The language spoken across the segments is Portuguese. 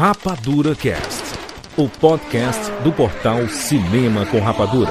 Rapadura Cast, o podcast do portal Cinema com Rapadura.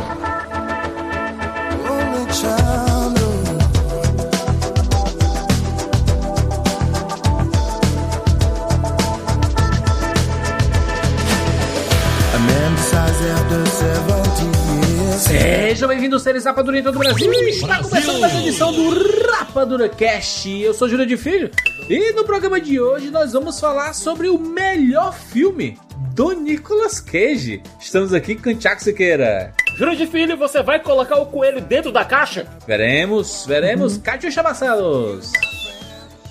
Sejam bem-vindos, seres Rapadura em todo o Brasil. Está começando mais uma edição do Rapadura Cast. Eu sou Júlio de Filho e no programa de hoje nós vamos falar sobre o melhor filme do Nicolas Cage. Estamos aqui com Tiago Siqueira. De Filho, você vai colocar o coelho dentro da caixa? Veremos, veremos. Uhum. Cátia Chabacelos.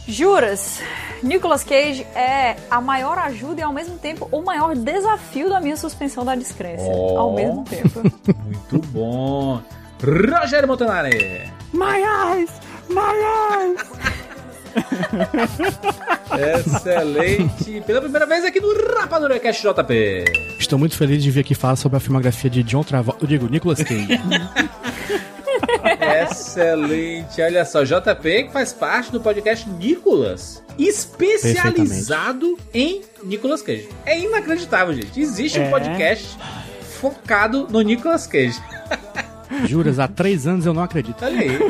Juras, Nicolas Cage é a maior ajuda e ao mesmo tempo o maior desafio da minha suspensão da descrença. Oh. Ao mesmo tempo. Muito bom. Rogério Montanari. My eyes! My eyes! Excelente. Pela primeira vez aqui no Rapadura Cast JP. Estou muito feliz de vir aqui falar sobre a filmografia de John Travolta. Eu digo, Nicolas Cage. Excelente. Olha só, JP que faz parte do podcast Nicolas, especializado em Nicolas Cage. É inacreditável, gente. Existe um É. podcast focado no Nicolas Cage. Juras, há três anos eu não acredito. Olha aí.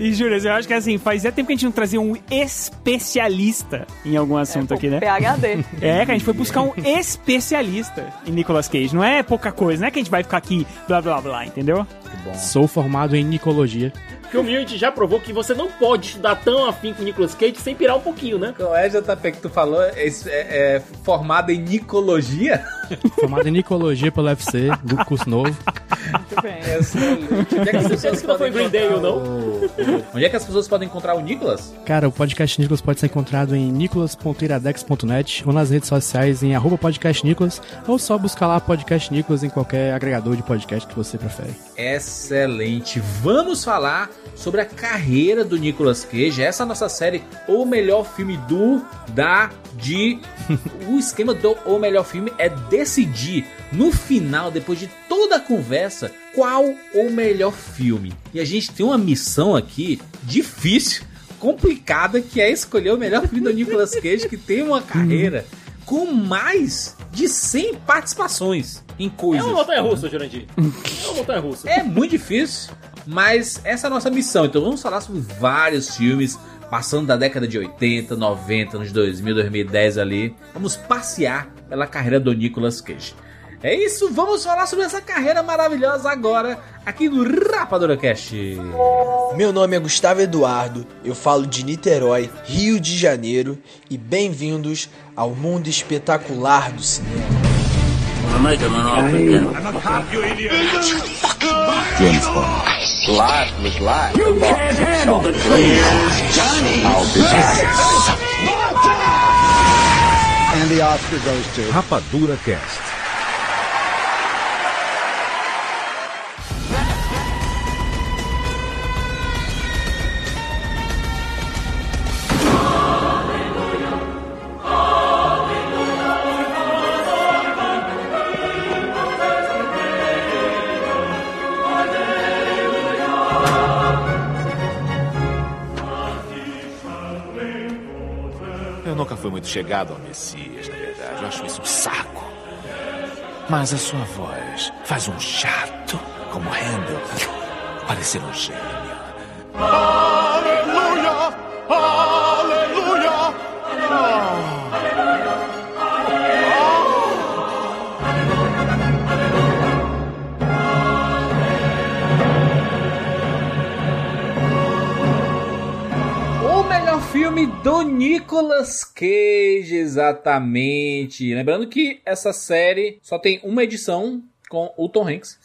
E Júlio, eu acho que assim, fazia tempo que a gente não trazia um especialista em algum assunto aqui, né? PHD. É, que a gente foi buscar um especialista em Nicolas Cage. Não é pouca coisa, não é que a gente vai ficar aqui blá blá blá, entendeu? Sou formado em Nicologia. Porque o gente já provou que você não pode estudar tão afim com o Nicolas Cage sem pirar um pouquinho, né? Qual é, JP, que tu falou? É, é- é formado em Nicologia? Formado em Nicologia pelo UFC, do curso novo. Muito bem. Onde é que as pessoas podem Day, encontrar não? o- Onde é que as pessoas podem encontrar o Nicolas? Cara, o podcast Nicolas pode ser encontrado em nicolas.iradex.net ou nas redes sociais em arroba podcast Nicolas, ou só buscar lá podcast Nicolas em qualquer agregador de podcast que você prefere. Excelente. Vamos falar sobre a carreira do Nicolas Cage. Essa é a nossa série O Melhor Filme do, da, de. O esquema do O Melhor Filme é decidir no final, depois de toda a conversa, qual o melhor filme. E a gente tem uma missão aqui difícil, complicada, que é escolher o melhor filme do Nicolas Cage, que tem uma carreira com mais de 100 participações em É coisas. uma montanha russa, Jurandir. É uma montanha russa. É muito difícil, mas essa é a nossa missão. Então vamos falar sobre vários filmes, passando da década de 80, 90, anos 2000, 2010 ali. Vamos passear pela carreira do Nicolas Cage. É isso, vamos falar sobre essa carreira maravilhosa agora, aqui no Rapadura Cast. Meu nome é Gustavo Eduardo, eu falo de Niterói, Rio de Janeiro, e bem-vindos ao mundo espetacular do cinema. Rapadura Cast. Fui muito chegado ao Messias, na verdade. Eu acho isso um saco. Mas a sua voz faz um chato, como Handel, parecer um gênio. Aleluia! Aleluia! O filme do Nicolas Cage, exatamente. Lembrando que essa série só tem uma edição com o Tom Hanks.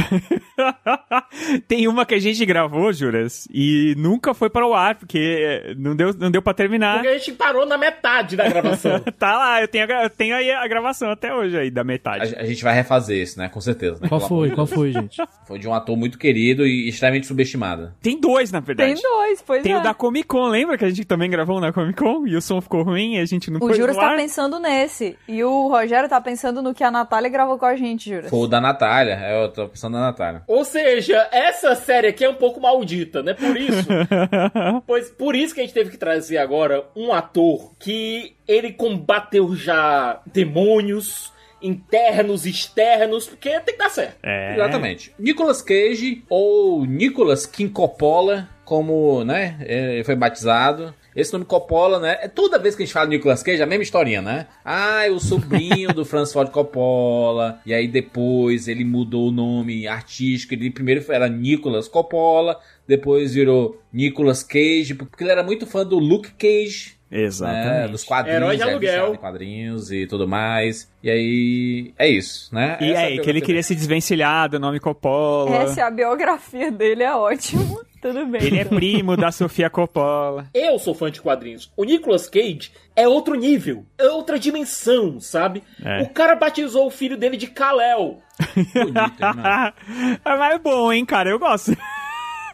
Tem uma que a gente gravou, Juras, e nunca foi para o ar, porque não deu, não deu pra terminar. Porque a gente parou na metade da gravação. Tá lá, eu tenho, a, eu tenho aí a gravação até hoje aí, da A, metade. a gente vai refazer isso, né? Com certeza. Né? Qual foi? Qual de foi, gente? Foi de um ator muito querido e extremamente subestimado. Tem dois, na verdade. Tem dois, pois Tem é. o da Comic Con, lembra que a gente também gravou na Comic Con e o som ficou ruim e a gente não O foi Juras no tá pensando nesse. E o Rogério tá pensando no que a Natália gravou com a gente, Juras. Foi o da Natália. Eu tô pensando da Natália. Ou seja, essa série aqui é um pouco maldita, né? Por isso. pois por isso que a gente teve que trazer agora um ator que ele combateu já demônios internos, externos, porque tem que dar certo. É. Exatamente. Nicolas Cage ou Nicolas King Coppola, como, né, ele foi batizado. Esse nome Coppola, né? É toda vez que a gente fala Nicolas Cage, a mesma historinha, né? Ah, é o sobrinho do Francis Ford Coppola. E aí depois ele mudou o nome artístico. Ele primeiro era Nicolas Coppola, depois virou Nicolas Cage, porque ele era muito fã do Luke Cage, né, Exatamente. dos quadrinhos, Herói de é, aluguel. em quadrinhos e tudo mais. E aí é isso, né? E Essa é aí, que ele queria se desvencilhar do nome Coppola. Essa é a biografia dele, é ótimo. Tudo bem. Ele é primo da Sofia Coppola. Eu sou fã de quadrinhos. O Nicolas Cage é outro nível, é outra dimensão, sabe? É. O cara batizou o filho dele de Kal-El. bonito, hein, mano? É mais bom, hein, cara? Eu gosto.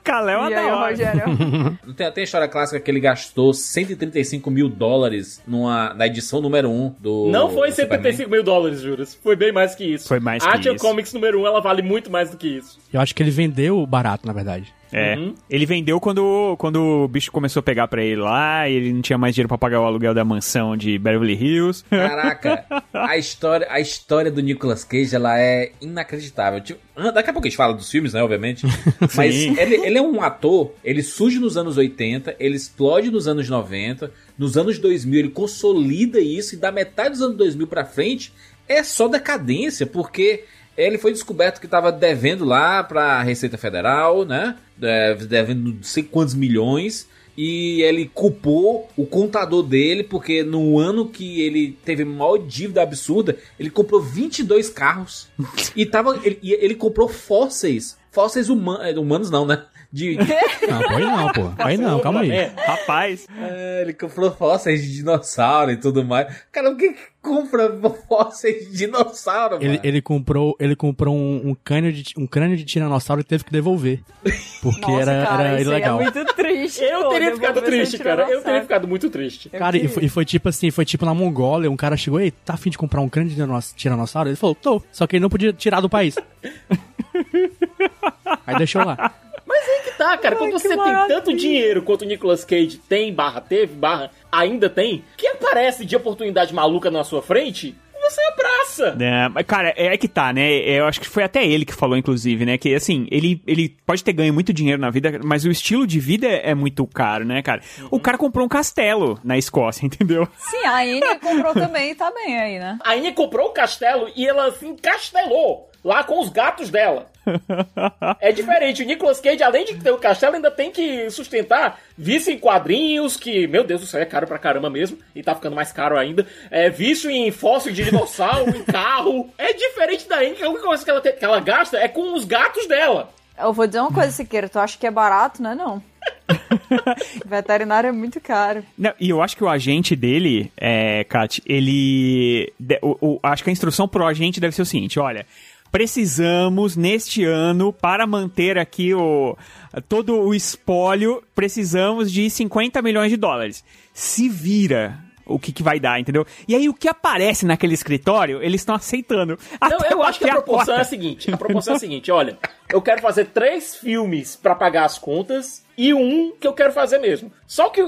Kalel é da hora. Rogério? Não Tem, tem a história clássica que ele gastou 135 mil dólares numa, na edição número 1 do. Não foi do Superman. 75 mil dólares, juras. Foi bem mais que isso. Foi mais a que Action isso. Comics número 1, ela vale muito mais do que isso. Eu acho que ele vendeu barato, na verdade. É. Uhum. Ele vendeu quando, quando o bicho começou a pegar pra ele lá e ele não tinha mais dinheiro pra pagar o aluguel da mansão de Beverly Hills. Caraca, a história, a história do Nicolas Cage, ela é inacreditável. Tipo, daqui a pouco a gente fala dos filmes, né, obviamente. Mas ele, ele é um ator, ele surge nos anos 80, ele explode nos anos 90, nos anos 2000 ele consolida isso e da metade dos anos 2000 pra frente é só decadência, porque ele foi descoberto que estava devendo lá pra Receita Federal, né? É, Devendo não sei quantos milhões. E ele culpou o contador dele, porque no ano que ele teve maior dívida absurda, ele comprou 22 carros. e tava, ele, ele comprou fósseis. Fósseis huma- humanos, não, né? De, Não, pô, aí não, pô. Aí não, calma aí. É. Rapaz, É, ele comprou fósseis de dinossauro e tudo mais. Cara, o que que compra fósseis de dinossauro, Ele, mano? ele comprou, ele comprou um, um, crânio de, um crânio de tiranossauro e teve que devolver. Porque Nossa, era, cara, era isso ilegal. aí é muito triste. Eu pô, teria ficado triste, cara. Eu teria ficado muito triste. Eu Cara, e foi, e foi tipo assim, foi tipo na Mongólia, um cara chegou, ei, tá afim de comprar um crânio de tiranossauro? Ele falou, tô, só que ele não podia tirar do país. Aí deixou lá. Tá, cara, quando Ai, você que tem tanto maravilha. dinheiro quanto o Nicolas Cage tem, barra teve, barra ainda tem, que aparece de oportunidade maluca na sua frente, você abraça. É, mas, cara, é que tá, né? Eu acho que foi até ele que falou, inclusive, né? Que assim, ele, ele pode ter ganho muito dinheiro na vida, mas o estilo de vida é, é muito caro, né, cara? O cara comprou um castelo na Escócia, entendeu? Sim, a Enya comprou também, tá bem aí, né? A Inha comprou o castelo e ela se encastelou lá com os gatos dela. É diferente. O Nicolas Cage, além de ter o castelo, ainda tem que sustentar vício em quadrinhos, que, meu Deus do céu, é caro pra caramba mesmo. E tá ficando mais caro ainda. É vício em fóssil de dinossauro, em carro. É diferente da Inha, que a única coisa que ela, tem- que ela gasta é com os gatos dela. Eu vou dizer uma coisa, Siqueira, tu acha que é barato, né? Não. Veterinário é muito caro. Não, e eu acho que o agente dele, é, Kat, ele. de- o- o- acho que a instrução pro agente deve ser o seguinte: olha. Precisamos, neste ano, para manter aqui o todo o espólio, precisamos de 50 milhões de dólares. Se vira o que, que vai dar, entendeu? E aí, o que aparece naquele escritório, eles estão aceitando. Não, eu acho que a proporção é a seguinte: a proporção é a seguinte, olha, eu quero fazer três filmes pra pagar as contas e um que eu quero fazer mesmo. Só que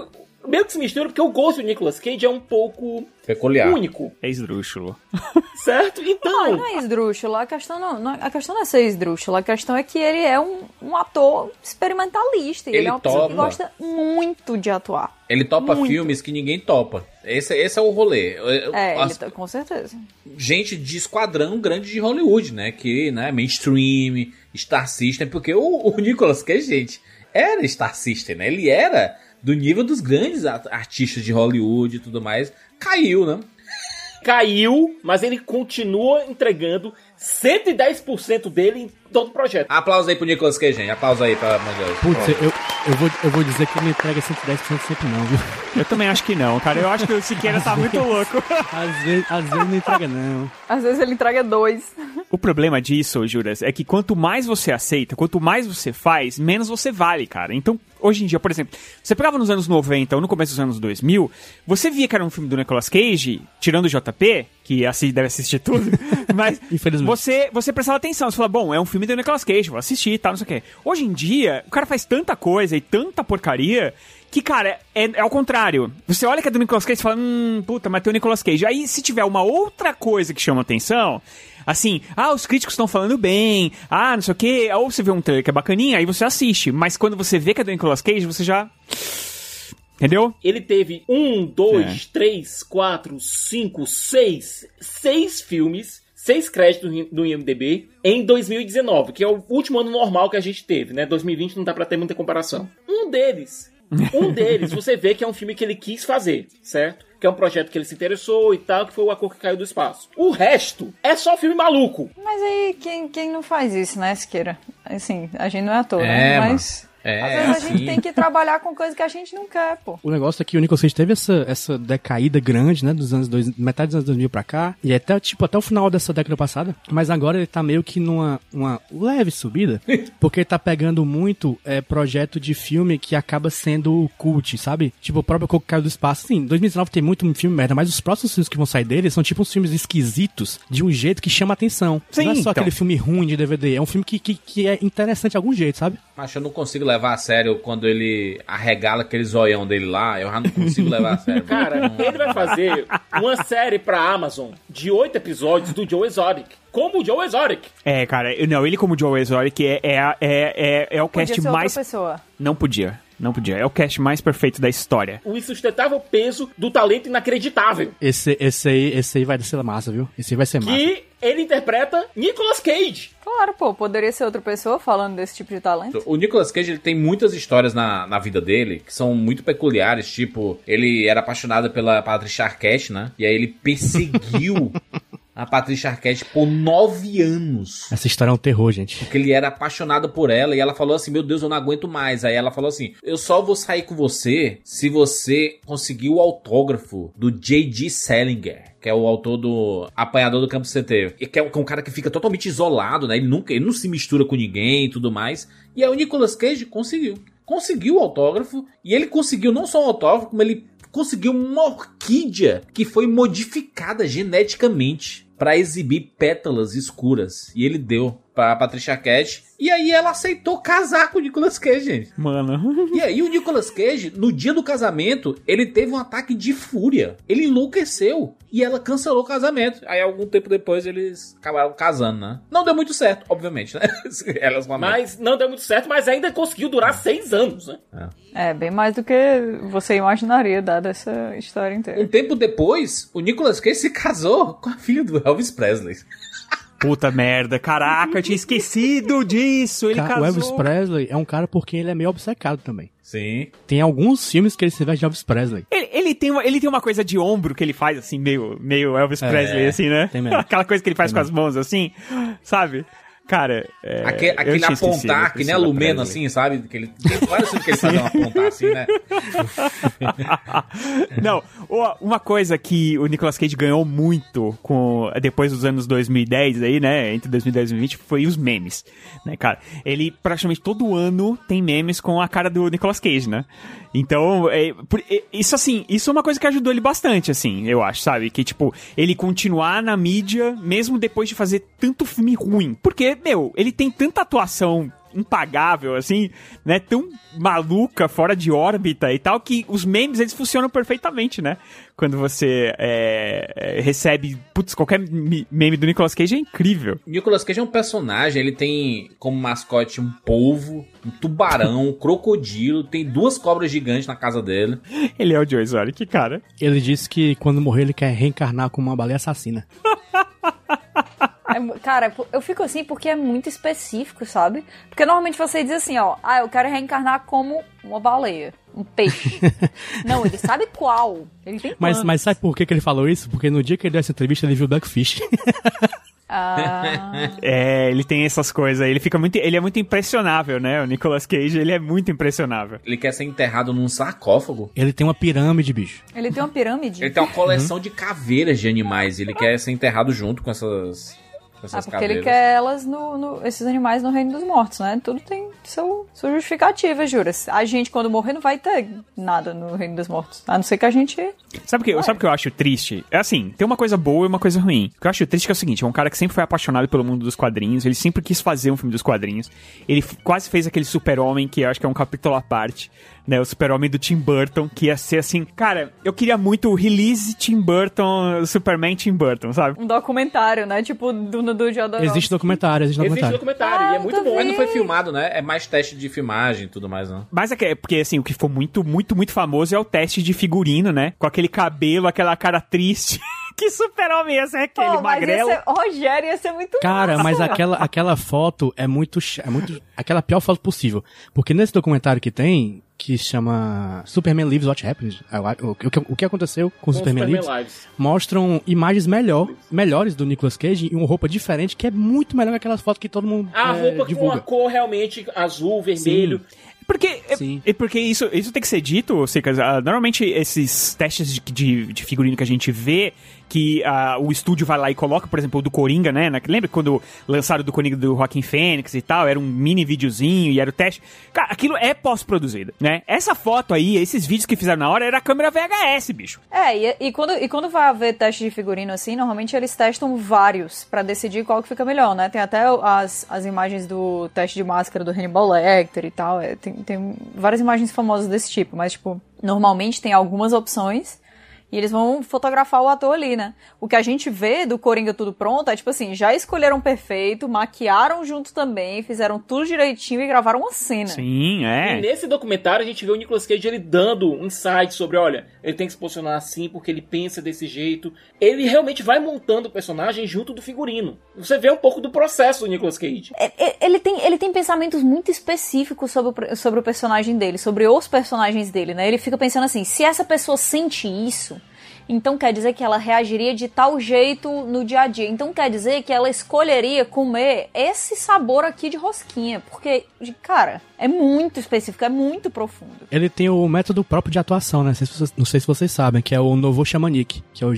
meio que se mistura porque o gosto do Nicolas Cage é um pouco Peculiar. único, É esdrúxulo. certo? Não, Então, não é esdrúxulo, a questão não, não- a questão não é ser esdrúxulo, a questão é que ele é um, um ator experimentalista. e Ele, Ele é uma pessoa que topa. gosta muito de atuar. Ele topa Muito. filmes que ninguém topa. Esse, esse é o rolê. É, ele as- tá- com certeza. gente de esquadrão grande de Hollywood, né? Que, né, mainstream, Star System, porque o, o Nicolas Cage, gente, era Star System, né? Ele era do nível dos grandes artistas de Hollywood e tudo mais. Caiu, né? caiu, mas ele continua entregando 110% dele em todo o projeto. Aplausos aí pro Nicolas Cage, gente. Aplausos aí pra Deus. Putz, eu, eu, vou, eu vou dizer que ele não entrega 110% sempre não, viu? Eu também acho que não, cara. Eu acho que o Siqueira tá muito louco. Às vezes, às vezes não entrega não. Às vezes ele entrega dois. O problema disso, Juras, é que quanto mais você aceita, quanto mais você faz, menos você vale, cara. Então, hoje em dia, por exemplo, você pegava nos anos 90 ou no começo dos anos 2000, você via que era um filme do Nicolas Cage, tirando o JP, que assim deve assistir tudo, mas você, você prestava atenção, você falava, bom, é um filme do Nicolas Cage, vou assistir e tal, não sei o quê. Hoje em dia, o cara faz tanta coisa e tanta porcaria que, cara, é, é ao contrário. Você olha que é do Nicolas Cage e fala, hum, puta, mas tem o Nicolas Cage. Aí, se tiver uma outra coisa que chama atenção, assim, ah, os críticos estão falando bem, ah, não sei o quê, ou você vê um trailer que é bacaninha, aí você assiste. Mas quando você vê que é do Nicolas Cage, você já. Entendeu? Ele teve um, dois, É. três, quatro, cinco, seis, seis filmes, seis créditos no IMDB em 2019, que é o último ano normal que a gente teve, né? 2020 não dá pra ter muita comparação. Um deles, um deles, você vê que é um filme que ele quis fazer, certo? Que é um projeto que ele se interessou e tal, que foi o A Cor que Caiu do Espaço. O resto é só filme maluco. Mas aí, quem, quem não faz isso, né, Siqueira? Assim, a gente não é ator, É, né? mano. Mas É, às vezes a gente assim. tem que trabalhar com coisa que a gente não quer, pô. O negócio é que o Nicolas Cage teve essa, essa decaída grande, né, dos anos dois, metade dos anos 2000 pra cá, e até, tipo, até o final dessa década passada, mas agora ele tá meio que numa uma leve subida, porque ele tá pegando muito é, projeto de filme que acaba sendo cult, sabe? Tipo, o próprio Coco Caiu do Espaço. Sim, 2019 tem muito filme merda, mas os próximos filmes que vão sair dele são tipo uns filmes esquisitos, de um jeito que chama atenção. Sim, Não é só então. aquele filme ruim de DVD, é um filme que, que, que é interessante de algum jeito, sabe? Mas eu não consigo levar a sério quando ele arregala aquele zoião dele lá. Eu já não consigo levar a sério. Cara, ele vai fazer uma série pra Amazon de oito episódios do Joe Exotic. Como o Joe Exotic. É, cara, não, ele como Joe Exotic é, é, é, é, é o Podia cast ser mais. outra pessoa. Não podia, não podia. É o cast mais perfeito da história. O insustentável peso do talento inacreditável. Esse, esse aí, esse aí vai ser massa, viu? Esse aí vai ser massa. Que ele interpreta Nicolas Cage. Claro, pô, poderia ser outra pessoa falando desse tipo de talento. O Nicolas Cage ele tem muitas histórias na, na vida dele que são muito peculiares. Tipo, ele era apaixonado pela Patricia Arquette, né? E aí ele perseguiu a Patricia Arquette por nove anos. Essa história é um terror, gente. Porque ele era apaixonado por ela e ela falou assim: Meu Deus, eu não aguento mais. Aí ela falou assim: Eu só vou sair com você se você conseguir o autógrafo do J.D. Salinger. Que é o autor do Apanhador do Campo CT. E que é um, que é um cara que fica totalmente isolado, né? Ele nunca ele não se mistura com ninguém e tudo mais. E aí o Nicolas Cage conseguiu. Conseguiu o autógrafo. E ele conseguiu não só o autógrafo, como ele conseguiu uma orquídea que foi modificada geneticamente para exibir pétalas escuras. E ele deu pra Patricia Arquette. E aí ela aceitou casar com o Nicolas Cage, gente. Mano. E aí o Nicolas Cage, no dia do casamento, ele teve um ataque de fúria. Ele enlouqueceu. E ela cancelou o casamento. Aí algum tempo depois eles acabaram casando, né? Não deu muito certo, obviamente, né? Elas. Mas não deu muito certo, mas ainda conseguiu durar seis anos, né? É, bem mais do que você imaginaria, dada essa história inteira. Um tempo depois, o Nicolas Cage se casou com a filha do Elvis Presley. Puta merda, caraca, eu tinha esquecido disso. Ele Ca- casou. O Elvis Presley é um cara por quem ele é meio obcecado também. Sim. Tem alguns filmes que ele se veste de Elvis Presley. Ele, ele tem uma, ele tem uma coisa de ombro que ele faz, assim, meio, meio Elvis É, Presley, assim, né? tem mesmo. Aquela coisa que ele faz com as mãos, assim, sabe? Cara, é, aquele esquecido apontar, que nem a Lumena, assim, sabe? Que ele, tem vários filmes que ele faz um apontar assim, né? Não, uma coisa que o Nicolas Cage ganhou muito com depois dos anos 2010 aí, né, entre 2010 e 2020 foi os memes, né, cara? Ele praticamente todo ano tem memes com a cara do Nicolas Cage, né? Então, é, isso assim, isso é uma coisa que ajudou ele bastante, assim, eu acho, sabe? Que, tipo, ele continuar na mídia mesmo depois de fazer tanto filme ruim. Porque, meu, ele tem tanta atuação impagável, assim, né? Tão maluca, fora de órbita e tal, que os memes, eles funcionam perfeitamente, né? Quando você é, é, recebe, putz, qualquer meme do Nicolas Cage é incrível. Nicolas Cage é um personagem, ele tem como mascote um polvo, um tubarão, um crocodilo, tem duas cobras gigantes na casa dele. Ele é o Joe Exotic, cara. Ele disse que quando morrer ele quer reencarnar como uma baleia assassina. É cara, eu fico assim porque é muito específico, sabe? Porque normalmente você diz assim, ó, ah, eu quero reencarnar como uma baleia, um peixe. Não, ele sabe qual. Ele tem Mas, planos. mas sabe por que, que ele falou isso? Porque no dia que ele deu essa entrevista ele viu Duckfish. Ah, É, ele tem essas coisas aí. Ele fica muito. Ele é muito impressionável, né? O Nicolas Cage, ele é muito impressionável. Ele quer ser enterrado num sarcófago. ele tem uma pirâmide, bicho. ele tem uma pirâmide. Ele tem uma coleção de caveiras de animais. Ele quer ser enterrado junto com essas Ah, porque ele quer elas no, no- esses animais no reino dos mortos, né? Tudo tem seu, sua justificativa, jura. A gente, quando morrer, não vai ter nada no reino dos mortos. A não ser que a gente. Sabe o que, sabe o que eu acho triste? É assim, tem uma coisa boa e uma coisa ruim. O que eu acho triste é, que o seguinte, é um cara que sempre foi apaixonado pelo mundo dos quadrinhos, ele sempre quis fazer um filme dos quadrinhos. Ele quase fez aquele super-homem, que eu acho que é um capítulo à parte, né? O super-homem do Tim Burton, que ia ser assim... Cara, eu queria muito o release Tim Burton, Superman Tim Burton, sabe? Um documentário, né? Tipo, do, do Jodorowsky. Existe documentário, existe Existe documentário. documentário, e é Ah, muito bom. Mas não foi filmado, né? É mais teste de filmagem e tudo mais, não. Mas é que, é porque, assim, o que ficou muito, muito, muito famoso é o teste de figurino, né? Com aquele cabelo, aquela cara triste. que super-homem ia ser aquele Pô, mas ia magrelo? ser, Rogério ia ser muito Cara, massa. mas aquela, aquela foto é muito, é muito. Aquela pior foto possível. Porque nesse documentário que tem, que chama Superman Lives What Happened, o, o, que- o que aconteceu com o Com Superman, Superman Lives, Lives. mostram imagens melhor, melhores do Nicolas Cage e uma roupa diferente, que é muito melhor que aquelas fotos que todo mundo A é, roupa com a divulga. cor realmente azul, vermelho. Porque, é- Sim. é porque isso, isso tem que ser dito, Secas. ah, normalmente esses testes de, de, de figurino que a gente vê, que ah, o estúdio vai lá e coloca, por exemplo, o do Coringa, né? Na- Lembra quando lançaram do Coringa do Joaquim Fênix e tal? Era um mini videozinho e era o teste. Cara, aquilo é pós-produzido, né? Essa foto aí, esses vídeos que fizeram na hora, era a câmera VHS, bicho. É, e, e quando, e quando vai haver teste de figurino assim, normalmente eles testam vários pra decidir qual que fica melhor, né? Tem até as, as imagens do teste de máscara do Hannibal Lecter e tal. é, tem, tem várias imagens famosas desse tipo, mas, tipo, normalmente tem algumas opções e eles vão fotografar o ator ali, né? O que a gente vê do Coringa tudo pronto é tipo assim, já escolheram perfeito, maquiaram junto também, fizeram tudo direitinho e gravaram uma cena. Sim, E é. nesse documentário a gente vê o Nicolas Cage ele dando um insight sobre, olha, ele tem que se posicionar assim porque ele pensa desse jeito. Ele realmente vai montando o personagem junto do figurino. Você vê um pouco do processo do Nicolas Cage. É- é- Ele tem, ele tem pensamentos muito específicos sobre o, sobre o personagem dele, sobre os personagens dele, né? Ele fica pensando assim: se essa pessoa sente isso, então quer dizer que ela reagiria de tal jeito no dia a dia. Então quer dizer que ela escolheria comer esse sabor aqui de rosquinha. Porque, de- cara, é muito específico, é muito profundo. Ele tem o método próprio de atuação, né? Não sei se vocês, não sei se vocês sabem, que é o Novo Xamanique, que é o,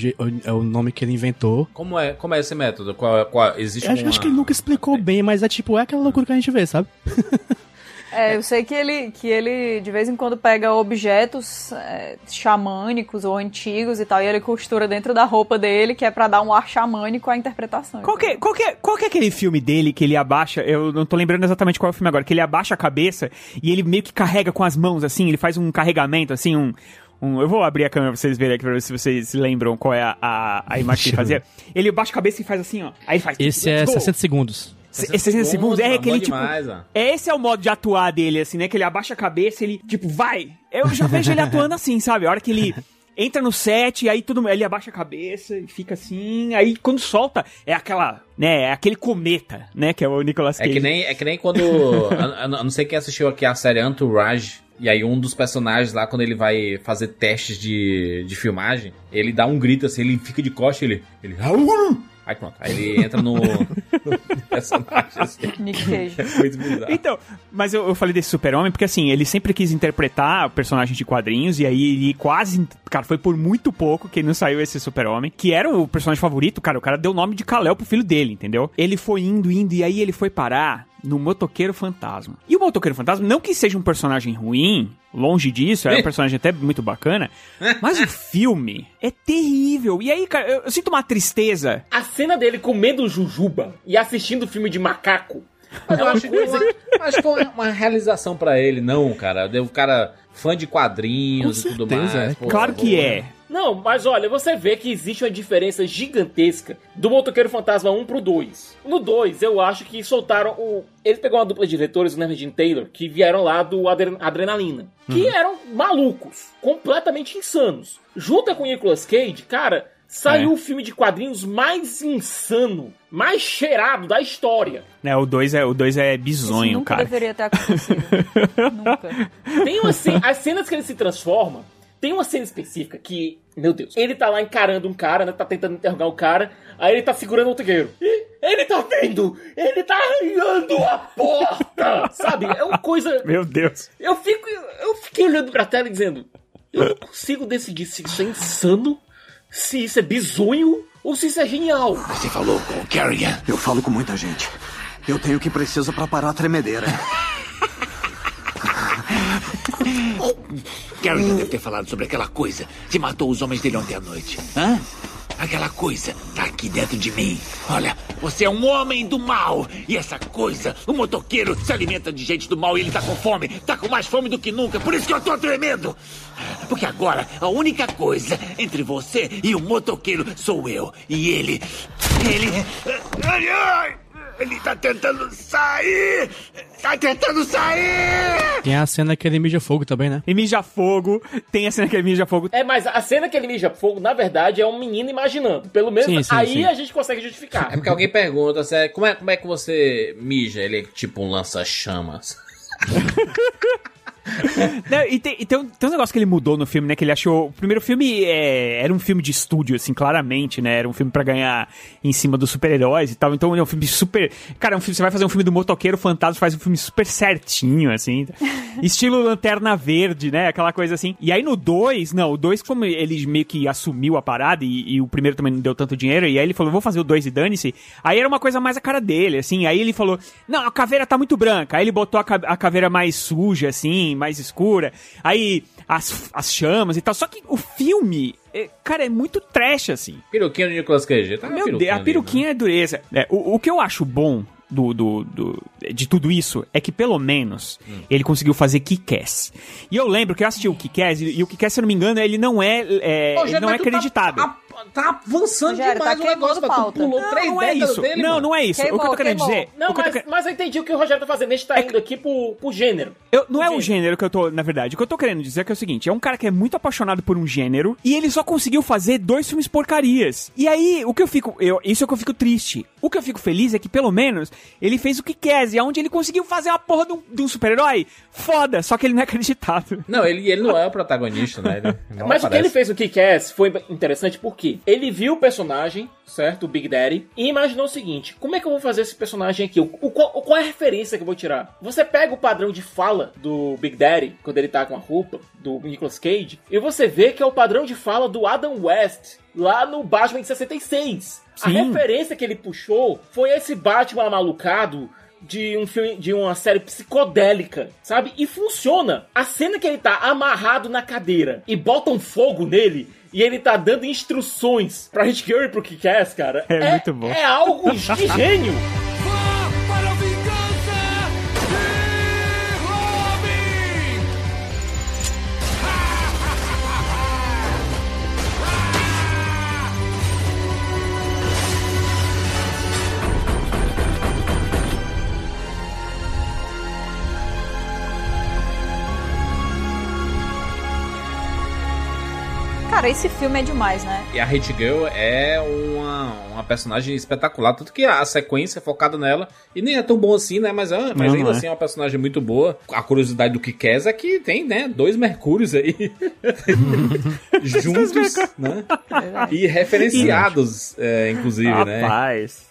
é o nome que ele inventou. Como é, como é esse método? Qual, qual, existe Eu acho, uma... acho que ele nunca explicou bem, mas é tipo, é aquela loucura que a gente vê, sabe? É, eu sei que ele, que ele de vez em quando pega objetos é, xamânicos ou antigos e tal, e ele costura dentro da roupa dele, que é pra dar um ar xamânico à interpretação. Qual que, é- qual, que é, qual que é aquele filme dele que ele abaixa? Eu não tô lembrando exatamente qual é o filme agora. Que ele abaixa a cabeça e ele meio que carrega com as mãos, assim. Ele faz um carregamento, assim, um. um- eu vou abrir a câmera pra vocês verem aqui pra ver se vocês se lembram qual é a, a, a imagem que ele fazia. Ele abaixa a cabeça e faz assim, ó. Aí ele faz. Esse é Let's go. 60 segundos. Se- 60 segundos, é aquele tipo. demais, ó. Esse é o modo de atuar dele, assim, né? Que ele abaixa a cabeça, ele, tipo, vai. Eu já vejo ele atuando assim, sabe? A hora que ele entra no set, aí tudo. Ele abaixa a cabeça e fica assim. Aí quando solta, é aquela. né? É aquele cometa, né? Que é o Nicolas É Cage. que nem, é que nem quando. eu, eu não sei quem assistiu aqui a série Entourage. E aí um dos personagens lá, quando ele vai fazer testes de, de filmagem, ele dá um grito assim, ele fica de costa ele. ele! Aí pronto. Aí ele entra no personagem assim. Nick Cage. É muito bizarro. Então, mas eu, eu falei desse super-homem porque, assim, ele sempre quis interpretar personagens de quadrinhos e aí ele quase... Cara, foi por muito pouco que não saiu esse super-homem, que era o personagem favorito, cara. O cara deu o nome de Kal-El pro filho dele, entendeu? Ele foi indo, indo, e aí ele foi parar no Motoqueiro Fantasma. E o Motoqueiro Fantasma, não que seja um personagem ruim, longe disso, é um personagem até muito bacana, mas o filme é terrível. E aí, cara, eu, eu sinto uma tristeza A cena dele comendo jujuba e assistindo filme de macaco. Mas eu É uma acho que acho que é uma, realização pra ele, não, cara. O cara fã de quadrinhos Com e tudo mais. é. pô, Claro que pô, é. Não, mas olha, você vê que existe uma diferença gigantesca do Motoqueiro Fantasma 1 pro 2. No 2, eu acho que soltaram o. Eles pegou uma dupla de diretores, o Nervin Taylor, que vieram lá do Adre- Adrenalina. Que eram malucos, completamente insanos. Junta com o Nicolas Cage, cara, saiu É. o filme de quadrinhos mais insano, mais cheirado da história. Né, o 2 é, o dois é Isso bizonho, nunca cara. deveria ter acontecido. nunca. Tem cena, as cenas que ele se transforma, tem uma cena específica que, meu Deus, ele tá lá encarando um cara, né? Tá tentando interrogar o cara, aí ele tá segurando o motoqueiro. E ele tá vendo! Ele tá arranhando a porta! Sabe? É uma coisa. Meu Deus. Eu fico. Eu fiquei olhando pra tela e dizendo. Eu não consigo decidir se isso é insano, se isso é bizonho, ou se isso é genial. Você falou com o Carrigan? Eu falo com muita gente. Eu tenho o que preciso pra parar a tremedeira. Carrigan deve ter falado sobre aquela coisa que matou os homens dele ontem à noite. Hã? Aquela coisa tá aqui dentro de mim. Olha, você é um homem do mal. E essa coisa, o motoqueiro, se alimenta de gente do mal e ele tá com fome. Tá com mais fome do que nunca. Por isso que eu tô tremendo. Porque agora, a única coisa entre você e o motoqueiro sou eu. E ele. Ele. Ai, ai! Ele tá tentando sair! Tá tentando sair! Tem a cena que ele mija fogo também, né? E mija fogo, tem a cena que ele mija fogo. É, mas a cena que ele mija fogo, na verdade, é um menino imaginando. Pelo menos Sim, sim, aí sim. a gente consegue justificar. É porque alguém pergunta é- como, é, como é que você mija? Ele é tipo um lança-chamas. Não, e tem, e tem um, tem um negócio que ele mudou no filme, né? Que ele achou. O primeiro filme é, era um filme de estúdio, assim, claramente, né? Era um filme pra ganhar em cima dos super-heróis e tal. Então é um filme super. Cara, é um filme, você vai fazer um filme do motoqueiro fantasma, faz um filme super certinho, assim. Estilo Lanterna Verde, né? Aquela coisa assim. E aí no 2, não, o 2, como ele meio que assumiu a parada e, e o primeiro também não deu tanto dinheiro, e aí ele falou, vou fazer o 2 e dane-se. Aí era uma coisa mais a cara dele, assim. Aí ele falou, não, a caveira tá muito branca. Aí ele botou a, a caveira mais suja, assim, mais escura. Aí as, as chamas e tal. Só que o filme, é, cara, é muito trash, assim. Peruquinha do Nicolas Cage. Tá Meu Deus, a ali, peruquinha é dureza. É, o, o que eu acho bom do, do, do- de tudo isso é que, pelo menos, Hum. ele conseguiu fazer Kick-Ass. E eu lembro que eu assisti o Kick-Ass, e, e o Kick-Ass, se eu não me engano, ele não é, é, ele não é mas tu tá- acreditável. Tá, tá avançando Rogério, demais tá o negócio, mas tu pauta. pulou Não, três não é isso. dele, não, mano. não é isso. o que eu tô Queimou, querendo queimou. dizer... Não, o que tô mas, que- mas eu entendi o que o Rogério tá fazendo. A gente tá indo aqui pro, pro gênero. Eu, não é o Gênero. gênero que eu tô, na verdade. O que eu tô querendo dizer é que é o seguinte: é um cara que é muito apaixonado por um gênero e ele só conseguiu fazer dois filmes porcarias. E aí, o que eu fico. Eu, isso é o que eu fico triste. O que eu fico feliz é que, pelo menos, ele fez o que quer, e onde ele conseguiu fazer uma porra de um, um super-herói foda, só que ele não é acreditável. Não, ele, ele não é o protagonista, né? Ele Mas o que ele fez no Kick-Ass foi interessante porque ele viu o personagem, certo? O Big Daddy, e imaginou o seguinte: como é que eu vou fazer esse personagem aqui? O, o- qual, qual é a referência que eu vou tirar? Você pega o padrão de fala do Big Daddy, quando ele tá com a roupa, do Nicolas Cage, e você vê que é o padrão de fala do Adam West, lá no Batman de 66. A Sim. referência que ele puxou foi esse Batman malucado de um filme, de uma série psicodélica, sabe? E funciona. A cena que ele tá amarrado na cadeira e botam fogo nele e ele tá dando instruções pra Hit Curry pro Kick-Ass, cara. É muito bom. É algo de gênio. Cara, esse filme é demais, né? E a Hate Girl é uma, uma personagem espetacular, tanto que a sequência é focada nela, e nem é tão bom assim, né? Mas, é- mas Não, ainda não é. assim é uma personagem muito boa. A curiosidade do que quer é que tem, né? Dois Mercúrios aí juntos, né? E referenciados, é, inclusive, né? Rapaz.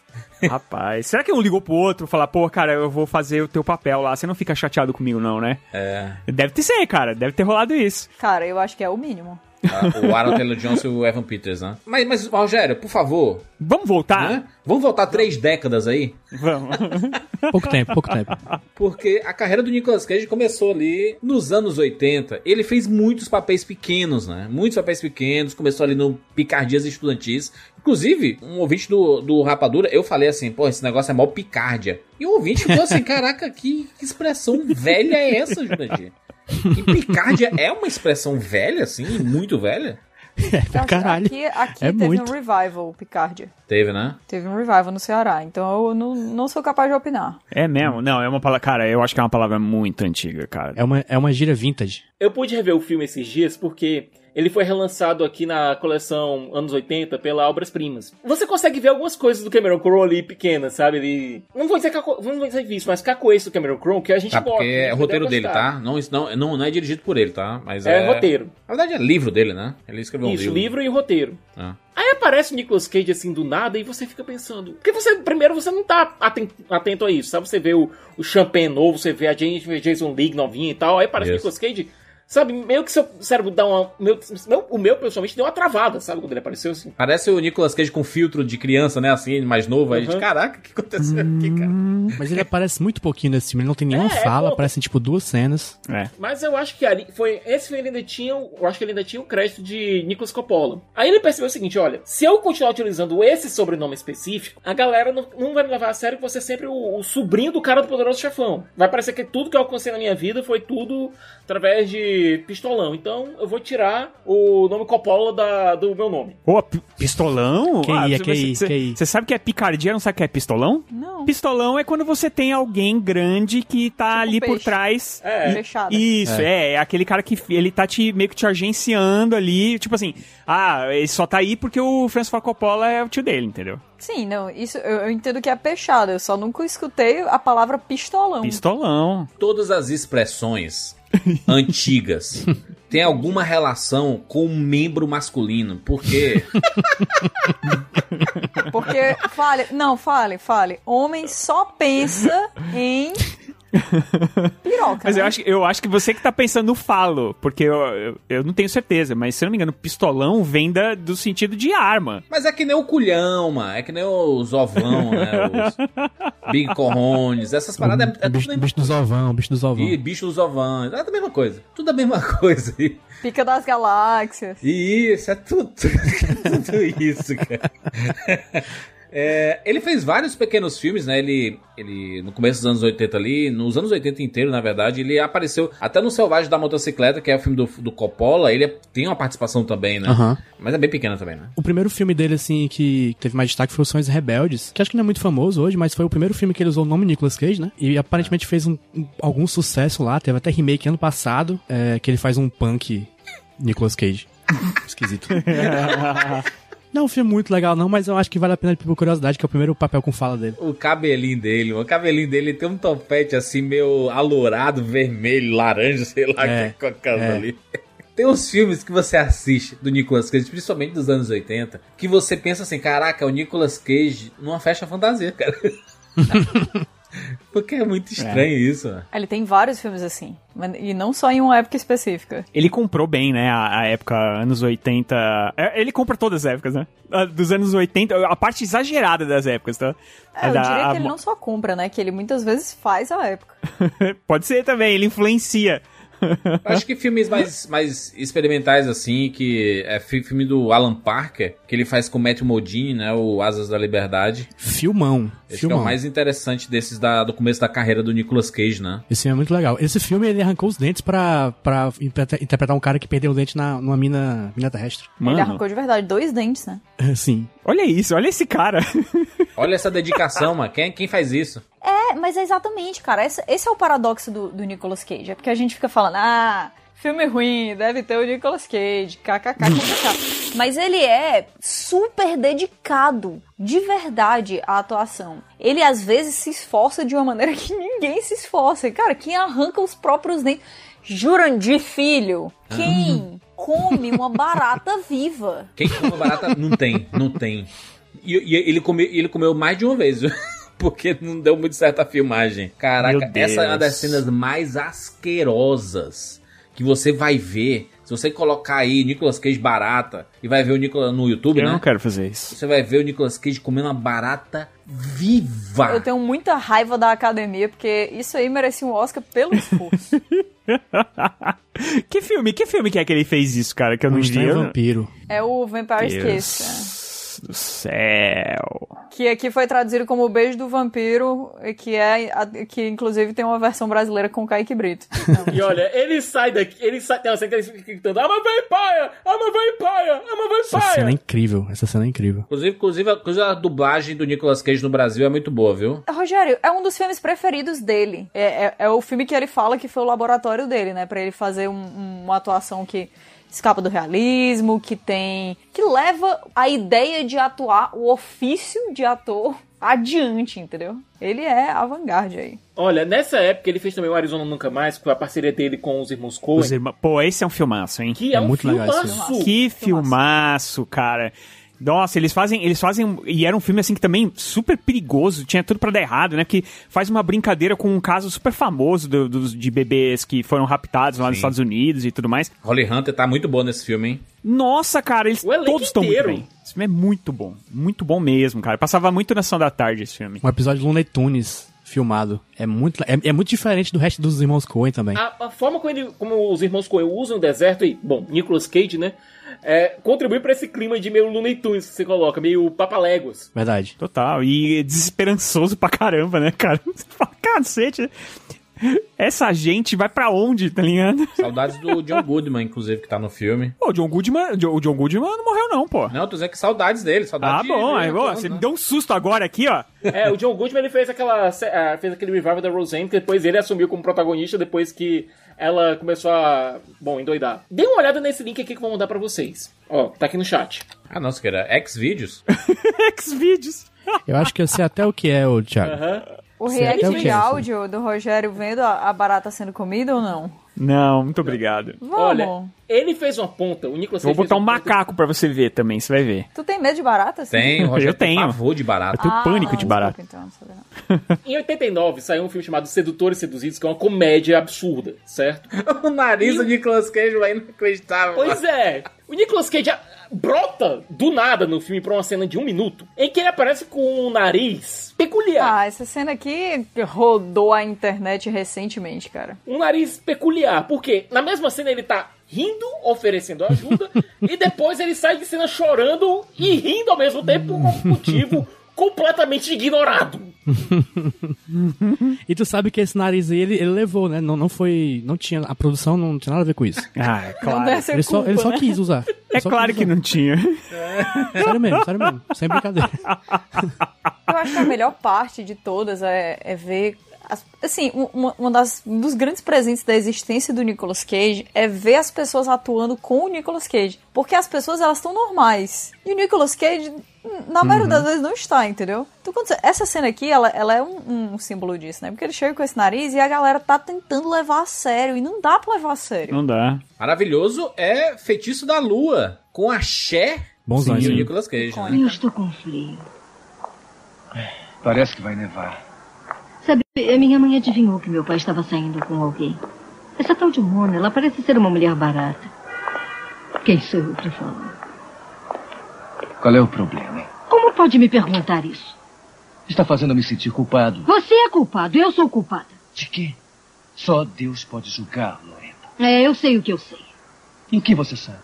Rapaz, será que um ligou pro outro e falar, pô, cara, eu vou fazer o teu papel lá, você não fica chateado comigo, não, né? É. Deve ter ser, cara, deve ter rolado isso. Cara, eu acho que é o mínimo. O Aaron Taylor Johnson e o Evan Peters, né? Mas, mas Rogério, por favor, Vamos voltar? né? Vamos voltar três décadas aí? Vamos. Pouco tempo, pouco tempo. Porque a carreira do Nicolas Cage começou ali nos anos 80. Ele fez muitos papéis pequenos, né? Muitos papéis pequenos. Começou ali no Picardias Estudantis. Inclusive, um ouvinte do, do Rapadura, eu falei assim, pô, esse negócio é mó picardia. E o ouvinte ficou assim, caraca, que, que expressão velha é essa, Jurandir? E picardia é uma expressão velha, assim, muito velha? Eu acho- Caralho. Aqui, aqui É teve muito. um revival, Picardia. Teve, né? Teve um revival no Ceará, então eu não, não sou capaz de opinar. É mesmo? Não, é uma palavra. Cara, eu acho que é uma palavra muito antiga, cara. É uma, é uma gíria vintage. Eu pude rever o filme esses dias porque ele foi relançado aqui na coleção anos 80 pela Obras Primas. Você consegue ver algumas coisas do Cameron Crowe ali pequenas, sabe? Ele. Não vou dizer, caco... não vou dizer isso, mas cacoês do Cameron Crowe que a gente Tá, gosta. porque é o roteiro dele, gostar. tá? Não, isso não, não, não é dirigido por ele, tá? Mas É, é, roteiro. Na verdade é livro dele, né? Ele escreveu um Isso, livro. livro e roteiro. Ah. Aí aparece o Nicolas Cage assim do nada e você fica pensando. Porque você, primeiro, você não tá aten- atento a isso, sabe? Você vê o, o Champagne novo, você vê a Jason League novinha e tal. Aí aparece o. Nicolas Cage. Sabe, meio que seu cérebro dá uma. Meu, meu- o meu, pessoalmente, deu uma travada, sabe, quando ele apareceu assim. Parece o Nicolas Cage com filtro de criança, né? Assim, mais novo. Aí, a gente, Uhum. caraca, o que aconteceu aqui, cara? Mas ele aparece muito pouquinho nesse filme, ele não tem nenhuma É, é fala, pouco. aparecem tipo duas cenas. É. Mas eu acho que ali foi. Esse filme ele ainda tinha. Eu acho que ele ainda tinha o crédito de Nicolas Coppola. Aí ele percebeu o seguinte: olha, se eu continuar utilizando esse sobrenome específico, a galera não, não vai me levar a sério que você é sempre o, o sobrinho do cara do poderoso chefão. Vai parecer que tudo que eu alcancei na minha vida foi tudo através de pistolão. Então eu vou tirar o nome Coppola da- do meu nome. Ô, pi- pistolão? Que aí, é você- que você- que aí? Você sabe que é picardia, não sabe o que é pistolão? Não. Pistolão é quando você tem alguém grande que tá ali por Tipo trás. É. Fechada. Isso, é. é, aquele cara que ele tá te, meio que te agenciando ali, tipo assim, ah, ele só tá aí porque o Francis Ford Coppola é o tio dele, entendeu? Sim, não, isso eu, eu entendo que é peixada, eu só nunca escutei a palavra pistolão. Pistolão. Todas as expressões antigas têm alguma relação com o membro masculino. Porque Porque, fale, não, fale, fale. Homem só pensa em piroca. Mas né? eu acho, eu acho que você que tá pensando no falo, porque eu, eu, eu não tenho certeza, mas se eu não me engano, pistolão vem da, do sentido de arma. Mas é que nem o culhão, mano. É que nem os ovão, né? Os big corrones. Essas paradas é, é tudo bicho, mesma bicho dos ovão, bicho dos ovão. E bicho dos ovões. É a mesma coisa. Tudo a mesma coisa. Pica das galáxias. e isso, é tudo, tudo isso, cara. É, ele fez vários pequenos filmes, né? Ele, ele, no começo dos anos 80 ali, nos anos 80 inteiro, na verdade, ele apareceu até no Selvagem da Motocicleta, que é o filme do, do Coppola. Ele tem uma participação também, né? Aham. Mas é bem pequena também, né? O primeiro filme dele, assim, que teve mais destaque foi o Sonhos Rebeldes, que acho que não é muito famoso hoje, mas foi o primeiro filme que ele usou o nome Nicolas Cage, né? E aparentemente fez um, um- algum sucesso lá, teve até remake ano passado, é, que ele faz um punk Nicolas Cage. Esquisito. Não é um filme muito legal, não, mas eu acho que vale a pena por curiosidade, que é o primeiro papel com fala dele. O cabelinho dele, o cabelinho dele tem um topete assim, meio alourado, vermelho, laranja, sei lá, É, que é com é. ali. Tem uns filmes que você assiste do Nicolas Cage, principalmente dos anos 80, que você pensa assim, caraca, o Nicolas Cage numa festa fantasia, cara. Porque é muito estranho isso, né? Ele tem vários filmes assim. E não só em uma época específica. Ele comprou bem, né, a, a época, anos 80. É, Ele compra todas as épocas, né? A Dos anos 80, a parte exagerada das épocas, tá? É, eu Da- diria a- que ele não só compra, né? Que ele muitas vezes faz a época. Pode ser também, ele influencia. Acho que filmes mais, mais experimentais, assim, que é fi- filme do Alan Parker, que ele faz com o Matthew Modine, né? O Asas da Liberdade. Filmão. Esse que é filmão. o mais interessante desses da- do começo da carreira do Nicolas Cage, né? Esse filme é muito legal. Esse filme ele arrancou os dentes pra, pra interpreta- interpretar um cara que perdeu o dente na, numa mina, mina terrestre. Ele Mano, arrancou de verdade dois dentes, né? Sim. olha isso, olha esse cara. Olha essa dedicação, mano. Quem, quem faz isso? É, mas é exatamente, cara. Esse, esse é o paradoxo do, do Nicolas Cage. É porque a gente fica falando, ah, filme ruim, deve ter o Nicolas Cage, kkkk. mas ele é super dedicado, de verdade, à atuação. Ele às vezes se esforça de uma maneira que ninguém se esforça. E, Cara, quem arranca os próprios dentes. Jurandir Filho, quem come uma barata viva? Quem come barata não tem, não tem. E, e ele, come, ele comeu mais de uma vez? Porque não deu muito certo a filmagem. Caraca, essa é uma das cenas mais asquerosas que você vai ver. Se você colocar aí Nicolas Cage barata e vai ver o Nicolas no YouTube, Eu né? não quero fazer isso. Você vai ver o Nicolas Cage comendo uma barata viva. Eu tenho muita raiva da academia, porque isso aí merecia um Oscar pelo esforço. que filme, que filme que é que ele fez isso, cara, que eu não Um vi? vampiro. É o Vampire Kiss, Deus do céu. que aqui foi traduzido como O Beijo do Vampiro, e que é que inclusive tem uma versão brasileira com Kaique Brito. E olha, ele sai daqui, ele sai, tem uma cena que ele fica gritando, I'm a vampire, I'm a vampire, I'm a Essa cena é vampire. incrível. Essa cena é incrível. Inclusive, inclusive, a, inclusive a dublagem do Nicolas Cage no Brasil é muito boa, viu? Rogério, é um dos filmes preferidos dele. É, é- é o filme que ele fala que foi o laboratório dele, né? Pra ele fazer um- uma atuação que escapa do realismo, que tem. que leva a ideia de atuar, o ofício de ator adiante, entendeu? Ele é avant-garde aí. Olha, nessa época ele fez também o Arizona Nunca Mais, com a parceria dele com os irmãos Coen, Os irmãos- Pô, esse é um filmaço, hein? que é, É um muito legal esse filmaço. Que filmaço, cara. Nossa, eles fazem, eles fazem, e era um filme assim que também super perigoso, tinha tudo pra dar errado, né? Que faz uma brincadeira com um caso super famoso do- dos de bebês que foram raptados lá nos Sim. Estados Unidos e tudo mais. Holly Hunter tá muito boa nesse filme, hein? Nossa, cara, eles todos estão muito bem. Esse filme é muito bom, muito bom mesmo, cara. Passava muito na sessão da tarde esse filme. Um episódio de Looney Tunes filmado. É muito, é, é muito diferente do resto dos irmãos Coen também. A, a forma como, ele- como os irmãos Coen usam o deserto e, bom, Nicolas Cage, né? É, contribui pra esse clima de meio Looney Tunes que você coloca, meio papaléguas. Verdade. Total. E desesperançoso pra caramba, né, cara? Você fala, Cacete. Essa gente vai pra onde, tá ligado? Saudades do John Goodman, inclusive, que tá no filme. Pô, o John Goodman, o John Goodman não morreu não, pô. Não, tô dizendo que saudades dele, Ah, saudades de- bom. de- Aí, ó, de- você né? me deu um susto agora aqui, ó. É, o John Goodman ele fez aquela ah, fez aquele revival da Roseanne, que depois ele assumiu como protagonista depois que ela começou a, bom, endoidar. Dê uma olhada nesse link aqui que eu vou mandar pra vocês. Ó, tá aqui no chat. Ah, não, você quer X-Videos? X-Videos. Eu acho que eu sei até o que é, o Thiago. Aham. O react é de é áudio do Rogério vendo a, a barata sendo comida ou não? Não, muito obrigado. Vamos. Olha, ele fez uma ponta, o Nicolas Eu vou botar um ponta- macaco pra você ver também, você vai ver. Tu tem medo de barata? assim? Tem, o Rogério Eu tenho. pavor de barata. Eu tenho pânico de desculpa, barata. então, não sabia não. Em 89 saiu um filme chamado Sedutores e Seduzidos, que é uma comédia absurda, certo? o nariz do Nicolas Cage vai inacreditável. Pois é, o Nicolas Cage ah, brota do nada no filme pra uma cena de um minuto, em que ele aparece com um nariz peculiar. Ah, essa cena aqui rodou a internet recentemente, cara. um nariz peculiar. Porque na mesma cena ele tá rindo, oferecendo ajuda, e depois ele sai de cena chorando e rindo ao mesmo tempo por um motivo completamente ignorado. E tu sabe que esse nariz aí, ele, ele levou, né? Não, não foi. Não tinha. A produção não tinha nada a ver com isso. Ah, é claro. Ele só, culpa, ele só né? quis usar. É Só claro que não tinha. Sério mesmo, sério mesmo. Sem brincadeira. Eu acho que a melhor parte de todas é, é ver. as- assim, um- uma, uma das, um dos grandes presentes da existência do Nicolas Cage é ver as pessoas atuando com o Nicolas Cage. Porque as pessoas, elas estão normais. E o Nicolas Cage, na maioria das vezes, não está, entendeu? Então, quando você- essa cena aqui, ela, ela é um, um símbolo disso, né? Porque ele chega com esse nariz e a galera tá tentando levar a sério. E não dá pra levar a sério. Não dá. Maravilhoso é Feitiço da Lua, com a Cher Bonzão e o aí. Nicolas Cage, né? Eu estou com frio. Parece que vai nevar. Sabe, a minha mãe adivinhou que meu pai estava saindo com alguém. Essa tal de Mona, ela parece ser uma mulher barata. Quem sou eu para falar? Qual é o problema? Como pode me perguntar isso? Está fazendo me sentir culpado. Você é culpado, eu sou culpada. De quê? Só Deus pode julgar, Loreta. É, eu sei o que eu sei. E o que você sabe?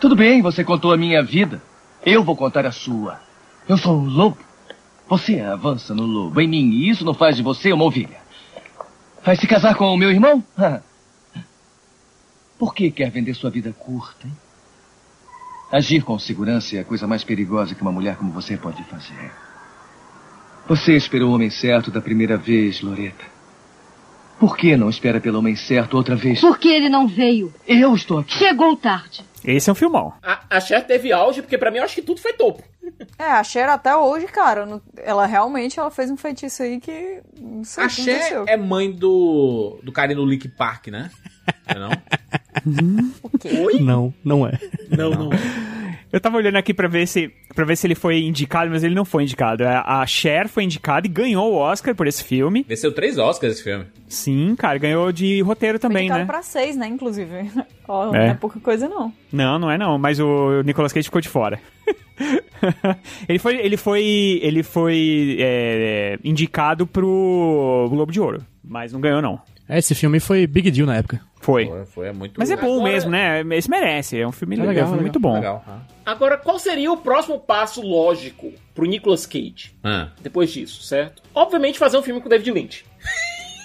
Tudo bem, você contou a minha vida. Eu vou contar a sua. Eu sou um lobo. Você avança no lobo em mim e isso não faz de você uma ovelha. Vai se casar com o meu irmão? Por que quer vender sua vida curta, hein? Agir com segurança é a coisa mais perigosa que uma mulher como você pode fazer. Você esperou o homem certo da primeira vez, Loreta. Por que não espera pelo homem certo outra vez? Porque ele não veio. Eu estou aqui. Chegou tarde. Esse é um filmão. A, a Cher teve auge, porque pra mim eu acho que tudo foi topo. É, a Cher até hoje, cara, não- ela realmente ela fez um feitiço aí que. Não sei A Cher aconteceu. é mãe do, do carinha do Link Park, né? Não é não? O quê? Não, não é. Não, não. Eu tava olhando aqui pra ver se para ver se ele foi indicado, mas ele não foi indicado. A a Cher foi indicada e ganhou o Oscar por esse filme. Venceu três Oscars esse filme. Sim, cara, ganhou de roteiro Foi também, indicado né? pra seis, né, inclusive. Ó, não É. é pouca coisa, não. Não, não é não, mas o Nicolas Cage ficou de fora. ele foi, ele foi, ele foi é, indicado pro Globo de Ouro, mas não ganhou não. É, Esse filme foi big deal na época. Foi. Foi, foi é muito Mas é bom Agora- mesmo, né? Esse merece, é um filme É legal, legal, é um filme legal. muito bom. legal. Ah. Agora, qual seria o próximo passo lógico pro Nicolas Cage Ah. depois disso, certo? Obviamente fazer um filme com David Lynch.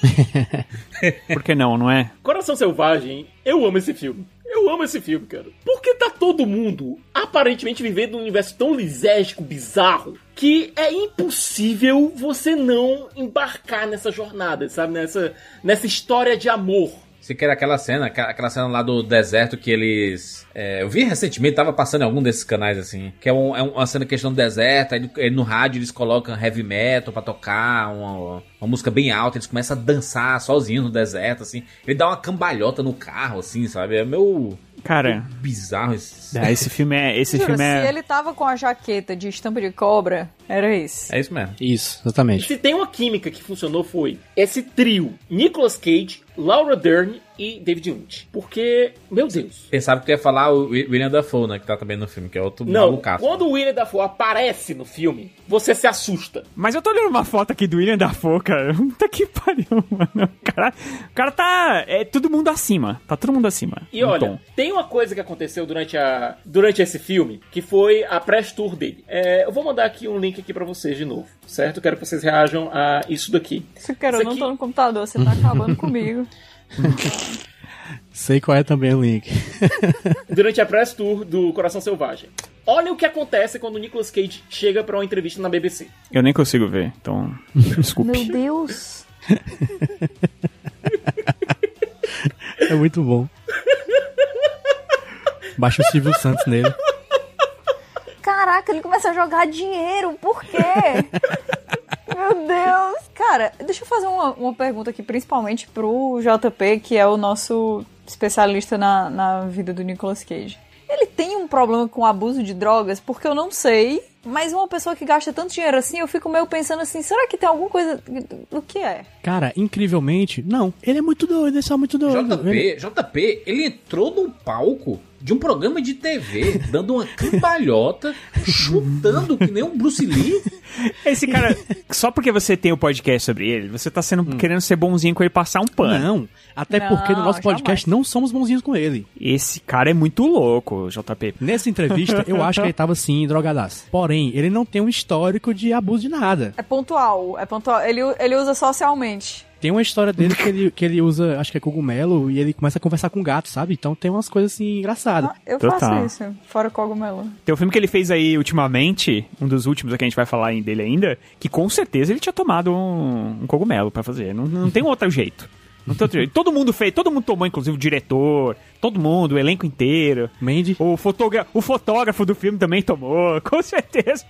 Por que não, não é? Coração Selvagem, eu amo esse filme. Eu amo esse filme, cara. Porque tá todo mundo aparentemente vivendo um universo tão lisérgico, bizarro, que é impossível você não embarcar nessa jornada, sabe? Nessa, nessa história de amor. Você quer aquela cena, aquela cena lá do deserto que eles. é, eu vi recentemente, tava passando em algum desses canais assim. Que é, um- é uma cena questão do deserto, aí no, aí no rádio eles colocam heavy metal pra tocar, uma, uma música bem alta, eles começam a dançar sozinhos no deserto, assim. Ele dá uma cambalhota no carro, assim, sabe? É meio Cara, bizarro esse. é, esse filme é. Esse Juro, filme se é. ele tava com a jaqueta de estampa de cobra, era isso. É isso mesmo. Isso, exatamente. se tem uma química que funcionou foi esse trio: Nicolas Cage, Laura Dern e David Lynch. Porque, meu Deus. Pensava que tu ia falar o Wi- William Dafoe, né? Que tá também no filme, que é outro Não, malucaço. quando o William Dafoe aparece no filme, você se assusta. Mas eu tô olhando uma foto aqui do William Dafoe, cara. Puta que pariu, mano. O cara, o cara tá. É todo mundo acima. Tá todo mundo acima. E olha, tom. tem uma coisa que aconteceu durante, a, durante esse filme, que foi a press tour dele. É, eu vou mandar aqui um link aqui pra vocês de novo, certo? Quero que vocês reajam a isso daqui. Isso, cara, eu não aqui- tô no computador, você tá acabando comigo. Sei qual é também o link. Durante a press tour do Coração Selvagem. Olha o que acontece quando o Nicolas Cage chega pra uma entrevista na BBC. Eu nem consigo ver, então. Desculpe. Meu Deus. É muito bom. Baixa o Silvio Santos nele. Caraca, ele começa a jogar dinheiro, por quê? Meu Deus. Cara, deixa eu fazer uma, uma pergunta aqui, principalmente pro JP, que é o nosso especialista na, na vida do Nicolas Cage. Ele tem um problema com abuso de drogas? Porque eu não sei, mas uma pessoa que gasta tanto dinheiro assim, eu fico meio pensando assim, será que tem alguma coisa... O que é? Cara, incrivelmente, não. Ele é muito doido, ele é só muito doido. Ele- JP, JP, ele entrou num palco de um programa de TV, dando uma cambalhota, chutando que nem um Bruce Lee. Esse cara, só porque você tem o podcast sobre ele, você tá sendo querendo ser bonzinho com ele passar um pano. Não, até Não, porque no nosso podcast jamais. não somos bonzinhos com ele. Esse cara é muito louco, JP. Nessa entrevista, eu acho que ele tava assim, drogadaço. Porém, ele não tem um histórico de abuso de nada. É pontual, é pontual. Ele, ele usa socialmente. Tem uma história dele que ele, que ele usa, acho que é cogumelo, e ele começa a conversar com gato, sabe? Então tem umas coisas assim engraçadas. Ah, eu Total. faço isso, fora cogumelo. Tem um filme que ele fez aí ultimamente, um dos últimos que a gente vai falar dele ainda, que com certeza ele tinha tomado um, um cogumelo pra fazer. Não, não tem outro jeito. Não tem outro jeito. Todo mundo fez, todo mundo tomou, inclusive o diretor, todo mundo, o elenco inteiro. Mandy. O, fotogra o fotógrafo do filme também tomou, com certeza.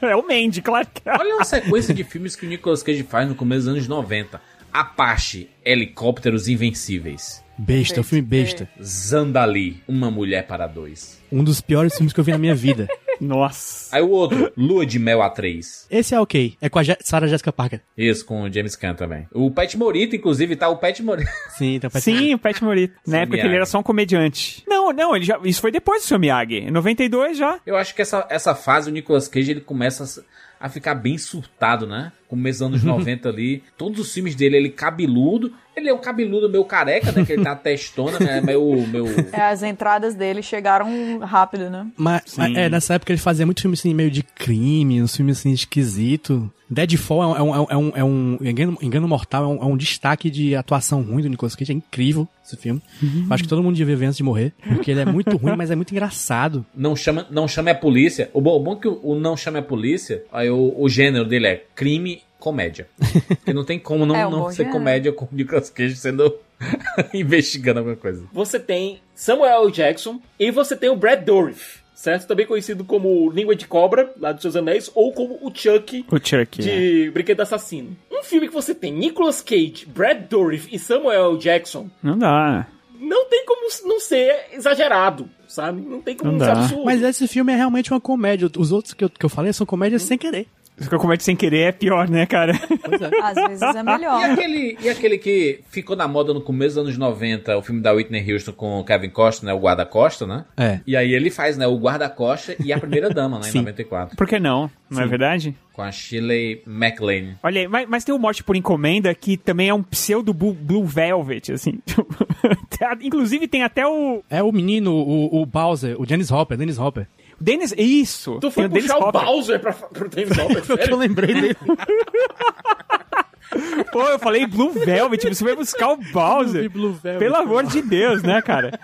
é o Mandy, claro que é. Olha uma sequência de filmes que o Nicolas Cage faz no começo dos anos 90. Apache, Helicópteros Invencíveis. Besta, é um filme besta. Zandali, Uma Mulher para Dois. Um dos piores filmes que eu vi na minha vida. Nossa. Aí o outro, Lua de Mel A3. Esse é ok. É com a Je Sarah Jessica Parker. Isso, com o James Caan também. O Pet Morita, inclusive, tá o Pet Morita. Sim, então parece Sim, o Pat Morita. Na época que ele era só um comediante. Não, não, ele já, isso foi depois do seu Miyagi. Em 92 já. Eu acho que essa, essa fase, o Nicolas Cage, ele começa a ficar bem surtado, né? Começo dos anos 90 ali. Todos os filmes dele, ele cabeludo. Ele é um cabeludo meio careca, né? Que ele tá testona, né? Meio, meio... É, as entradas dele chegaram rápido, né? Mas, mas, é, nessa época ele fazia muito filme assim, meio de crime, uns filmes assim esquisito. Deadfall é um, é um, é um, é um engano, engano mortal, é um, é um destaque de atuação ruim do Nicolas Cage, é incrível esse filme. Uhum. Acho que todo mundo devia ver antes de morrer, porque ele é muito ruim, mas é muito engraçado. Não chama, não chame a polícia. O bom, o bom é que o, o não chame a polícia, aí o, o gênero dele é crime, comédia. Porque não tem como não, É um não ser comédia com o Nicolas Cage sendo... investigando alguma coisa. Você tem Samuel L. Jackson e você tem o Brad Dourif, certo? Também conhecido como Língua de Cobra, lá dos Seus Anéis, ou como o Chuck O Chuck. de Brinquedo Assassino. Um filme que você tem Nicolas Cage, Brad Dourif e Samuel L. Jackson, Não dá. não tem como não ser exagerado, sabe? Não tem como Não ser dá. absurdo. Mas esse filme é realmente uma comédia. Os outros que eu, que eu falei são comédias sem querer. Ficar comete sem querer é pior, né, cara? Pois é. Às vezes é E melhor. aquele, e aquele que ficou na moda no começo dos anos 90, o filme da Whitney Houston com o Kevin Costa, né? O Guarda-Costa, né? É. E aí ele faz, né? O Guarda-Costa e a Primeira Dama, né? Em Sim. 94. Por que não? Não é Sim. verdade? Com a Shirley MacLaine. Olha aí, mas, mas tem o Morte por Encomenda, que também é um pseudo Blue, Blue Velvet, assim. Inclusive tem até o É o menino, o, o Bowser, o Dennis Hopper, Dennis Hopper. Dennis... Isso! Tu foi o puxar o. Bowser pra, pro Dennis Hopper, eu lembrei dele. Pô, eu falei Blue Velvet, você vai buscar o Bowser. Blue Velvet. Pelo amor de Deus, né, cara?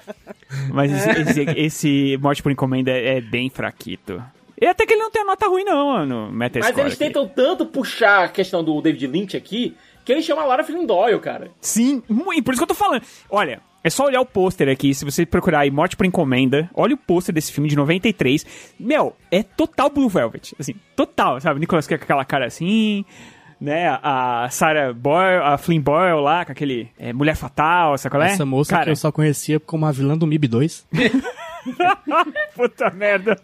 Mas esse, esse, esse Morte por Encomenda é bem fraquito. E até que ele não tem a nota ruim, não, mano. Metascore Mas eles aqui. tentam tanto puxar a questão do David Lynch aqui, que eles chamam a Lara Flynn Doyle, cara. Sim, muito, por isso que eu tô falando. Olha, é só olhar o pôster aqui, se você procurar aí Morte por Encomenda, olha o pôster desse filme de 93. Meu, é total Blue Velvet, assim, total, sabe? Nicolas Cage com aquela cara assim, né? A Sarah Boyle, a Flynn Boyle lá, com aquele é, Mulher Fatal, sabe qual é? Essa moça Cara, que eu só conhecia como a vilã do MIB 2. puta merda.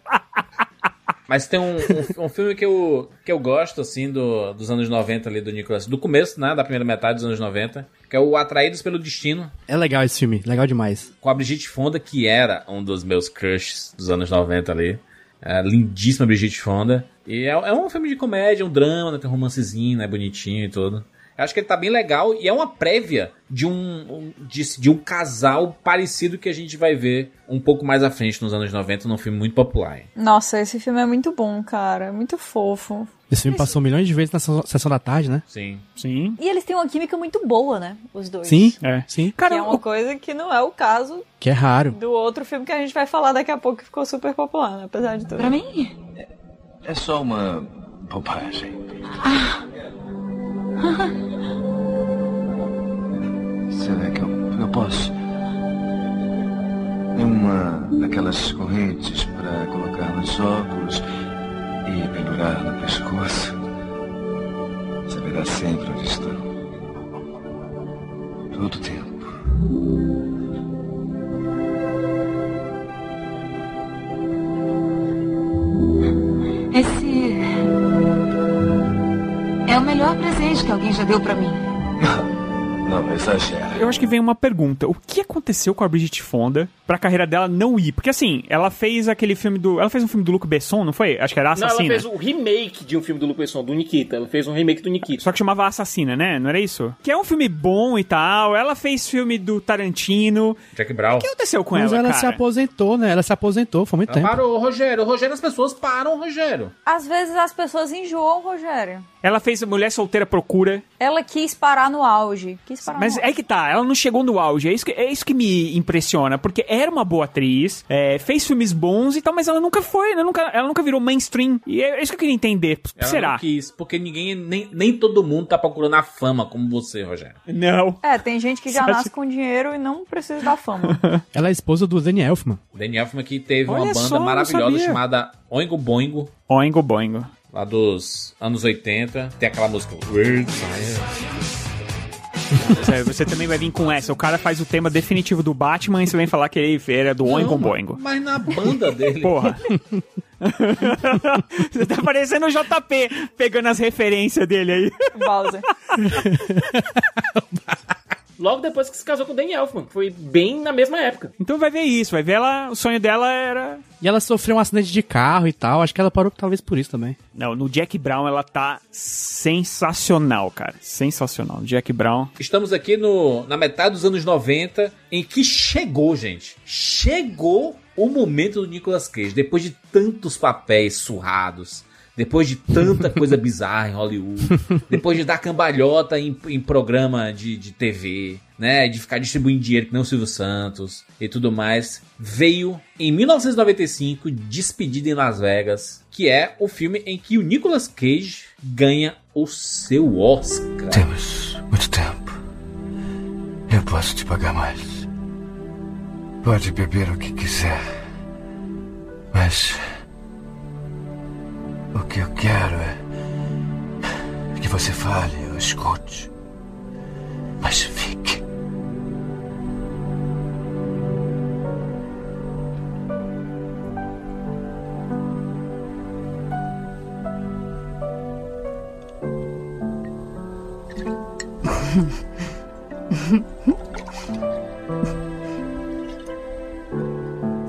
Mas tem um, um, um filme que eu, que eu gosto, assim, do, dos anos 90 ali do Nicolas. Do começo, né? Da primeira metade dos anos 90. Que é o Atraídos pelo Destino. É legal esse filme, legal demais. Com a Brigitte Fonda, que era um dos meus crushes dos anos 90 ali. É, lindíssima Brigitte Fonda. E é, é um filme de comédia, um drama, né? Tem um romancezinho, né? Bonitinho e tudo. Eu acho que ele tá bem legal e é uma prévia de um, de, de um casal parecido que a gente vai ver um pouco mais à frente nos anos 90 num filme muito popular. hein? Nossa, esse filme é muito bom, cara. É muito fofo. Esse filme passou milhões de vezes na sessão da tarde, né? Sim. Sim. E eles têm uma química muito boa, né? Os dois. Sim, É. sim. Que é uma coisa que não é o caso Que é raro. do outro filme que a gente vai falar daqui a pouco que ficou super popular, né? apesar de tudo. Pra mim? É só uma bobagem. Será que eu, eu posso? Uma daquelas correntes para colocar nos óculos e pendurar no pescoço. Saberá sempre onde estão. Todo tempo. Esse. É o melhor presente que alguém já deu pra mim. Não, exagera. Eu acho que vem uma pergunta. O que aconteceu com a Brigitte Fonda pra carreira dela não ir? Porque assim, ela fez aquele filme do. Ela fez um filme do Luc Besson, não foi? Acho que era Não, ela Assassina. fez o remake de um filme do Luke Besson, do Nikita. Ela fez um remake do Nikita. Só que chamava Assassina, né? Não era isso? Que é um filme bom e tal. Ela fez filme do Tarantino. Jack Brown. O que aconteceu com Mas ela, ela cara? se aposentou, né? Ela se aposentou, foi muito Ela tempo. parou, Rogério. Rogério, as pessoas param, Rogério. Às vezes as pessoas enjoam, Rogério. Ela fez Mulher Solteira Procura. Ela quis parar no auge. Quis parar Mas no é que tá, ela não chegou no auge. É isso que, é isso que me impressiona. Porque era uma boa atriz, é, fez filmes bons e tal, mas ela nunca foi, ela nunca, ela nunca virou mainstream. E é isso que eu queria entender. Ela será? não quis, porque ninguém, nem, nem todo mundo tá procurando a fama como você, Rogério. Não. É, tem gente que já Sabe- nasce com dinheiro e não precisa da fama. Ela é esposa do Danny Elfman. O Danny Elfman que teve Olha uma só, banda não maravilhosa chamada Oingo Boingo, Oingo boingo. Lá dos anos 80. Tem aquela música Weird Science. Você- também vai vir com essa. O cara faz o tema definitivo do Batman e você vem falar que ele era do Oingo Boingo. Mas na banda dele. Porra. Você tá parecendo o JP pegando as referências dele aí. Bowser. Logo depois que se casou com o Elfman. Foi bem na mesma época. Então vai ver isso, vai ver ela. O sonho dela era. E ela sofreu um acidente de carro e tal. Acho que ela parou talvez por isso também. Não, no Jack Brown ela tá sensacional, cara. Sensacional. Jack Brown. Estamos aqui no, na metade dos anos 90, em que chegou, gente. Chegou o momento do Nicolas Cage. Depois de tantos papéis surrados, depois de tanta coisa bizarra em Hollywood, depois de dar cambalhota em, em programa de, de TV, né? De ficar distribuindo dinheiro que nem o Silvio Santos e tudo mais, veio em 1995 Despedida em Las Vegas, que é o filme em que o Nicolas Cage ganha o seu Oscar. Temos muito tempo. Eu posso te pagar mais. Pode beber o que quiser. Mas. O que eu quero é. que você fale ou escute. Mas fique.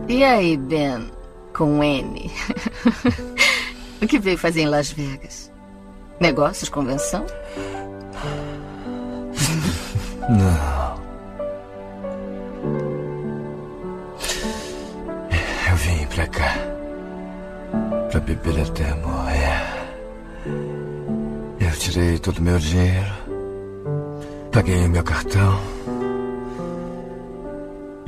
E aí, Ben? Com N. o que veio fazer em Las Vegas? Negócios, convenção? Não. Eu vim pra cá. Pra beber até morrer. Eu tirei todo o meu dinheiro. Paguei o meu cartão.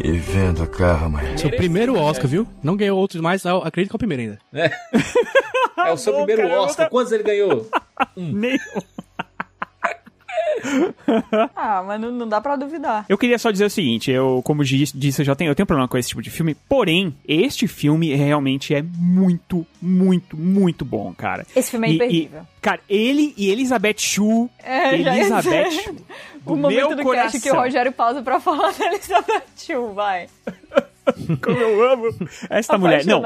E vendo carro amanhã. Seu primeiro Oscar, viu? Não ganhou outros mais, eu acredito que é o primeiro ainda. É o seu bom, primeiro cara, Oscar. Quantos ele ganhou? Nem... Ah, mas não, não dá pra duvidar. Eu queria só dizer o seguinte, eu, como disse, eu já tenho, eu tenho problema com esse tipo de filme, porém, este filme realmente é muito, muito, muito bom, cara. Esse filme é E- imperdível. E, cara, ele e Elizabeth Shue, É, ia Elizabeth. Shue, O momento do coração. cast que o Rogério pausa pra falar da Elizabeth Shue, vai. Como eu amo essa mulher. Não.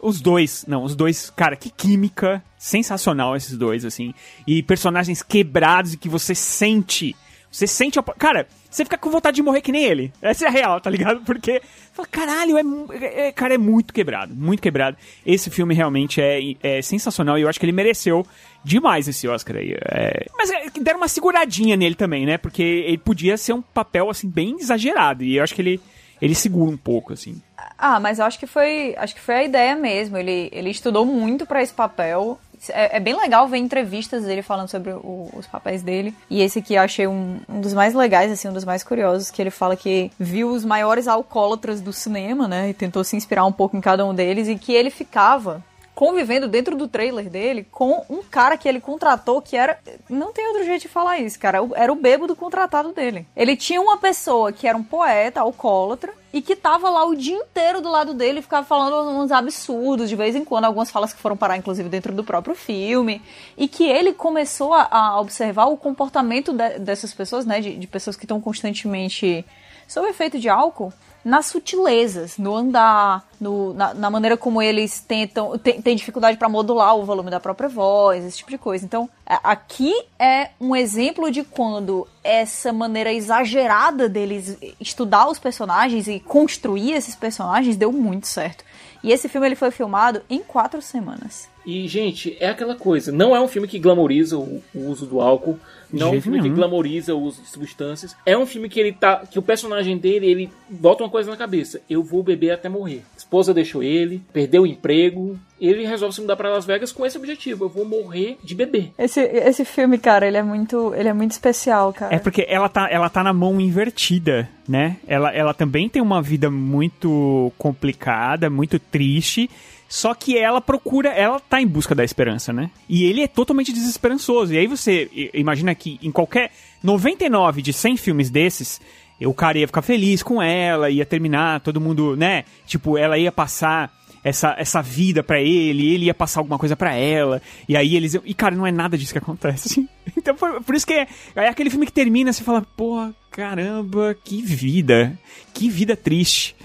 Os dois, não, os dois, cara, que química sensacional esses dois, assim. E personagens quebrados e que você sente. Você sente. Cara, você fica com vontade de morrer que nem ele. Essa é a real, tá ligado? Porque. Fala, caralho, é, é- é- cara, é muito quebrado, muito quebrado. Esse filme realmente é, é sensacional e eu acho que ele mereceu demais esse Oscar aí. É, mas é, deram uma seguradinha nele também, né? Porque ele podia ser um papel, assim, bem exagerado. E eu acho que ele, ele segura um pouco, assim. Ah, mas eu acho que foi, acho que foi a ideia mesmo. Ele, ele estudou muito pra esse papel. É, é bem legal ver entrevistas dele falando sobre o- os papéis dele. E esse aqui eu achei um, um dos mais legais, assim, um dos mais curiosos, que ele fala que viu os maiores alcoólatras do cinema, né? E tentou se inspirar um pouco em cada um deles, e que ele ficava convivendo dentro do trailer dele com um cara que ele contratou que era. Não tem outro jeito de falar isso, cara. Era o bêbado contratado dele. Ele tinha uma pessoa que era um poeta, alcoólatra, e que tava lá o dia inteiro do lado dele e ficava falando uns absurdos de vez em quando, algumas falas que foram parar, inclusive, dentro do próprio filme. E que ele começou a, a observar o comportamento de- dessas pessoas, né? De, de pessoas que estão constantemente sob efeito de álcool nas sutilezas, no andar, no- na, na maneira como eles tentam. Tem, dificuldade para modular o volume da própria voz, esse tipo de coisa. Então, aqui é um exemplo de quando essa maneira exagerada deles estudar os personagens e construir esses personagens deu muito certo. E esse filme ele foi filmado em quatro semanas. E, gente, é aquela coisa. Não é um filme que glamoriza o, o uso do álcool. De Não é um filme que nenhum. glamoriza o uso de substâncias. É um filme que ele tá. Que o personagem dele, ele bota uma coisa na cabeça. Eu vou beber até morrer. A esposa deixou ele, perdeu o emprego. Ele resolve se mudar pra Las Vegas com esse objetivo. Eu vou morrer de beber. Esse, esse filme, cara, ele é muito, ele é muito especial, cara. É porque ela tá, ela tá na mão invertida, né? Ela, ela também tem uma vida muito complicada, muito triste. Só que ela procura, ela tá em busca da esperança, né? E ele é totalmente desesperançoso. E aí você imagina que em qualquer 99 de 100 filmes desses, o cara ia ficar feliz com ela, ia terminar, todo mundo, né? Tipo, ela ia passar essa, essa vida pra ele, ele ia passar alguma coisa pra ela, e aí eles. E cara, não é nada disso que acontece. Então por, por isso que é, é aquele filme que termina, você fala, pô, caramba, que vida, que vida triste.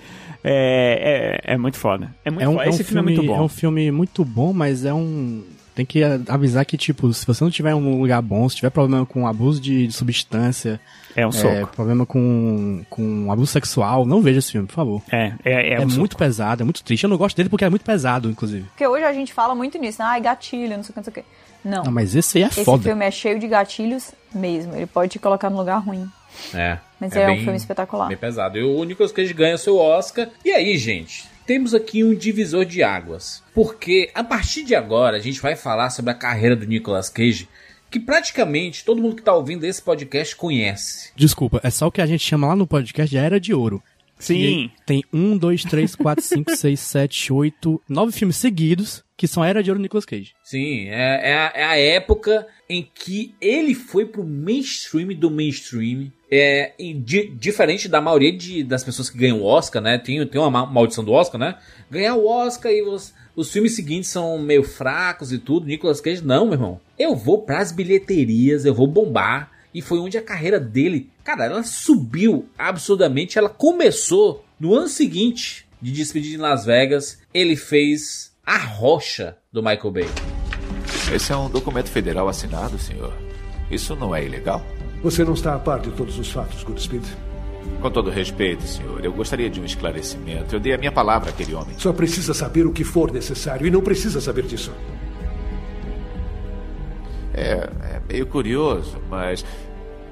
É, é, é muito foda. É muito É um, foda. é um Esse filme, é muito bom. É um filme muito bom, mas é um. Tem que avisar que, tipo, se você não tiver em um lugar bom, se tiver problema com abuso de, de substância, É um soco. problema com, com abuso sexual, não veja esse filme, por favor. É, é, é, um muito pesado, é muito triste. Eu não gosto dele porque é muito pesado, inclusive. Porque hoje a gente fala muito nisso, né? Ai, gatilho, não sei o que, não sei o que. Não. Não, mas esse aí é Esse foda. filme é cheio de gatilhos mesmo. Ele pode te colocar no lugar ruim. É. Mas é um filme espetacular. Bem pesado. E o Nicolas Cage ganha seu Oscar. E aí, gente? Temos aqui um divisor de águas. Porque a partir de agora a gente vai falar sobre a carreira do Nicolas Cage. Que praticamente todo mundo que tá ouvindo esse podcast conhece. Desculpa, é só o que a gente chama lá no podcast de Era de Ouro. Sim. E tem um, dois, três, quatro, cinco, seis, sete, oito, nove filmes seguidos que são Era de Ouro do Nicolas Cage. Sim, é, é a, é a época em que ele foi pro mainstream do mainstream. É, di- diferente da maioria de, das pessoas que ganham o Oscar, né? Tem, tem uma ma- maldição do Oscar, né? Ganhar o Oscar e os, os filmes seguintes são meio fracos e tudo. Nicolas Cage, não, meu irmão. Eu vou pras bilheterias, eu vou bombar. E foi onde a carreira dele, cara, ela subiu absurdamente. Ela começou no ano seguinte de Despedida em Las Vegas. Ele fez A Rocha do Michael Bay. Esse é um documento federal assinado, senhor. Isso não é ilegal? Você não está a par de todos os fatos, Goodspeed. Com todo respeito, senhor, eu gostaria de um esclarecimento. Eu dei a minha palavra àquele homem. Só precisa saber o que for necessário e não precisa saber disso. É, é meio curioso, mas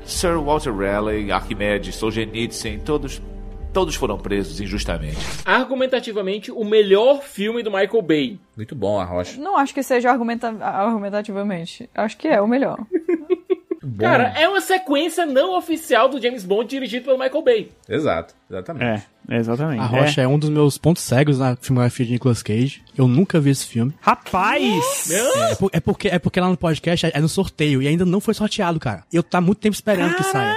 Sir Walter Raleigh, Arquimedes, Solzhenitsyn, todos, todos foram presos injustamente. Argumentativamente, o melhor filme do Michael Bay. Muito bom, A Rocha. Não acho que seja argumenta argumentativamente. Acho que é o melhor. Bom. Cara, é uma sequência não oficial do James Bond dirigido pelo Michael Bay. Exato, exatamente. É, exatamente. A Rocha é. um dos meus pontos cegos na filmografia de Nicolas Cage. Eu nunca vi esse filme. Rapaz! É, por- é porque, é porque lá no podcast é, é no sorteio e ainda não foi sorteado, cara. Eu tá muito tempo esperando que saia.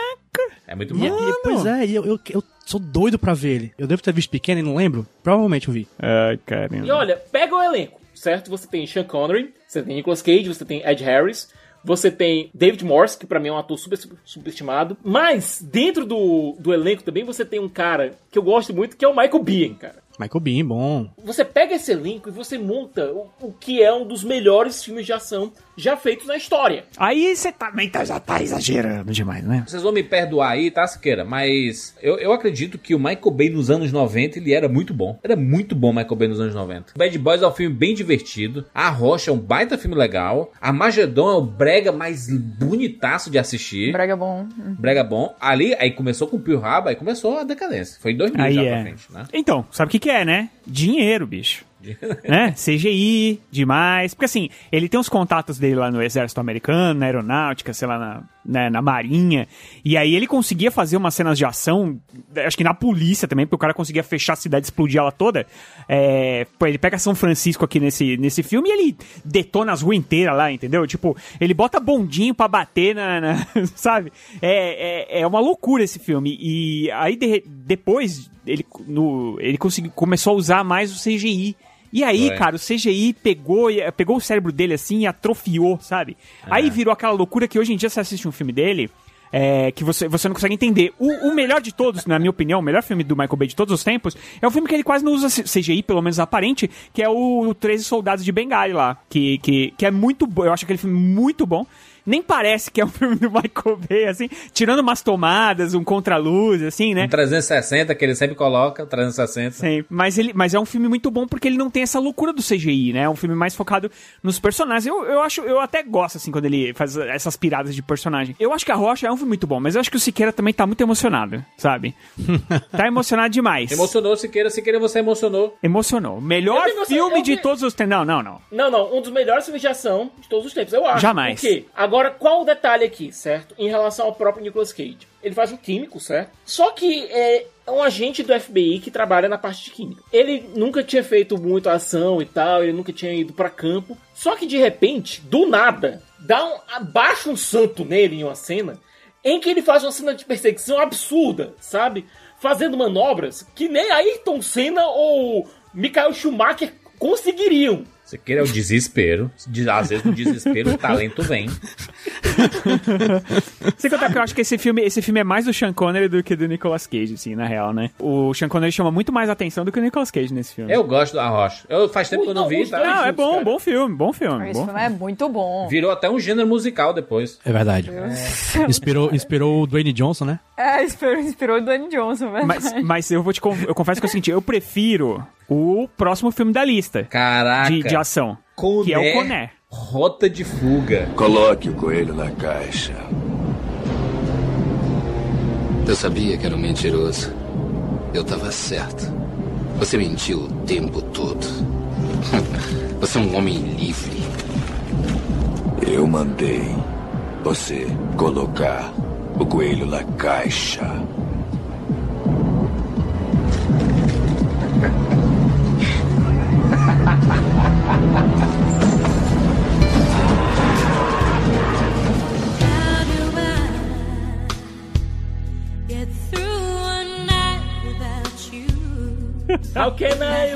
É muito E, bom. e- pois é, e eu, eu, eu sou doido pra ver ele. Eu devo ter visto pequeno e não lembro. Provavelmente eu vi. Ai, caramba. E olha, pega o elenco, certo? Você tem Sean Connery, você tem Nicolas Cage, você tem Ed Harris, você tem David Morse, que pra mim é um ator super- subestimado. Mas, dentro do, do elenco também, você tem um cara que eu gosto muito, que é o Michael Biehn, cara. Michael Bean, bom. Você pega esse elenco e você monta o, o que é um dos melhores filmes de ação já feitos na história. Aí você também tá, já tá exagerando demais, né? Vocês vão me perdoar aí, tá, Siqueira? Mas eu, eu acredito que o Michael Bay nos anos 90, ele era muito bom. Era muito bom o Michael Bay nos anos 90. Bad Boys é um filme bem divertido. A Rocha é um baita filme legal. Armagedon é o brega mais bonitaço de assistir. Brega bom. Brega bom. Ali, aí começou com o Pio Raba, aí começou a decadência. Foi em 2000 Aí já é. pra frente, né? Então, sabe o que que é, né? Dinheiro, bicho. né? CGI, demais. Porque assim, ele tem os contatos dele lá no exército americano, na aeronáutica, sei lá, na, né, na marinha. E aí ele conseguia fazer umas cenas de ação, acho que na polícia também, porque o cara conseguia fechar a cidade, explodir ela toda. É, ele pega São Francisco aqui nesse, nesse filme e ele detona as ruas inteiras lá, entendeu? Tipo, ele bota bondinho pra bater na. na- sabe? É, é, é uma loucura esse filme. E aí de- depois ele, no, ele conseguiu, começou a usar mais o CGI. E aí, Foi. cara, o CGI pegou, pegou o cérebro dele assim e atrofiou, sabe? Aí virou aquela loucura que hoje em dia você assiste um filme dele. é, que você, você não consegue entender. O, o melhor de todos, na minha opinião, o melhor filme do Michael Bay de todos os tempos, é o filme que ele quase não usa CGI, pelo menos aparente, que é o, o 13 Soldados de Bengali lá. Que, que, que é muito bom. Eu acho aquele filme muito bom. Nem parece que é um filme do Michael Bay, assim, tirando umas tomadas, um contraluz, assim, né? Um 360, que ele sempre coloca, 360. Sim, mas, ele, mas é um filme muito bom porque ele não tem essa loucura do CGI, né? É um filme mais focado nos personagens. Eu, eu acho, eu até gosto, assim, quando ele faz essas piradas de personagem. Eu acho que a Rocha é um filme muito bom, mas eu acho que o Siqueira também tá muito emocionado, sabe? tá emocionado demais. Emocionou, Siqueira, Siqueira, você emocionou. Emocionou. Melhor emocionei, filme eu de todos os tempos. Não, não, não. Não, não, um dos melhores filmes de ação de todos os tempos, eu acho. Jamais. Por quê? Agora, qual o detalhe aqui, certo? Em relação ao próprio Nicolas Cage. Ele faz um químico, certo? Só que é um agente do FBI que trabalha na parte de química. Ele nunca tinha feito muito ação e tal, ele nunca tinha ido pra campo. Só que de repente, do nada, dá um, abaixa um santo nele em uma cena em que ele faz uma cena de perseguição absurda, sabe? Fazendo manobras que nem Ayrton Senna ou Michael Schumacher conseguiriam. Siqueira é o desespero. De- Às vezes, no desespero, o talento vem. Sem contar que eu acho que esse filme, esse filme é mais do Sean Connery do que do Nicolas Cage, assim, na real, né? O Sean Connery chama muito mais atenção do que o Nicolas Cage nesse filme. Eu gosto da Rocha. Eu, faz tempo que eu não vi, tá? Não, é bom, cara. bom filme, bom filme. Esse bom filme é muito bom. Virou até um gênero musical depois. É verdade. Inspirou, inspirou o Dwayne Johnson, né? É, inspirou, inspirou o Dwayne Johnson, verdade. Mas, mas eu vou te eu confesso que eu senti, eu prefiro o próximo filme da lista Caraca. de, de ação, que é o Coné. Rota de fuga. Coloque o coelho na caixa. Eu sabia que era um mentiroso. Eu tava certo. Você mentiu o tempo todo. Você é um homem livre. Eu mandei você colocar o coelho na caixa. How can I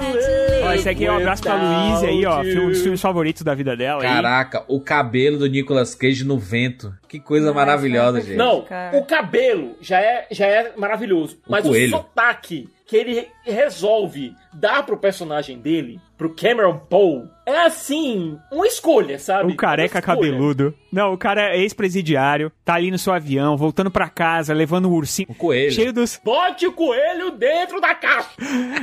Ó, esse aqui é um abraço pra Luísa aí, ó, without um dos filmes favoritos da vida dela. aí. Caraca, o cabelo do Nicolas Cage no vento. Que coisa maravilhosa, gente. Não, o cabelo já é, já é maravilhoso. mas coelho. o sotaque que ele resolve dar pro personagem dele, pro Cameron Poe, é assim, uma escolha, sabe? O careca cabeludo. Não, o cara é ex-presidiário, tá ali no seu avião, voltando pra casa, levando o ursinho. O coelho. Cheio dos. Bote o coelho dentro da caixa.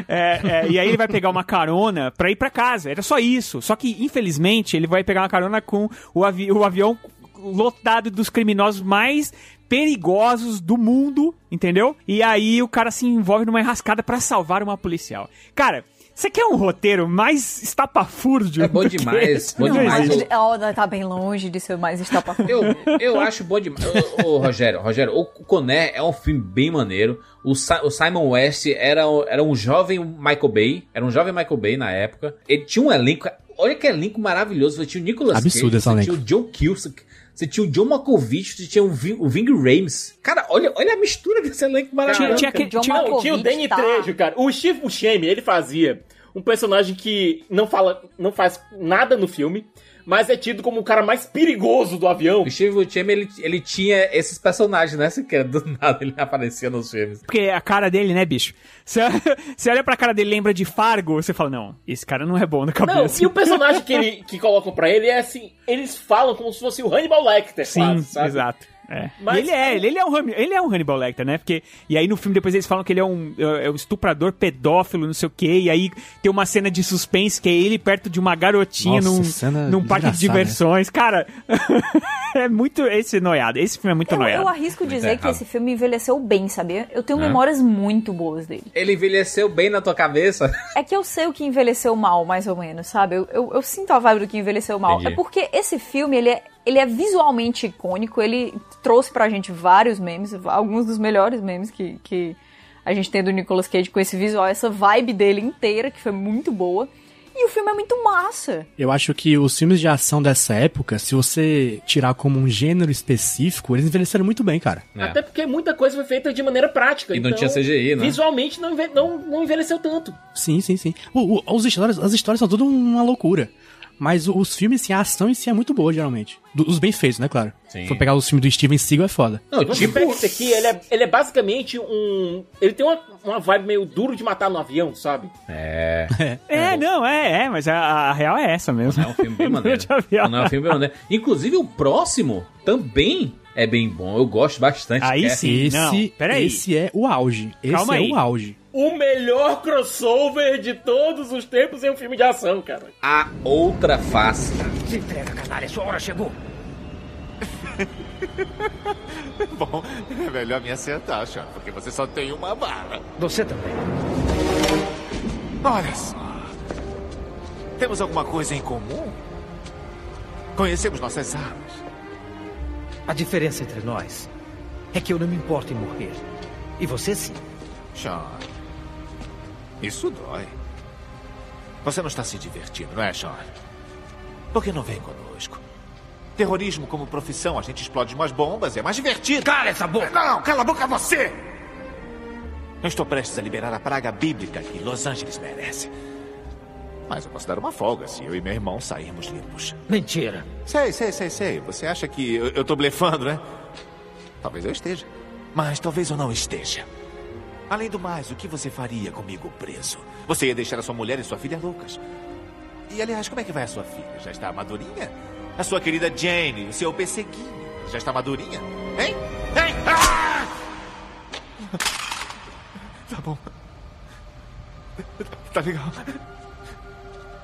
É, é, e aí ele vai pegar uma carona pra ir pra casa. Era só isso. Só que, infelizmente, ele vai pegar uma carona com o, avi o avião lotado dos criminosos mais perigosos do mundo, entendeu? E aí o cara se envolve numa enrascada pra salvar uma policial. Cara, Você quer um roteiro mais estapafúrdio? É bom que demais, bom Não demais. existe. Oh, tá bem longe de ser mais estapafúrdio. Eu, eu acho bom demais. Ô, ô, Rogério, Rogério, o Coné é um filme bem maneiro. O, Sa- o Simon West era, era um jovem Michael Bay. Era um jovem Michael Bay na época. Ele tinha um elenco. Olha que elenco maravilhoso. Você tinha o Nicolas Absurdo Cage, você elenco. tinha o John Cusack. Você tinha o John Malkovich, você tinha o, Ving, o Ving Rhames. Cara, olha, olha a mistura desse elenco maravilhoso. tinha cara. aquele- Não, tinha o Danny Trejo, cara. O Steve Buscemi, ele fazia um personagem que não fala, não faz nada no filme, mas é tido como o cara mais perigoso do avião. O Steve Buscemi, ele, ele tinha esses personagens, né? Quer, do nada ele aparecia nos filmes. Porque a cara dele, né, bicho? Você, você olha pra cara dele e lembra de Fargo, você fala, não, esse cara não é bom na Não, cabeça. e o personagem que, ele, que colocam pra ele é assim, eles falam como se fosse o Hannibal Lecter, Sim, quase, sabe? exato. É. Mas- ele é, ele, ele é um, ele é um Hannibal Lecter, né? Porque, e aí no filme depois eles falam que ele é um, é um estuprador pedófilo, não sei o quê, e aí tem uma cena de suspense que é ele perto de uma garotinha Nossa, num, cena num parque de desgraçada, diversões. Cara, é muito esse noiado. Esse filme é muito Eu, noiado. eu arrisco Muito dizer que esse filme envelheceu bem, sabia? Eu tenho É? memórias muito boas dele. Ele envelheceu bem na tua cabeça. É que eu sei o que envelheceu mal, mais ou menos, sabe? Eu, eu, eu sinto a vibe do que envelheceu mal. Entendi. É porque esse filme, ele é, ele é visualmente icônico, ele trouxe pra gente vários memes, alguns dos melhores memes que, que a gente tem do Nicolas Cage com esse visual, essa vibe dele inteira, que foi muito boa. E o filme é muito massa. Eu acho que os filmes de ação dessa época, se você tirar como um gênero específico, eles envelheceram muito bem, cara. Até porque muita coisa foi feita de maneira prática. É. E não então, tinha CGI, né? Visualmente não, não, não envelheceu tanto. Sim, sim, sim. O- o- os histórias, as histórias são tudo uma loucura. Mas o- os filmes, assim, a ação em si é muito boa, geralmente. Do- os bem feitos, né, claro. Sim. Se for pegar os filmes do Steven Seagal, é foda. Não, Você tipo, esse aqui, ele é, ele é basicamente um. Ele tem uma, uma vibe meio duro de matar no avião, sabe? É. É, não, é, é, mas a, a real é essa mesmo. É um filme bem maneiro. De avião. Não é um filme bem maneiro. Inclusive, o próximo também é bem bom. Eu gosto bastante. Aí é- sim. Esse, não, peraí. esse é o auge. Esse Calma é aí. o auge. O melhor crossover de todos os tempos em um filme de ação, cara. A outra face. Se entrega, canalha, sua hora chegou. Bom, é melhor me acertar, Sean, porque você só tem uma bala. Você também. Olha só. Temos alguma coisa em comum? Conhecemos nossas armas. A diferença entre nós é que eu não me importo em morrer. E você sim. Sean, isso dói. Você não está se divertindo, não é, Sean? Por que não vem conosco? Terrorismo como profissão, a gente explode umas bombas, é mais divertido. Cala essa boca! Não, cala a boca você! Eu estou prestes a liberar a praga bíblica que Los Angeles merece. Mas eu posso dar uma folga se eu e meu irmão sairmos limpos. Mentira. Sei, sei, sei, sei. Você acha que eu, eu tô blefando, né? Talvez eu esteja. Mas talvez eu não esteja. Além do mais, o que você faria comigo preso? Você ia deixar a sua mulher e sua filha loucas. E aliás, como é que vai a sua filha? Já está madurinha? A sua querida Jane, o seu pesseguinho, já está madurinha? Hein? Hein? Ah! Tá bom. Tá legal.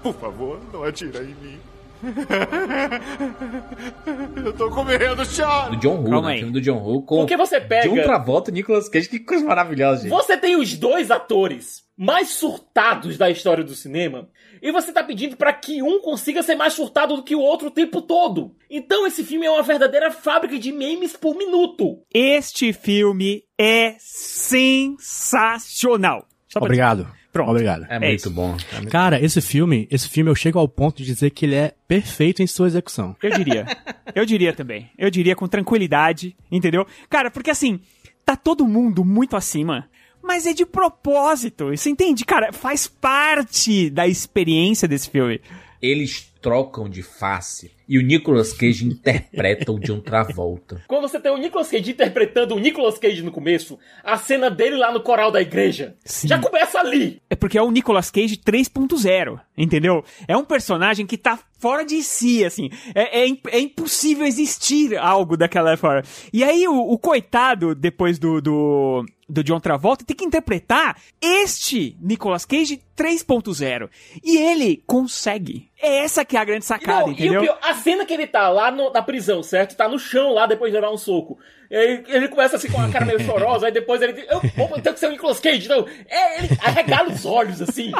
Por favor, não atira em mim. Eu tô com medo, Sean. Do John Woo, Calma né? Filme do John Woo com Porque você pega. John Travolta e Nicolas Cage. Que coisa maravilhosa, gente. Você tem os dois atores mais surtados da história do cinema. E você tá pedindo pra que um consiga ser mais surtado do que o outro o tempo todo. Então esse filme é uma verdadeira fábrica de memes por minuto. Este filme é sensacional. Obrigado. Pronto. Obrigado. É, É muito isso. bom. É muito- Cara, esse filme, esse filme eu chego ao ponto de dizer que ele é perfeito em sua execução. Eu diria. Eu diria também. Eu diria com tranquilidade, entendeu? Cara, porque assim, tá todo mundo muito acima. Mas é de propósito. Você entende? Cara, faz parte da experiência desse filme. Eles trocam de face e o Nicolas Cage interpreta o John Travolta. Quando você tem o Nicolas Cage interpretando o Nicolas Cage no começo, a cena dele lá no coral da igreja já começa ali. É porque é o Nicolas Cage 3.0, entendeu? É um personagem que tá fora de si, assim. É, é, é impossível existir algo daquela forma. E aí o, o coitado, depois do, do, do John Travolta, tem que interpretar este Nicolas Cage 3.0. E ele consegue. É essa que é a grande sacada, Não, e entendeu? pior, a cena que ele tá lá no- na prisão, certo? Tá no chão lá depois de levar um soco. E aí ele começa assim com a cara meio chorosa, aí depois ele diz, eu, tenho que ser o Nicolas Cage, não. É, ele arregala os olhos, assim.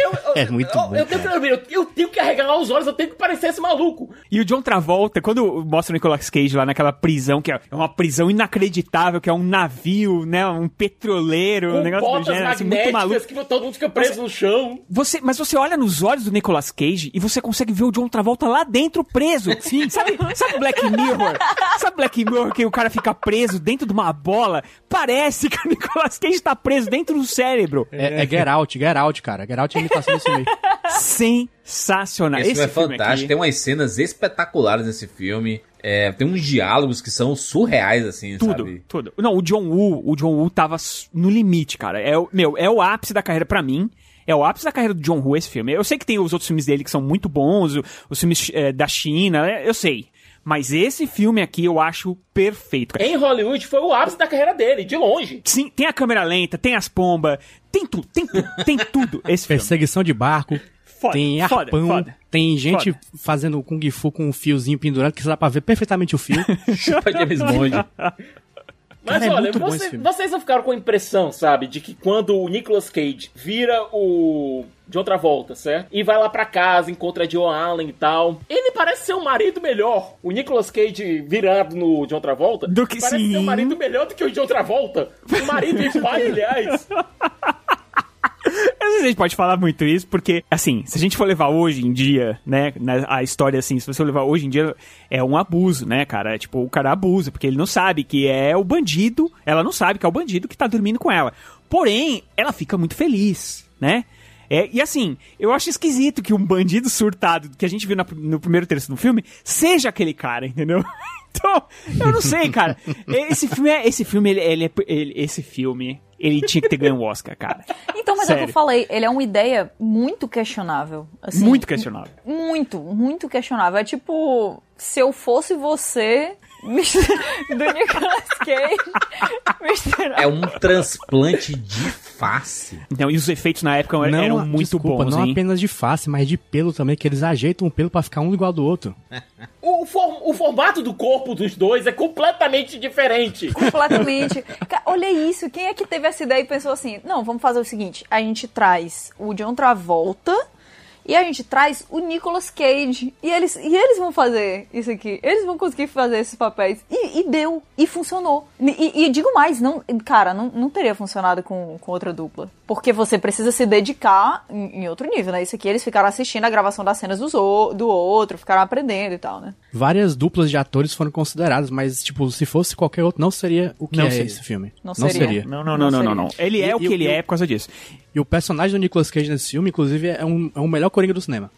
Eu, É muito eu, bom, eu, tenho que, eu, tenho que arregalar os olhos, eu tenho que parecer esse maluco. E o John Travolta, quando mostra o Nicolas Cage lá naquela prisão, que é uma prisão inacreditável, que é um navio, né? Um petroleiro, um Com negócio do gênero, assim, muito maluco. que todo mundo fica preso no chão. Você, mas você olha nos olhos do Nicolas Cage e você consegue ver o John Travolta lá dentro preso. Sim. Sabe, sabe Black Mirror? Sabe Black Mirror que o cara fica preso dentro de uma bola? Parece que o Nicolas Cage tá preso dentro do cérebro. É, é Get Out, Get Out, cara. Get Out é a imitação desse meio. Sensacional. Esse, filme é filme fantástico, aqui- tem umas cenas espetaculares nesse filme. É, tem uns diálogos que são surreais, assim, Tudo, sabe? tudo. Não, o John Woo, o John Woo tava no limite, cara. É, meu, é o ápice da carreira pra mim. É o ápice da carreira do John Woo esse filme. Eu sei que tem os outros filmes dele que são muito bons, os filmes eh, da China, é, eu sei. Mas esse filme aqui eu acho perfeito. Em Hollywood foi o ápice da carreira dele, de longe. Sim, tem a câmera lenta, tem as pombas, tem tudo, tem tudo, tem tudo esse filme. Perseguição de barco. Foda, tem foda, arpão. foda. Tem gente Foda. fazendo Kung Fu com um fiozinho pendurado que dá pra ver perfeitamente o fio. Chupa James Bond. Mas Cara, é olha, você- vocês não ficaram com a impressão, sabe, de que quando o Nicolas Cage vira o de outra volta, certo? E vai lá pra casa, encontra Joan Allen e tal. Ele parece ser um marido melhor. O Nicolas Cage virado no de outra volta Do que parece ser um sim. marido melhor do que o de outra volta. O marido e pai, aliás. Eu não sei se a gente pode falar muito isso, porque, assim, se a gente for levar hoje em dia, né, a história, assim, se você levar hoje em dia, é um abuso, né, cara? É, tipo, o cara abusa, porque ele não sabe que é o bandido, ela não sabe que é o bandido que tá dormindo com ela. Porém, ela fica muito feliz, né? É, e assim, eu acho esquisito que um bandido surtado que a gente viu na- no primeiro terço do filme seja aquele cara, entendeu? Então, eu não sei, cara. Esse filme é. Esse filme, ele, ele é. ele- esse filme, ele tinha que ter ganho o Oscar, cara. Então, mas é o que Sério. eu falei, ele é uma ideia muito questionável. assim. Muito questionável. Muito, muito questionável. É tipo, se eu fosse você, do Nicolas Cage. É um transplante de face. Não, e os efeitos na época eram Não, muito desculpa, bons, não hein? apenas de face, mas de pelo também, que eles ajeitam o pelo pra ficar um igual ao do outro. O, for- o formato do corpo dos dois é completamente diferente. Completamente. Olha isso, quem é que teve essa ideia e pensou assim: não, vamos fazer o seguinte: a gente traz o John Travolta e a gente traz o Nicolas Cage. E eles, e eles vão fazer isso aqui. Eles vão conseguir fazer esses papéis. E, e deu. E funcionou. E, e digo mais: não, cara, não, não teria funcionado com, com outra dupla. Porque você precisa se dedicar em, em outro nível, né? Isso aqui eles ficaram assistindo a gravação das cenas dos o- do outro, ficaram aprendendo e tal, né? Várias duplas de atores foram consideradas, mas, tipo, se fosse qualquer outro, não seria o que Não é seria. esse filme. Não seria. Não, não, não, não, não, não. Ele é E- o que ele e- é por causa disso. E o personagem do Nicolas Cage nesse filme, inclusive, é um, é o melhor Coringa do cinema.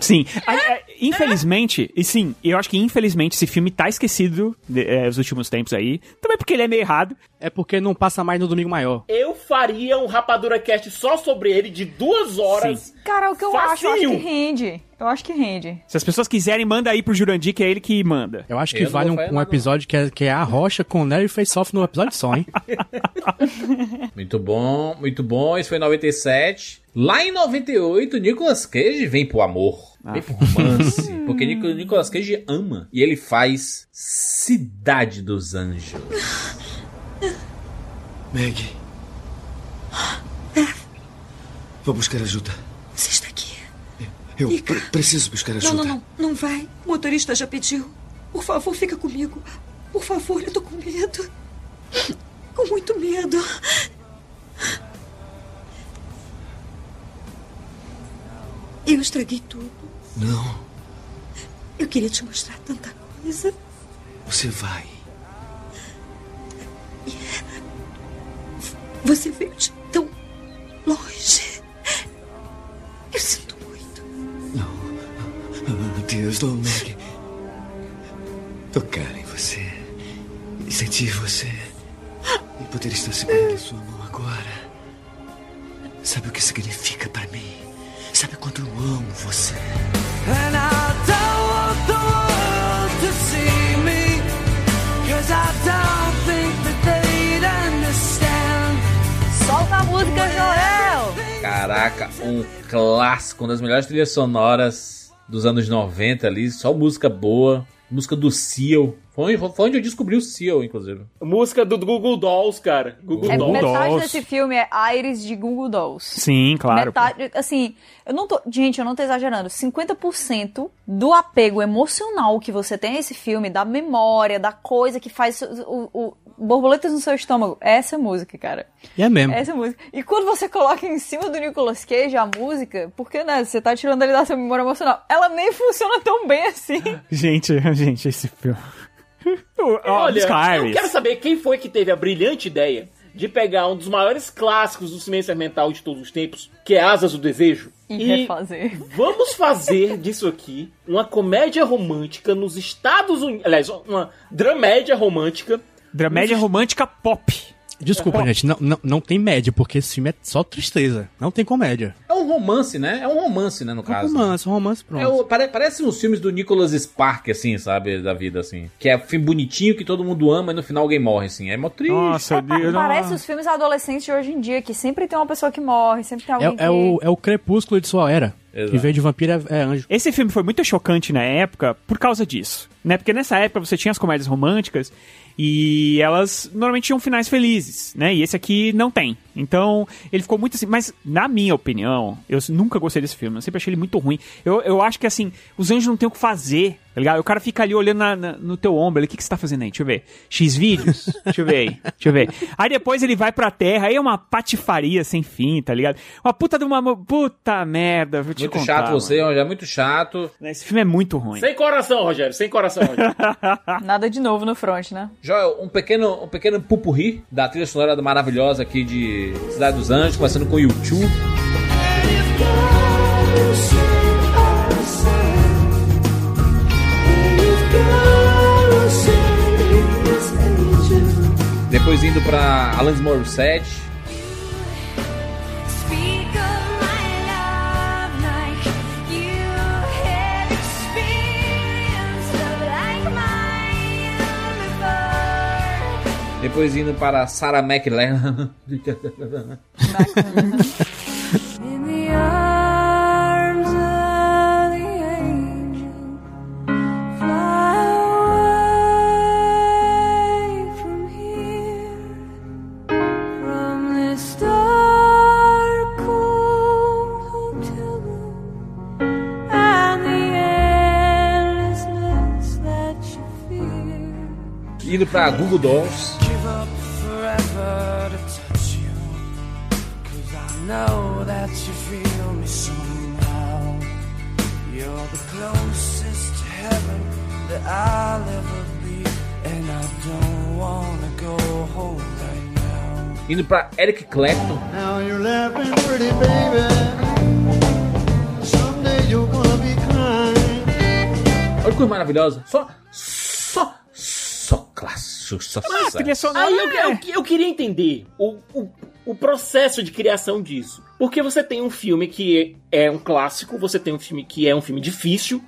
Sim. A- a- infelizmente, e sim, eu acho que infelizmente esse filme tá esquecido de- é, nos últimos tempos aí. Também porque ele é meio errado. É porque não passa mais no Domingo Maior. Eu faria um Rapadura Cast só sobre ele de duas horas. Cara, o que eu acho, eu acho Facinho. que rende. Eu acho que rende. Se as pessoas quiserem, manda aí pro Jurandir, que é ele que manda. Eu acho que Eu vale um, um episódio que é, que é a Rocha com o e Face Off no episódio só, hein? Muito bom, muito bom. Esse foi em 97. Lá em 98, Nicolas Cage vem pro amor. Vem pro romance. porque Nico- Nicolas Cage ama. E ele faz Cidade dos Anjos. Meg. Vou buscar ajuda. Você está aqui. Eu pre- preciso buscar Não, ajuda. não, não. Não vai. O motorista já pediu. Por favor, fica comigo. Por favor, eu tô com medo. Com muito medo. Eu estraguei tudo. Não, Eu queria te mostrar tanta coisa. você vai. Você veio de tão longe. Eu sinto muito. Ah, Deus, não, Meg. Tocar em você. E sentir você. E poder estar segurando a sua mão agora. Sabe o que significa pra mim? Sabe quanto eu amo você? And I don't want the world to see me. Cause I don't think that they'd understand. Solta a música, Joel! Caraca, Caraca, um clássico, uma das melhores trilhas sonoras dos anos 90 ali, só música boa, música do Seal. Foi, onde- foi onde eu descobri o Seal, inclusive. Música do Google Dolls, cara. Google É, Dolls. metade desse filme é Aires de Google Dolls. Sim, claro. pô. Metade, assim, eu não tô. Gente, eu não tô exagerando. 50% do apego emocional que você tem a esse filme, da memória, da coisa que faz o, o- borboletas no seu estômago, é essa música, cara. E é mesmo. Essa música. E quando você coloca em cima do Nicolas Cage a música, porque, né, você tá tirando ali da sua memória emocional, ela nem funciona tão bem assim. Gente, gente, esse filme. Olha, eu quero saber quem foi que teve a brilhante ideia de pegar um dos maiores clássicos do cinema experimental de todos os tempos, que é Asas do Desejo, E refazer. vamos fazer disso aqui uma comédia romântica nos Estados Unidos. Aliás, uma dramédia romântica. Dramédia romântica pop. Desculpa, gente, não, não, não tem média, porque esse filme é só tristeza. Não tem comédia. É um romance, né? É um romance, né, no É um caso. romance, um romance pronto. É o- pare- parece uns filmes do Nicholas Spark, assim, sabe? Da vida, assim. Que é um filme bonitinho que todo mundo ama e no final alguém morre, assim. É mó triste. Nossa, Pa- Parece os filmes adolescentes de hoje em dia, que sempre tem uma pessoa que morre, sempre tem alguém É, que... é o, é o crepúsculo de sua era. Exato. Em vez de vampiro é, é anjo. Esse filme foi muito chocante na época por causa disso, né? Porque nessa época você tinha as comédias românticas e elas normalmente tinham finais felizes, né? E esse aqui não tem. Então, ele ficou muito assim. Mas, na minha opinião, eu nunca gostei desse filme. Eu sempre achei ele muito ruim. Eu, eu acho que, assim, os anjos não têm o que fazer, tá ligado? O cara fica ali olhando na- na- no teu ombro. Ele, o que, que você tá fazendo aí? Deixa eu ver. X vídeos? Deixa eu ver aí. Deixa eu ver. Aí depois ele vai pra terra. Aí é uma patifaria sem fim, tá ligado? Uma puta de uma. Puta merda. Vou te Muito contar, chato você, mano. é muito chato. Esse filme é muito ruim. Sem coração, Rogério, sem coração, Rogério. Nada de novo no front, né? Joel, um pequeno, um pequeno pupurri da trilha sonora maravilhosa aqui de Cidade dos Anjos, começando com o YouTube. Depois indo pra Alanis Morissette. Depois indo para Sarah McLachlan. go home right now. Indo pra Eric Clapton. Now you're laughing pretty baby. Someday you're gonna be crying. Olha que coisa maravilhosa. Só. Só clássico. Só sucesso. Aí eu, eu, eu queria entender o, o, o processo de criação disso. Porque você tem um filme que é um clássico, você tem um filme que é um filme difícil.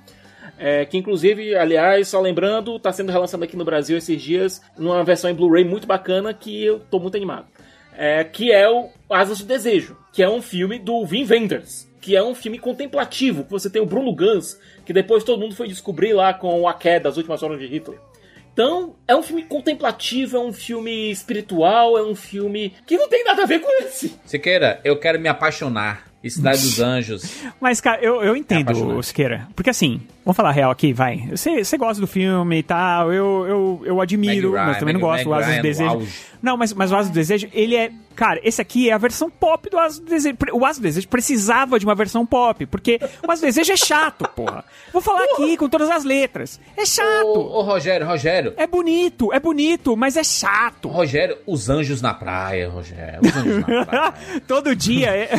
é, que inclusive, aliás, só lembrando, tá sendo relançado aqui no Brasil esses dias, numa versão em Blu-ray muito bacana que eu tô muito animado. É, que é o Asas do Desejo, que é um filme do Wim Wenders, que é um filme contemplativo, que você tem o Bruno Gans, que depois todo mundo foi descobrir lá com A Queda, As Últimas Horas de Hitler. Então, é um filme contemplativo, é um filme espiritual, é um filme que não tem nada a ver com esse. Siqueira, eu quero me apaixonar. E Cidade dos Anjos. Mas, cara, eu, eu entendo, apaixonante. Siqueira. Porque assim, vamos falar real aqui, vai. Você gosta do filme e tal, eu, eu, eu admiro, Meg mas também não Ryan, gosto do Asas do Ryan no Desejo. Não, mas, mas o Asas do Desejo, ele é. Cara, esse aqui é a versão pop do Asas do Desejo. O Asas do Desejo precisava de uma versão pop, porque o Asas do Desejo é chato, porra. Vou falar aqui com todas as letras. É chato. Ô, ô, Rogério, Rogério. É bonito, é bonito, mas é chato. Rogério, os anjos na praia, Rogério. Os anjos na praia. Todo dia é.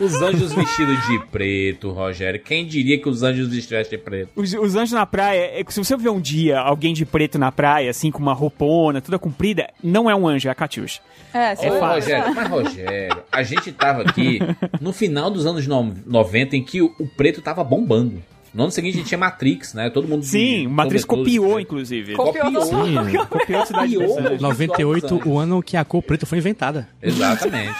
Os anjos vestidos de preto, Rogério. Quem diria que os anjos vestivessem de preto? Os, os anjos na praia, é que se você ver um dia alguém de preto na praia, assim, com uma roupona, toda comprida, não é um anjo, é a Catiuxa. É, Ô, sim. Rogério, mas Rogério, a gente tava aqui no final dos anos no- 90 em que o, o preto tava bombando. No ano seguinte a gente tinha Matrix, né? Todo mundo. Sim, o Matrix copiou, né? inclusive. Copiou. Sim. Copiou a cidade Copiou. dos Anjos. 98, o ano que a cor preta foi inventada. Exatamente.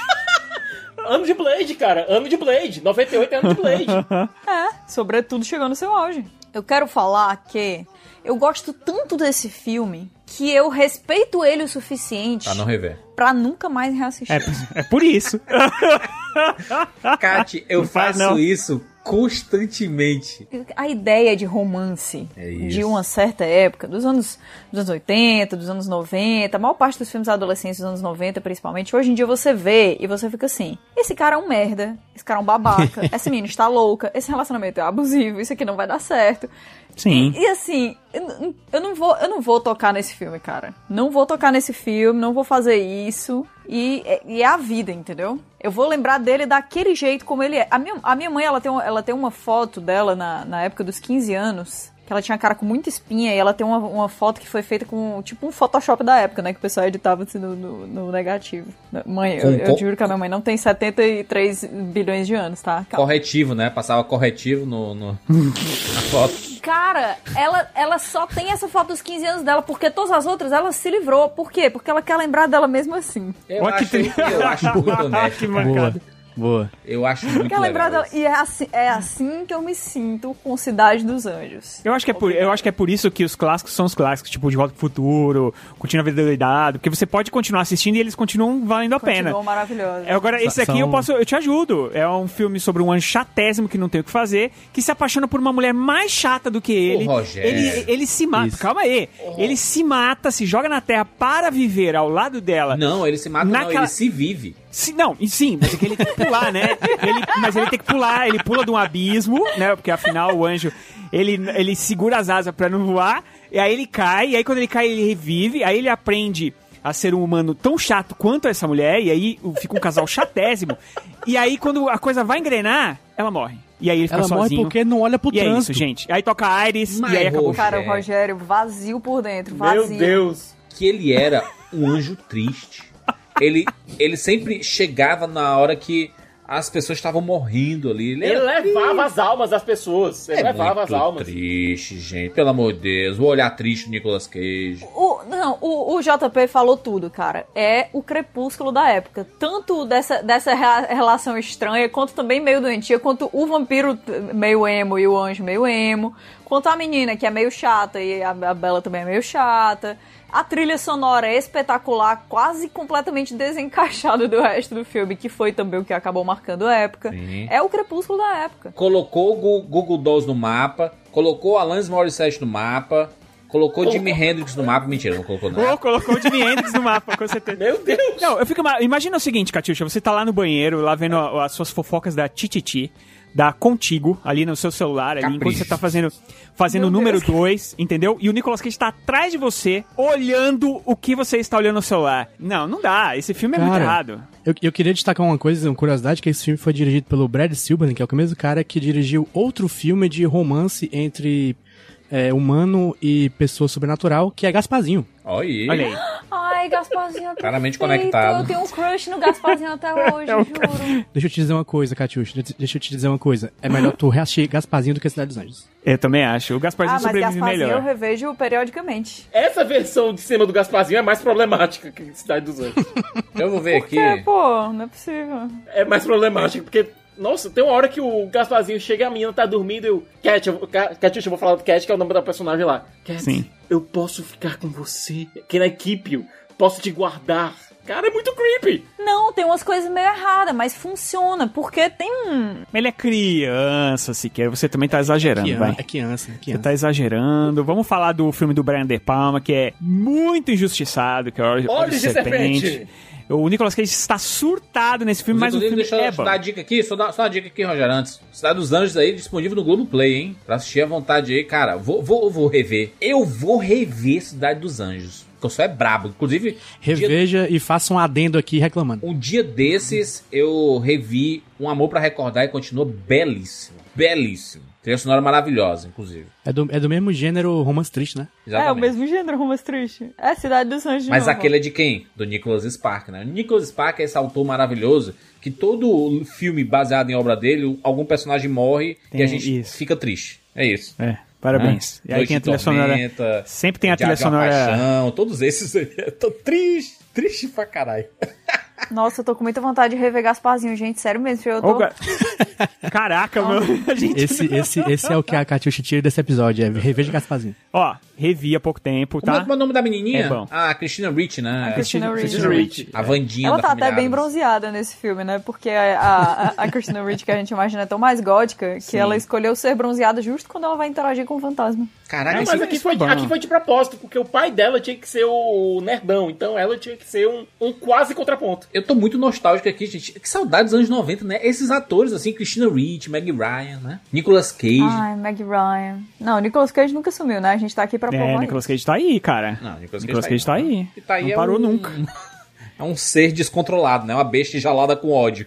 Ano de Blade, cara. Ano de Blade. 98 é ano de Blade. É, sobretudo chegou no seu auge. Eu quero falar que eu gosto tanto desse filme que eu respeito ele o suficiente Pra não rever. pra nunca mais reassistir. É, é por isso. Kat, eu Não faz, faço não. isso constantemente. A ideia de romance É de uma certa época, dos anos, dos anos 80, dos anos 90, a maior parte dos filmes adolescentes dos anos 90, principalmente, hoje em dia você vê e você fica assim: esse cara é um merda, esse cara é um babaca, essa menina está louca, esse relacionamento é abusivo, isso aqui não vai dar certo. Sim. E assim, eu, não vou, eu não vou tocar nesse filme, cara. Não vou tocar nesse filme, não vou fazer isso. E, e é a vida, entendeu? Eu vou lembrar dele daquele jeito como ele é. A minha, a minha mãe, ela tem, ela tem uma foto dela na, na época dos 15 anos. Que ela tinha a cara com muita espinha e ela tem uma, uma foto que foi feita com tipo um Photoshop da época, né? Que o pessoal editava assim, no, no- no negativo. Mãe, eu, eu com- juro que a minha mãe não tem 73 bilhões de anos, tá? Calma. Corretivo, né? Passava corretivo no, no- na foto. Cara, ela, ela só tem essa foto dos 15 anos dela, porque todas as outras ela se livrou. Por quê? Porque ela quer lembrar dela mesmo assim. Eu, acho, eu acho muito honesto. Que mancada. Boa. Eu acho muito lembrar legal. E é assim, é assim que eu me sinto com Cidade dos Anjos. Eu acho, que é por, eu acho que é por isso que os clássicos são os clássicos, tipo De Volta pro Futuro, Continua a Vida Doidado, porque você pode continuar assistindo e eles continuam valendo a pena. Continuou maravilhosa. É, Agora, esse aqui São- eu posso, eu te ajudo. É um filme sobre um anjo chatésimo que não tem o que fazer, que se apaixona por uma mulher mais chata do que ele. Rogério. Ele, ele se mata. Isso. Calma aí. Ele se mata, se joga na terra para viver ao lado dela. Não, ele se mata, não, Naquela- ele se vive. Se- não, e sim, mas é que ele pular, né? Ele- mas ele tem que pular, ele pula de um abismo, né? Porque afinal o anjo, ele, ele segura as asas pra não voar, e aí ele cai, e aí quando ele cai ele revive, aí ele aprende a ser um humano tão chato quanto essa mulher, e aí fica um casal chatésimo, e aí quando a coisa vai engrenar, ela morre. E aí ele fica Ela morre sozinho. porque não olha pro e é isso, gente. Aí toca Ares, Mas, e aí acabou. Rogério, Cara, o É. Rogério vazio por dentro, vazio. Meu Deus. Que ele era um anjo triste. Ele, ele sempre chegava na hora que as pessoas estavam morrendo ali. Ele, Ele levava as almas das pessoas. Ele É levava muito as almas. triste, gente. Pelo amor de Deus. O olhar triste do Nicolas Cage. O, não, o, o JP falou tudo, cara. É o crepúsculo da época. Tanto dessa, dessa relação estranha, quanto também meio doentia, quanto o vampiro meio emo e o anjo meio emo, quanto a menina que é meio chata e a, a Bela também é meio chata. A trilha sonora é espetacular, quase completamente desencaixada do resto do filme, que foi também o que acabou marcando a época. Sim. É o crepúsculo da época. Colocou o Google Dolls no mapa. Colocou Alanis Morissette no mapa. Colocou Jimi Hendrix no mapa. Mentira, não colocou não. colocou o Jimi Hendrix no mapa, com certeza. Meu Deus. Não, eu fico. ima- Imagina o seguinte, Catiuxa, você tá lá no banheiro, lá vendo a- as suas fofocas da Tititi, da Contigo, ali no seu celular, ali, enquanto você tá fazendo, fazendo o número Deus. 2, entendeu? E o Nicolas Cage tá atrás de você, olhando o que você está olhando no celular. Não, não dá. Esse filme é muito Cara, errado. Eu, eu queria destacar uma coisa, uma curiosidade, que esse filme foi dirigido pelo Brad Silberman, que é o mesmo cara que dirigiu outro filme de romance entre é, humano e pessoa sobrenatural, que é Gasparzinho. Olha aí. Olha aí. Ai, Gasparzinho é Claramente conectado. Eu tenho um crush no Gasparzinho até hoje, É o juro. Deixa eu te dizer uma coisa, Catiuxa, de- deixa eu te dizer uma coisa. É melhor tu reassistir Gasparzinho do que Cidade dos Anjos. Eu também acho. O Gasparzinho Ah, mas sobrevive Gasparzinho eu melhor. revejo periodicamente. Essa versão de cima do Gasparzinho é mais problemática que Cidade dos Anjos. Eu vou ver aqui. É, pô, não é possível. é mais problemática, porque, nossa, tem uma hora que o Gasparzinho chega, a menina tá dormindo e eu. Cat, eu, Ca- Catiuxa, eu vou falar do Cat, que é o nome da personagem lá. Cat, Sim. eu posso ficar com você. Que na equipe, eu posso te guardar. Cara, é muito creepy. Não, tem umas coisas meio erradas, mas funciona, porque tem um. Ele é criança, sequer. Você também tá exagerando, Crian- vai. É criança, é Você criança. tá exagerando. Vamos falar do filme do Brian De Palma, que é muito injustiçado, que é Olhos, Olhos de Serpente. O Nicolas Cage está surtado nesse filme, mas o Inclusive, filme deixa eu é só bom. dar a dica aqui, só dar, só uma dica aqui, Rogério, antes. Cidade dos Anjos aí, disponível no Globoplay, hein? Pra assistir à vontade aí, cara. Vou, vou, vou rever. Eu vou rever Cidade dos Anjos. Porque eu sou é brabo. Inclusive, dia- Reveja e faça um adendo aqui reclamando. um dia desses eu revi Um Amor pra Recordar e continua belíssimo. Belíssimo. Trilha sonora maravilhosa, inclusive. É do, é do mesmo gênero romance triste, né? Exatamente. É o mesmo gênero, romance triste. É Cidade dos Anjos de Mas novo. aquele é de quem? Do Nicholas Spark, né? O Nicholas Spark é esse autor maravilhoso que todo filme baseado em obra dele, algum personagem morre e a Tem gente isso. fica triste. É isso. É, parabéns. Né? E aí tem a trilha sonora. Sempre tem a trilha sonora. Paixão, todos esses aí. Eu tô triste, triste pra caralho. Nossa, eu tô com muita vontade de rever Gasparzinho, gente. Sério mesmo, eu tô... Caraca, meu. Gente... Esse, esse, esse é o que a Catiuxa tira desse episódio, é reveja Gasparzinho. Ó, revi há pouco tempo, Como é, tá? como é o nome da menininha? É bom. Ah, a Christina Ricci, né? A Christina Ricci. Christina Ricci. A Vandinha Ela da tá até bem bronzeada nesse filme, né? Porque a, a, a Christina Ricci que a gente imagina é tão mais gótica que Sim. ela escolheu ser bronzeada justo quando ela vai interagir com o fantasma. Caraca, Não, mas aqui esse foi, bom. aqui foi de propósito, porque o pai dela tinha que ser o nerdão, então ela tinha que ser um, um quase contraponto. Eu tô muito nostálgico aqui, gente. Que saudade dos anos 90, né? Esses atores, assim, Christina Ricci, Meg Ryan, né? Nicolas Cage. Ai, Meg Ryan. Não, Nicolas Cage nunca sumiu, né? A gente tá aqui pra provar É. Nicolas Cage tá aí, cara. Não, Nicolas Cage Nicolas tá Cage tá aí. E tá aí Não é parou um- nunca. É um ser descontrolado, né? Uma besta enjalada com ódio.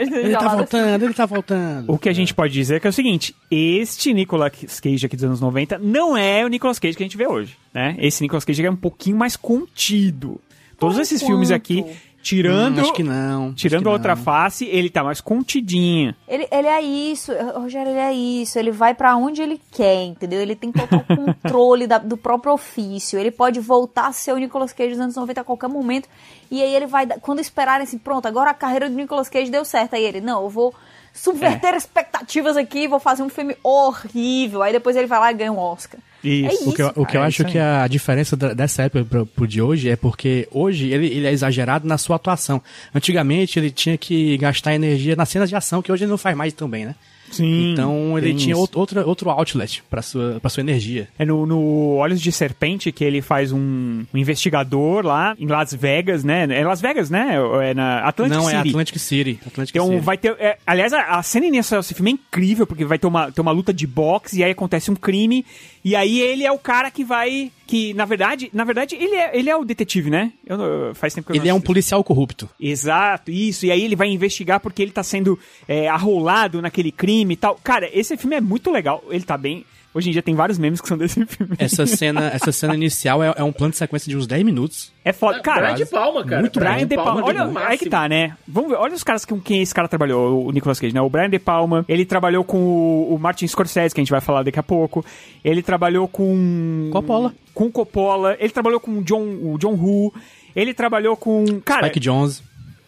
Ele tá voltando, ele tá voltando. O que a gente pode dizer é que é o seguinte: este Nicolas Cage aqui dos anos 90 não é o Nicolas Cage que a gente vê hoje, né? Esse Nicolas Cage é um pouquinho mais contido. Todos esses filmes aqui, tirando. Hum, acho que não. Tirando que a outra não. face, ele tá mais contidinho. Ele, ele é isso, Rogério, ele é isso. Ele vai pra onde ele quer, entendeu? Ele tem total controle da- do próprio ofício. Ele pode voltar a ser o Nicolas Cage dos anos 90 a qualquer momento. E aí ele vai. Quando esperarem assim, pronto, agora a carreira do Nicolas Cage deu certo. Aí ele, não, eu vou subverter expectativas aqui, vou fazer um filme horrível. Aí depois ele vai lá e ganha um Oscar. É isso. O que eu, o que eu É acho isso que a diferença dessa época pro, pro de hoje é porque hoje ele, ele é exagerado na sua atuação. Antigamente ele tinha que gastar energia nas cenas de ação, que hoje ele não faz mais também, né? Sim. Então ele tinha isso. outro, outra, outro outlet pra sua, pra sua energia. É no, no Olhos de Serpente que ele faz um, um investigador lá em Las Vegas, né? É Las Vegas, né? É na Atlantic não, é City. Atlantic City. Atlantic Então City. vai ter. é, aliás, a, a cena desse filme é incrível, porque vai ter uma, ter uma luta de boxe e aí acontece um crime. E aí ele é o cara que vai. Que, na verdade, na verdade, ele é, ele é o detetive, né? Eu, não- faz tempo que eu não Ele é um policial corrupto. Exato, isso. E aí ele vai investigar porque ele tá sendo é, arrolado naquele crime e tal. Cara, esse filme é muito legal. Ele tá bem. Hoje em dia tem vários memes que são desse filme. Essa cena, essa cena inicial é, é um plano de sequência de uns 10 minutos. É foda. Cara, Brian de Palma, cara. Muito Brian De Palma. Olha, aí que tá, né? Vamos ver, olha os caras com quem esse cara trabalhou, o Nicolas Cage, né? O Brian De Palma, ele trabalhou com o, o Martin Scorsese, que a gente vai falar daqui a pouco. Ele trabalhou com... Coppola. Com Coppola. Ele trabalhou com o John, o John Woo. Ele trabalhou com... Cara, Spike Jones.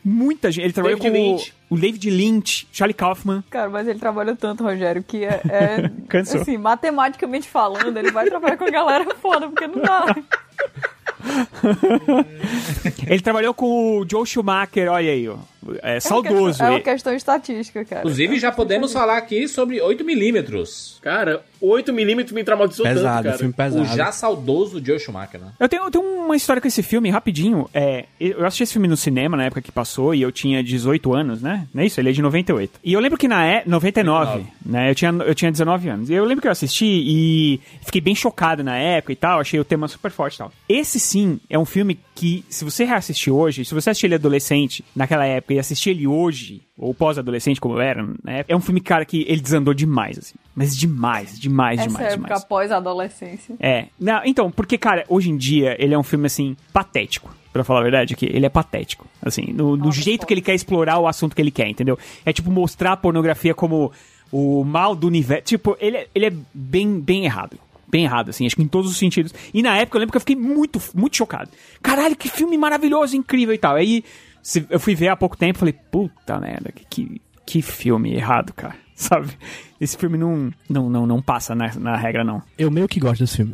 Muita gente. Ele trabalhou David com o- Lynch. o David Lynch, Charlie Kaufman. Cara, mas ele trabalha tanto, Rogério, que é. é Cansou. Assim, matematicamente falando, ele vai trabalhar com a galera foda, porque não dá. Ele trabalhou com o Joe Schumacher, olha aí, ó. É saudoso. É uma questão estatística, cara. Inclusive, já podemos falar aqui sobre 8mm. Cara, 8mm me traumatizou tanto, Pesado, cara. filme pesado. O já saudoso Joe Schumacher, né? Eu tenho, eu tenho uma história com esse filme, rapidinho. É, eu assisti esse filme no cinema na época que passou e eu tinha 18 anos, né? Não é isso? Ele é de 98. E eu lembro que na é 99, né? Eu tinha, eu tinha 19 anos. E eu lembro que eu assisti e fiquei bem chocado na época e tal. Achei o tema super forte e tal. Esse sim é um filme que, se você reassistir hoje, se você assistir ele adolescente naquela época e assistir ele hoje, ou pós-adolescente como eu era, né? É um filme, cara, que ele desandou demais, assim. Mas demais, demais, Essa demais, época demais. após a adolescência. É. Não, então, porque, cara, hoje em dia ele é um filme, assim, patético. Pra falar a verdade, que ele é patético. Assim, no, jeito que ele quer explorar o assunto que ele quer, entendeu? É tipo mostrar a pornografia como o mal do universo. Tipo, ele, é- ele é bem, bem errado. Bem errado, assim, acho que em todos os sentidos. E na época eu lembro que eu fiquei muito, muito chocado. Caralho, que filme maravilhoso, incrível e tal. Aí eu fui ver há pouco tempo e falei, puta merda, que, que, que filme errado, cara. Sabe? Esse filme não, não, não, não passa na, na regra, não. Eu meio que gosto desse filme.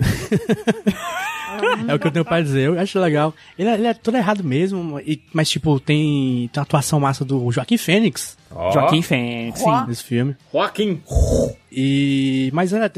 é o que eu tenho pra dizer. Eu acho legal. Ele é, ele é todo errado mesmo, e- mas, tipo, tem, tem a atuação massa do Joaquim Fênix Ó. Joaquim Fênix, sim. nesse filme. Joaquim. E, mas é, é-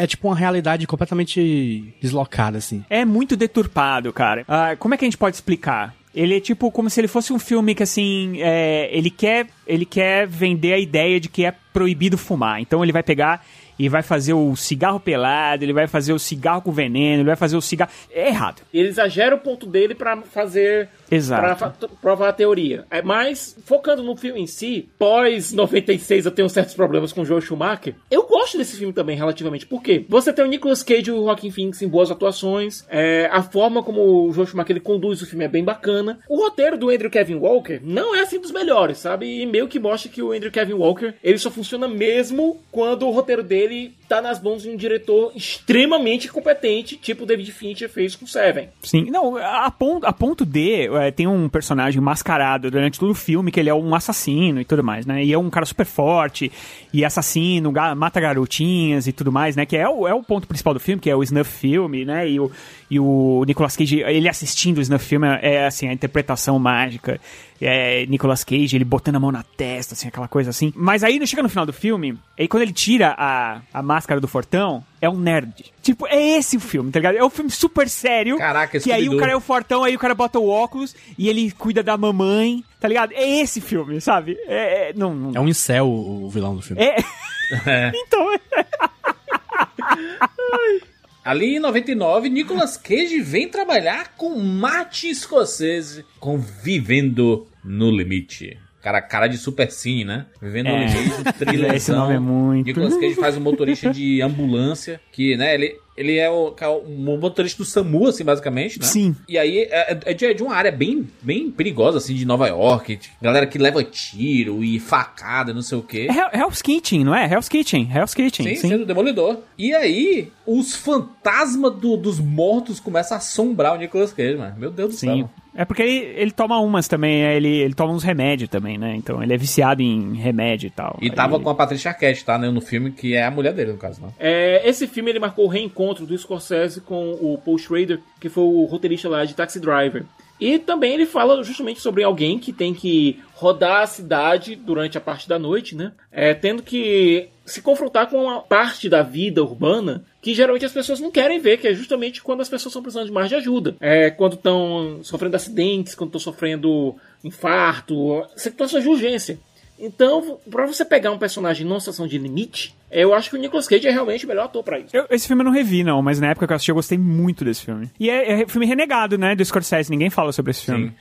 é- é tipo uma realidade completamente deslocada, assim. É muito deturpado, cara. Ah, como é que a gente pode explicar? Ele é tipo como se ele fosse um filme que assim, é, ele quer ele quer vender a ideia de que é proibido fumar. Então ele vai pegar e vai fazer o cigarro pelado, ele vai fazer o cigarro com veneno, ele vai fazer o cigarro é errado. Ele exagera o ponto dele pra fazer. Exato. Pra provar a teoria. É, mas, focando no filme em si, pós 96 eu tenho certos problemas com o Joe Schumacher. Eu gosto desse filme também, relativamente. Por quê? Você tem o Nicolas Cage e o Joaquin Phoenix em boas atuações. é, a forma como o Joe Schumacher ele conduz o filme é bem bacana. O roteiro do Andrew Kevin Walker não é assim dos melhores, sabe? E meio que mostra que o Andrew Kevin Walker ele só funciona funciona mesmo quando o roteiro dele tá nas mãos de um diretor extremamente competente, tipo o David Fincher fez com Seven. Sim, não, a ponto, a ponto de, é, tem um personagem mascarado durante todo o filme, que ele é um assassino e tudo mais, né? E é um cara super forte, e assassino, ga- mata garotinhas e tudo mais, né? Que é o, é o ponto principal do filme, que é o snuff filme, né? E o, e o Nicolas Cage, ele assistindo o snuff filme, é assim, a interpretação mágica. É Nicolas Cage, ele botando a mão na testa, assim, aquela coisa assim. Mas aí chega no final do filme, aí quando ele tira a, a máscara do Fortão, é um nerd. Tipo, é esse o filme, tá ligado? É um filme super sério. Caraca, Que aí o cara é o Fortão, aí o cara bota o óculos e ele cuida da mamãe, tá ligado? É esse filme, sabe? É, é- não, não- É um incel o o vilão do filme. É. então, Ali em 99, Nicolas Cage vem trabalhar com Martin Scorsese, com Vivendo no Limite. Cara, cara de super cine, né? Vivendo É. Limite, thrillerzão. Esse nome é muito. Nicolas Cage faz um motorista de ambulância, que, né, ele, ele é o, o motorista do SAMU, assim, basicamente, né? Sim. E aí é, é de, é de uma área bem, bem perigosa, assim, de Nova York. Galera que leva tiro e facada, não sei o quê. É Hell- Hell's Kitchen, não é? Hell's Kitchen, Hell's Kitchen. Sim, sim, do Demolidor. E aí, os fantasmas do- dos mortos começam a assombrar o Nicolas Cage, mano. Meu Deus do Sim. céu. É porque ele, ele toma umas também, é, ele, ele toma uns remédios também, né? Então ele é viciado em remédio e tal. E Aí- tava com a Patrícia Arquette, tá? Né, no filme, que é a mulher dele, no caso, né? É, esse filme ele marcou o reencontro do Scorsese com o Paul Schrader, que foi o roteirista lá de Taxi Driver. E também ele fala justamente sobre alguém que tem que rodar a cidade durante a parte da noite, né? É, tendo que se confrontar com uma parte da vida urbana que geralmente as pessoas não querem ver, que é justamente quando as pessoas estão precisando de mais de ajuda. É, quando estão sofrendo acidentes, quando estão sofrendo infarto, situações de urgência. Então, pra você pegar um personagem numa situação de limite, eu acho que o Nicolas Cage é realmente o melhor ator pra isso. Eu- esse filme eu não revi, não, mas na época que eu assisti eu gostei muito desse filme. E é, é filme renegado, né? Do Scorsese, ninguém fala sobre esse filme.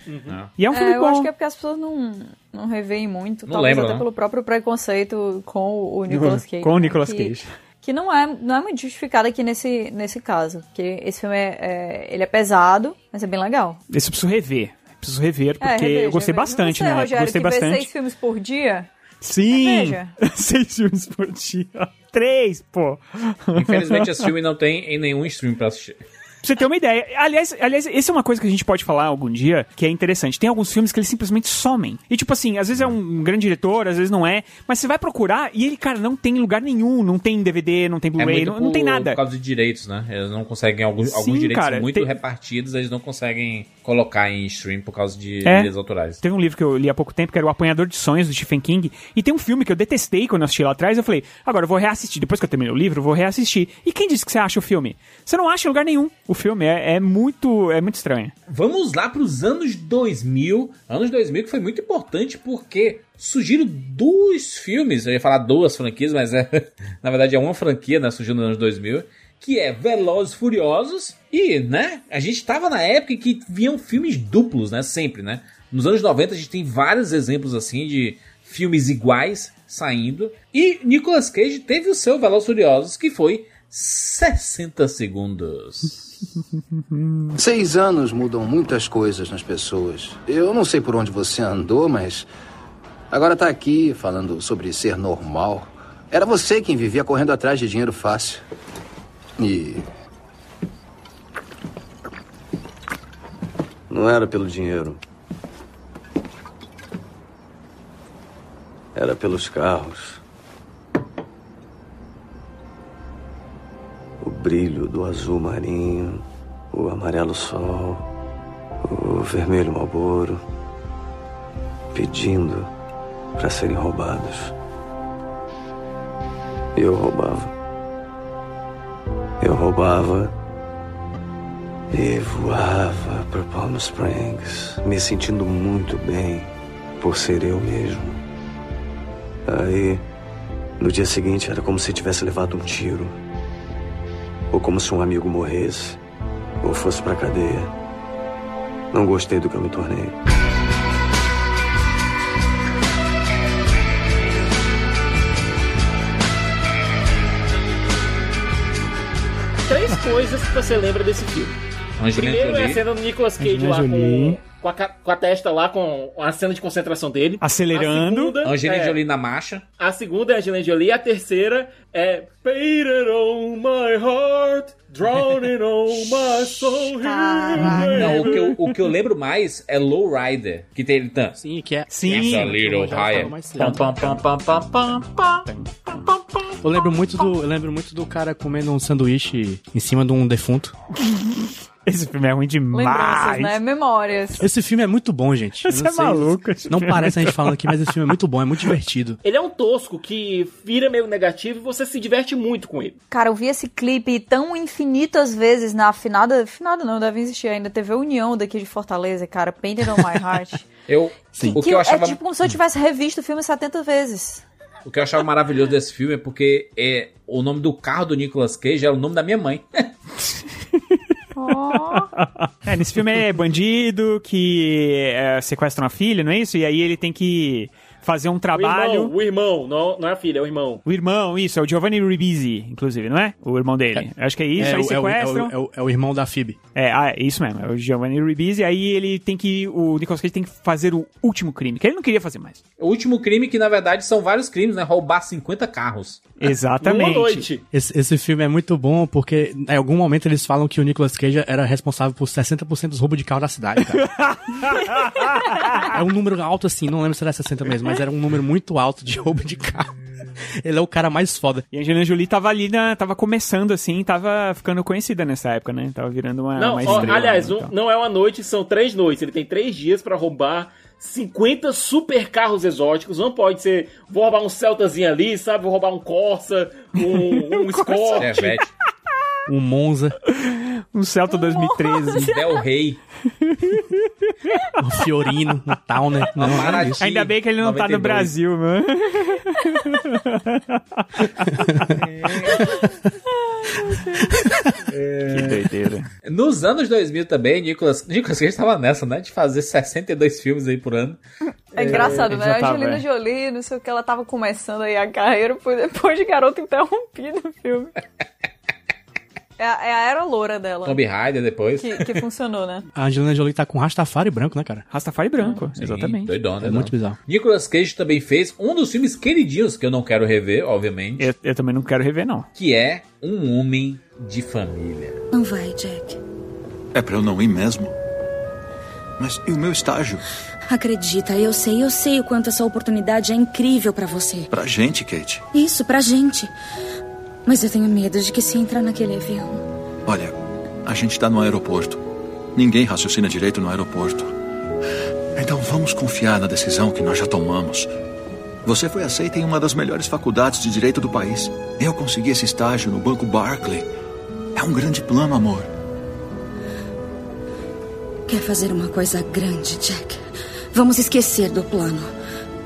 E é um filme É, eu bom. acho que é porque as pessoas não, não reveem muito. Não talvez lembram, até né? pelo próprio preconceito com o Nicolas Cage. Com o né, Nicolas que- Cage. Que não é, não é muito justificado aqui nesse, nesse caso. Porque esse filme é, é- ele é pesado, mas é bem legal. Esse eu preciso rever. Preciso rever, porque é, reveja, eu gostei reveja. bastante, Você, né? Rogério, gostei que vê bastante. seis filmes por dia? Sim! Seis filmes por dia. Três, pô. Infelizmente, esse filme não tem em nenhum stream pra assistir. Pra você ter uma ideia. Aliás, aliás, essa é uma coisa que a gente pode falar algum dia, que é interessante. Tem alguns filmes que eles simplesmente somem. E tipo assim, às vezes é um grande diretor, às vezes não é. Mas você vai procurar e ele, cara, não tem em lugar nenhum. Não tem DVD, não tem É Blu-ray, muito não, não tem nada. Por causa de direitos, né? Eles não conseguem, alguns, Sim, alguns direitos cara, muito tem- repartidos, eles não conseguem colocar em stream por causa de É. direitos autorais. Teve um livro que eu li há pouco tempo, que era O Apanhador de Sonhos, do Stephen King. E tem um filme que eu detestei quando eu assisti lá atrás. Eu falei, agora eu vou reassistir. Depois que eu terminei o livro, eu vou reassistir. E quem disse que você acha o filme? Você não acha em lugar nenhum. O filme é, é muito é muito estranho. Vamos lá para os anos 2000. Anos 2000 que foi muito importante porque surgiram dois filmes. Eu ia falar duas franquias, mas é, na verdade é uma franquia, né? Surgiu nos anos 2000. Que é Velozes Furiosos. E, né? A gente tava na época em que vinham filmes duplos, né? Sempre, né? Nos anos 90 a gente tem vários exemplos assim de filmes iguais saindo. E Nicolas Cage teve o seu Velozes Furiosos, que foi 60 segundos. Seis anos mudam muitas coisas nas pessoas. Eu não sei por onde você andou, mas agora tá aqui falando sobre ser normal. Era você quem vivia correndo atrás de dinheiro fácil. E. Não era pelo dinheiro. Era pelos carros. O brilho do azul marinho, o amarelo sol, o vermelho malboro, pedindo para serem roubados. Eu roubava. Eu roubava e voava para Palm Springs, me sentindo muito bem por ser eu mesmo. Aí, no dia seguinte, era como se tivesse levado um tiro. Ou como se um amigo morresse. Ou fosse pra cadeia. Não gostei do que eu me tornei. Três coisas que você lembra desse filme. Angelina Primeiro é a Jolie. cena do Nicolas Cage Angelina lá Jolie. com, com, a, com a testa lá, com a cena de concentração dele. Acelerando. A segunda, Angelina é, Jolie na marcha. A segunda é Angelina Jolie. A terceira é Painted on my heart, drowning on my soul. Não, o que, eu, o que eu lembro mais é Low Rider, que tem ele tá. Sim, que é. Sim. It's a little higher. Pam, pam, pam, pam, pam, pam, pam. Eu lembro muito do, eu lembro muito do cara comendo um sanduíche em cima de um defunto. Esse filme é ruim Lembranças, demais. né? Memórias. Esse filme é muito bom, gente. Você não é sei- maluco, esse Não filme. parece a gente falando aqui, mas esse filme é muito bom, é muito divertido. Ele é um tosco que vira meio negativo e você se diverte muito com ele. Cara, eu vi esse clipe tão infinitas vezes na afinada. Afinada não, deve existir ainda. TV União daqui de Fortaleza, cara. Painted on My Heart. Eu, o que eu achava, É tipo como se eu tivesse revisto o filme 70 vezes. O que eu achava maravilhoso desse filme é porque é, o nome do carro do Nicolas Cage é o nome da minha mãe. É, nesse filme é bandido que é, sequestra uma filha, não é isso? E aí ele tem que fazer um O trabalho. irmão, o irmão, não, não é a filha, é o irmão. O irmão, isso, é o Giovanni Ribisi, inclusive, não é? O irmão dele. Acho que é isso, é, aí o- é, o, é, sequestram. o, é, o, é o irmão da Phoebe. É, ah, é isso mesmo, é o Giovanni Ribisi, aí ele tem que. O Nicolas Cage tem que fazer o último crime, que ele não queria fazer mais. O último crime, que na verdade são vários crimes, né? Roubar 50 carros. Exatamente. Esse, esse filme é muito bom porque em algum momento eles falam que o Nicolas Cage era responsável por 60% dos roubos de carro da cidade, cara. é um número alto assim, não lembro se era 60 mesmo, mas era um número muito alto de roubo de carro. Ele é o cara mais foda. E a Angelina Jolie tava ali, na, tava começando assim, tava ficando conhecida nessa época, né? Tava virando uma, Não, uma ó, estrela. aliás, né, um- então. não é uma noite, são três noites. Ele tem três dias pra roubar 50 super carros exóticos. Não pode ser, vou roubar um Celtazinho ali, sabe? Vou roubar um Corsa, um, um Escort. Um Monza, Um Celta 2013. Del Rey. um Fiorino, um Towner. Não, é isso. Ainda bem que ele não tá no 92. Brasil, mano. que doideira. Nos anos 2000 também, Nicolas, Nicolas Cage tava nessa, né? De fazer 62 filmes aí por ano. É engraçado, né? já A tava, Angelina é. Jolie, não sei o que, ela tava começando aí a carreira foi depois de Garota Interrompida no filme. É a, é a era loura dela. Tomb Raider depois. Que, que funcionou, né? A Angelina Jolie tá com Rastafari branco, né, cara? Rastafari branco, Sim, exatamente. Doidona, É doidona. muito bizarro. Nicolas Cage também fez um dos filmes queridinhos que eu não quero rever, obviamente, Eu, eu também não quero rever, não. que é Um Homem de Família. Não vai, Jack. É pra eu não ir mesmo? Mas e o meu estágio? Acredita, eu sei, eu sei o quanto essa oportunidade é incrível pra você. Pra gente, Kate. Isso, pra gente. Mas eu tenho medo de que se entrar naquele avião. Olha, a gente tá no aeroporto. Ninguém raciocina direito no aeroporto. Então vamos confiar na decisão que nós já tomamos. Você foi aceita em uma das melhores faculdades de direito do país. Eu consegui esse estágio no Banco Barclay. É um grande plano, amor. Quer fazer uma coisa grande, Jack? Vamos esquecer do plano.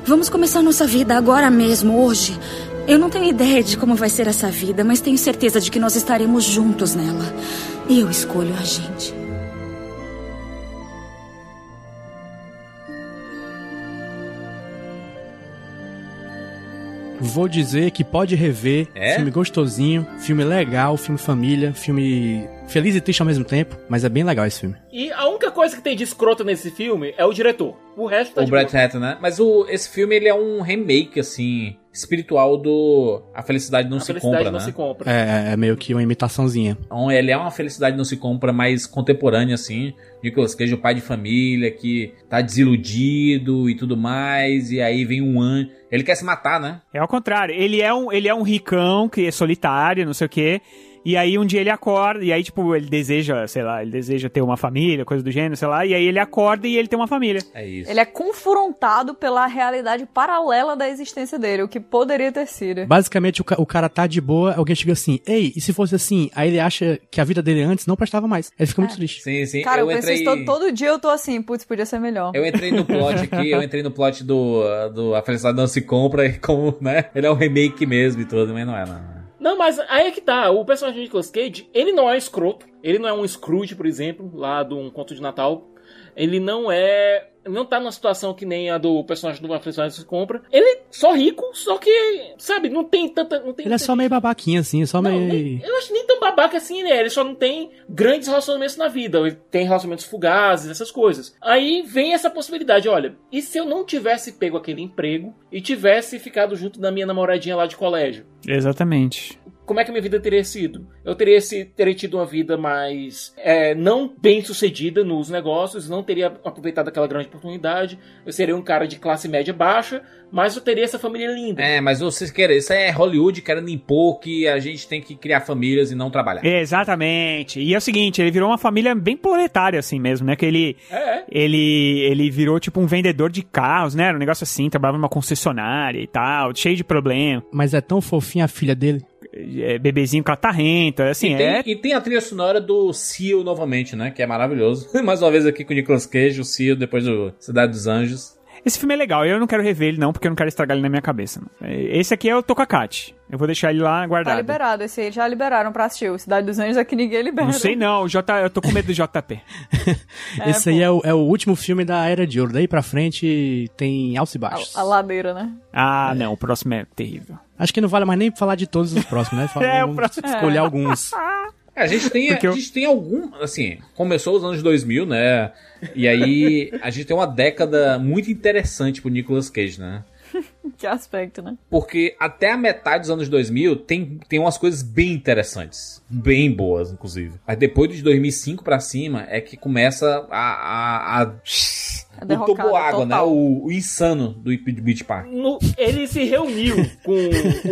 Vamos começar nossa vida agora mesmo, hoje. Eu não tenho ideia de como vai ser essa vida, mas tenho certeza de que nós estaremos juntos nela. E eu escolho a gente. Vou dizer que pode rever. É? Filme gostosinho, filme legal, filme família, filme feliz e triste ao mesmo tempo. Mas é bem legal esse filme. E a única coisa que tem de escroto nesse filme é o diretor. O resto tá O boa. Hatton, né? Mas o, esse filme, ele é um remake, assim, espiritual do A Felicidade Não A Se felicidade Compra, não né? se compra. É, é meio que uma imitaçãozinha. Então, ele é uma felicidade não se compra mais contemporânea, assim. Nicolas Cage, o pai de família, que tá desiludido e tudo mais. E aí vem um anjo. Ele quer se matar, né? É ao contrário. Ele é um, ele é um ricão que é solitário, não sei o quê. E aí um dia ele acorda, e aí, tipo, ele deseja, sei lá, ele deseja ter uma família, coisa do gênero, sei lá, e aí ele acorda e ele tem uma família. É isso. Ele é confrontado pela realidade paralela da existência dele, o que poderia ter sido. Basicamente, o, ca- o cara tá de boa, alguém chega assim, ei, e se fosse assim? Aí ele acha que a vida dele antes não prestava mais. Ele fica muito triste. Sim, sim. Cara, eu, eu penso entrei... isso todo, todo dia, eu tô assim, putz, podia ser melhor. Eu entrei no plot aqui, eu entrei no plot do, do A Felicidade Não Se Compra, e como, né? Ele é um remake mesmo e tudo, mas não é, não. Não, mas aí é que tá. O personagem de Nicolas Cage, ele não é escroto. Ele não é um Scrooge, por exemplo, lá de um conto de Natal. Ele não é. Não tá numa situação que nem a do personagem do Felicidade Se Compra. Ele é só rico, só que, sabe, não tem tanta. Não tem Ele é só meio babaquinha, assim, só meio... Eu acho nem tão babaca assim, né? Ele só não tem grandes relacionamentos na vida. Ele tem relacionamentos fugazes, essas coisas. Aí vem essa possibilidade, olha, e se eu não tivesse pego aquele emprego e tivesse ficado junto da minha namoradinha lá de colégio? Exatamente. Como é que minha vida teria sido? Eu teria, se, teria tido uma vida mais é, não bem sucedida nos negócios, não teria aproveitado aquela grande oportunidade. Eu seria um cara de classe média baixa, mas eu teria essa família linda. É, mas vocês querem, isso é Hollywood querendo impor que a gente tem que criar famílias e não trabalhar. Exatamente. E é o seguinte, ele virou uma família bem proletária, assim mesmo, né? Que ele, É. ele, ele virou tipo um vendedor de carros, né? Era um negócio assim, trabalhava numa concessionária e tal, cheio de problema. Mas é tão fofinha a filha dele. É, bebezinho catarrento, assim, e, tem, é... e tem a trilha sonora do Seal novamente, né? Que é maravilhoso. Mais uma vez aqui com o Nicolas Cage, o Seal, depois do Cidade dos Anjos. Esse filme é legal, eu não quero rever ele não, porque eu não quero estragar ele na minha cabeça. não. É, Esse aqui é o Tocacate. Eu vou deixar ele lá Tá guardado. liberado, esse aí já liberaram pra assistir. O Cidade dos Anjos aqui ninguém libera. não sei não, o J, eu tô com medo do JP. É, Esse aí é o, é o último filme da Era de Ouro. Daí pra frente tem altos e baixos. A ladeira, né? Ah, não, o próximo é terrível. Acho que não vale mais nem falar de todos os próximos, né? Fala- É, o vamos próximo- escolher É. alguns. É, a gente tem, Porque a eu- gente tem algum, assim, começou os anos 2000, né? E aí a gente tem uma década muito interessante pro Nicolas Cage, né? que aspecto, né? Porque até a metade dos anos 2000 tem, tem umas coisas bem interessantes. Bem boas, inclusive. Mas depois de 2005 pra cima é que começa a... a, a... A o toboágua, né? O, o insano do Beach Park. No- ele se reuniu com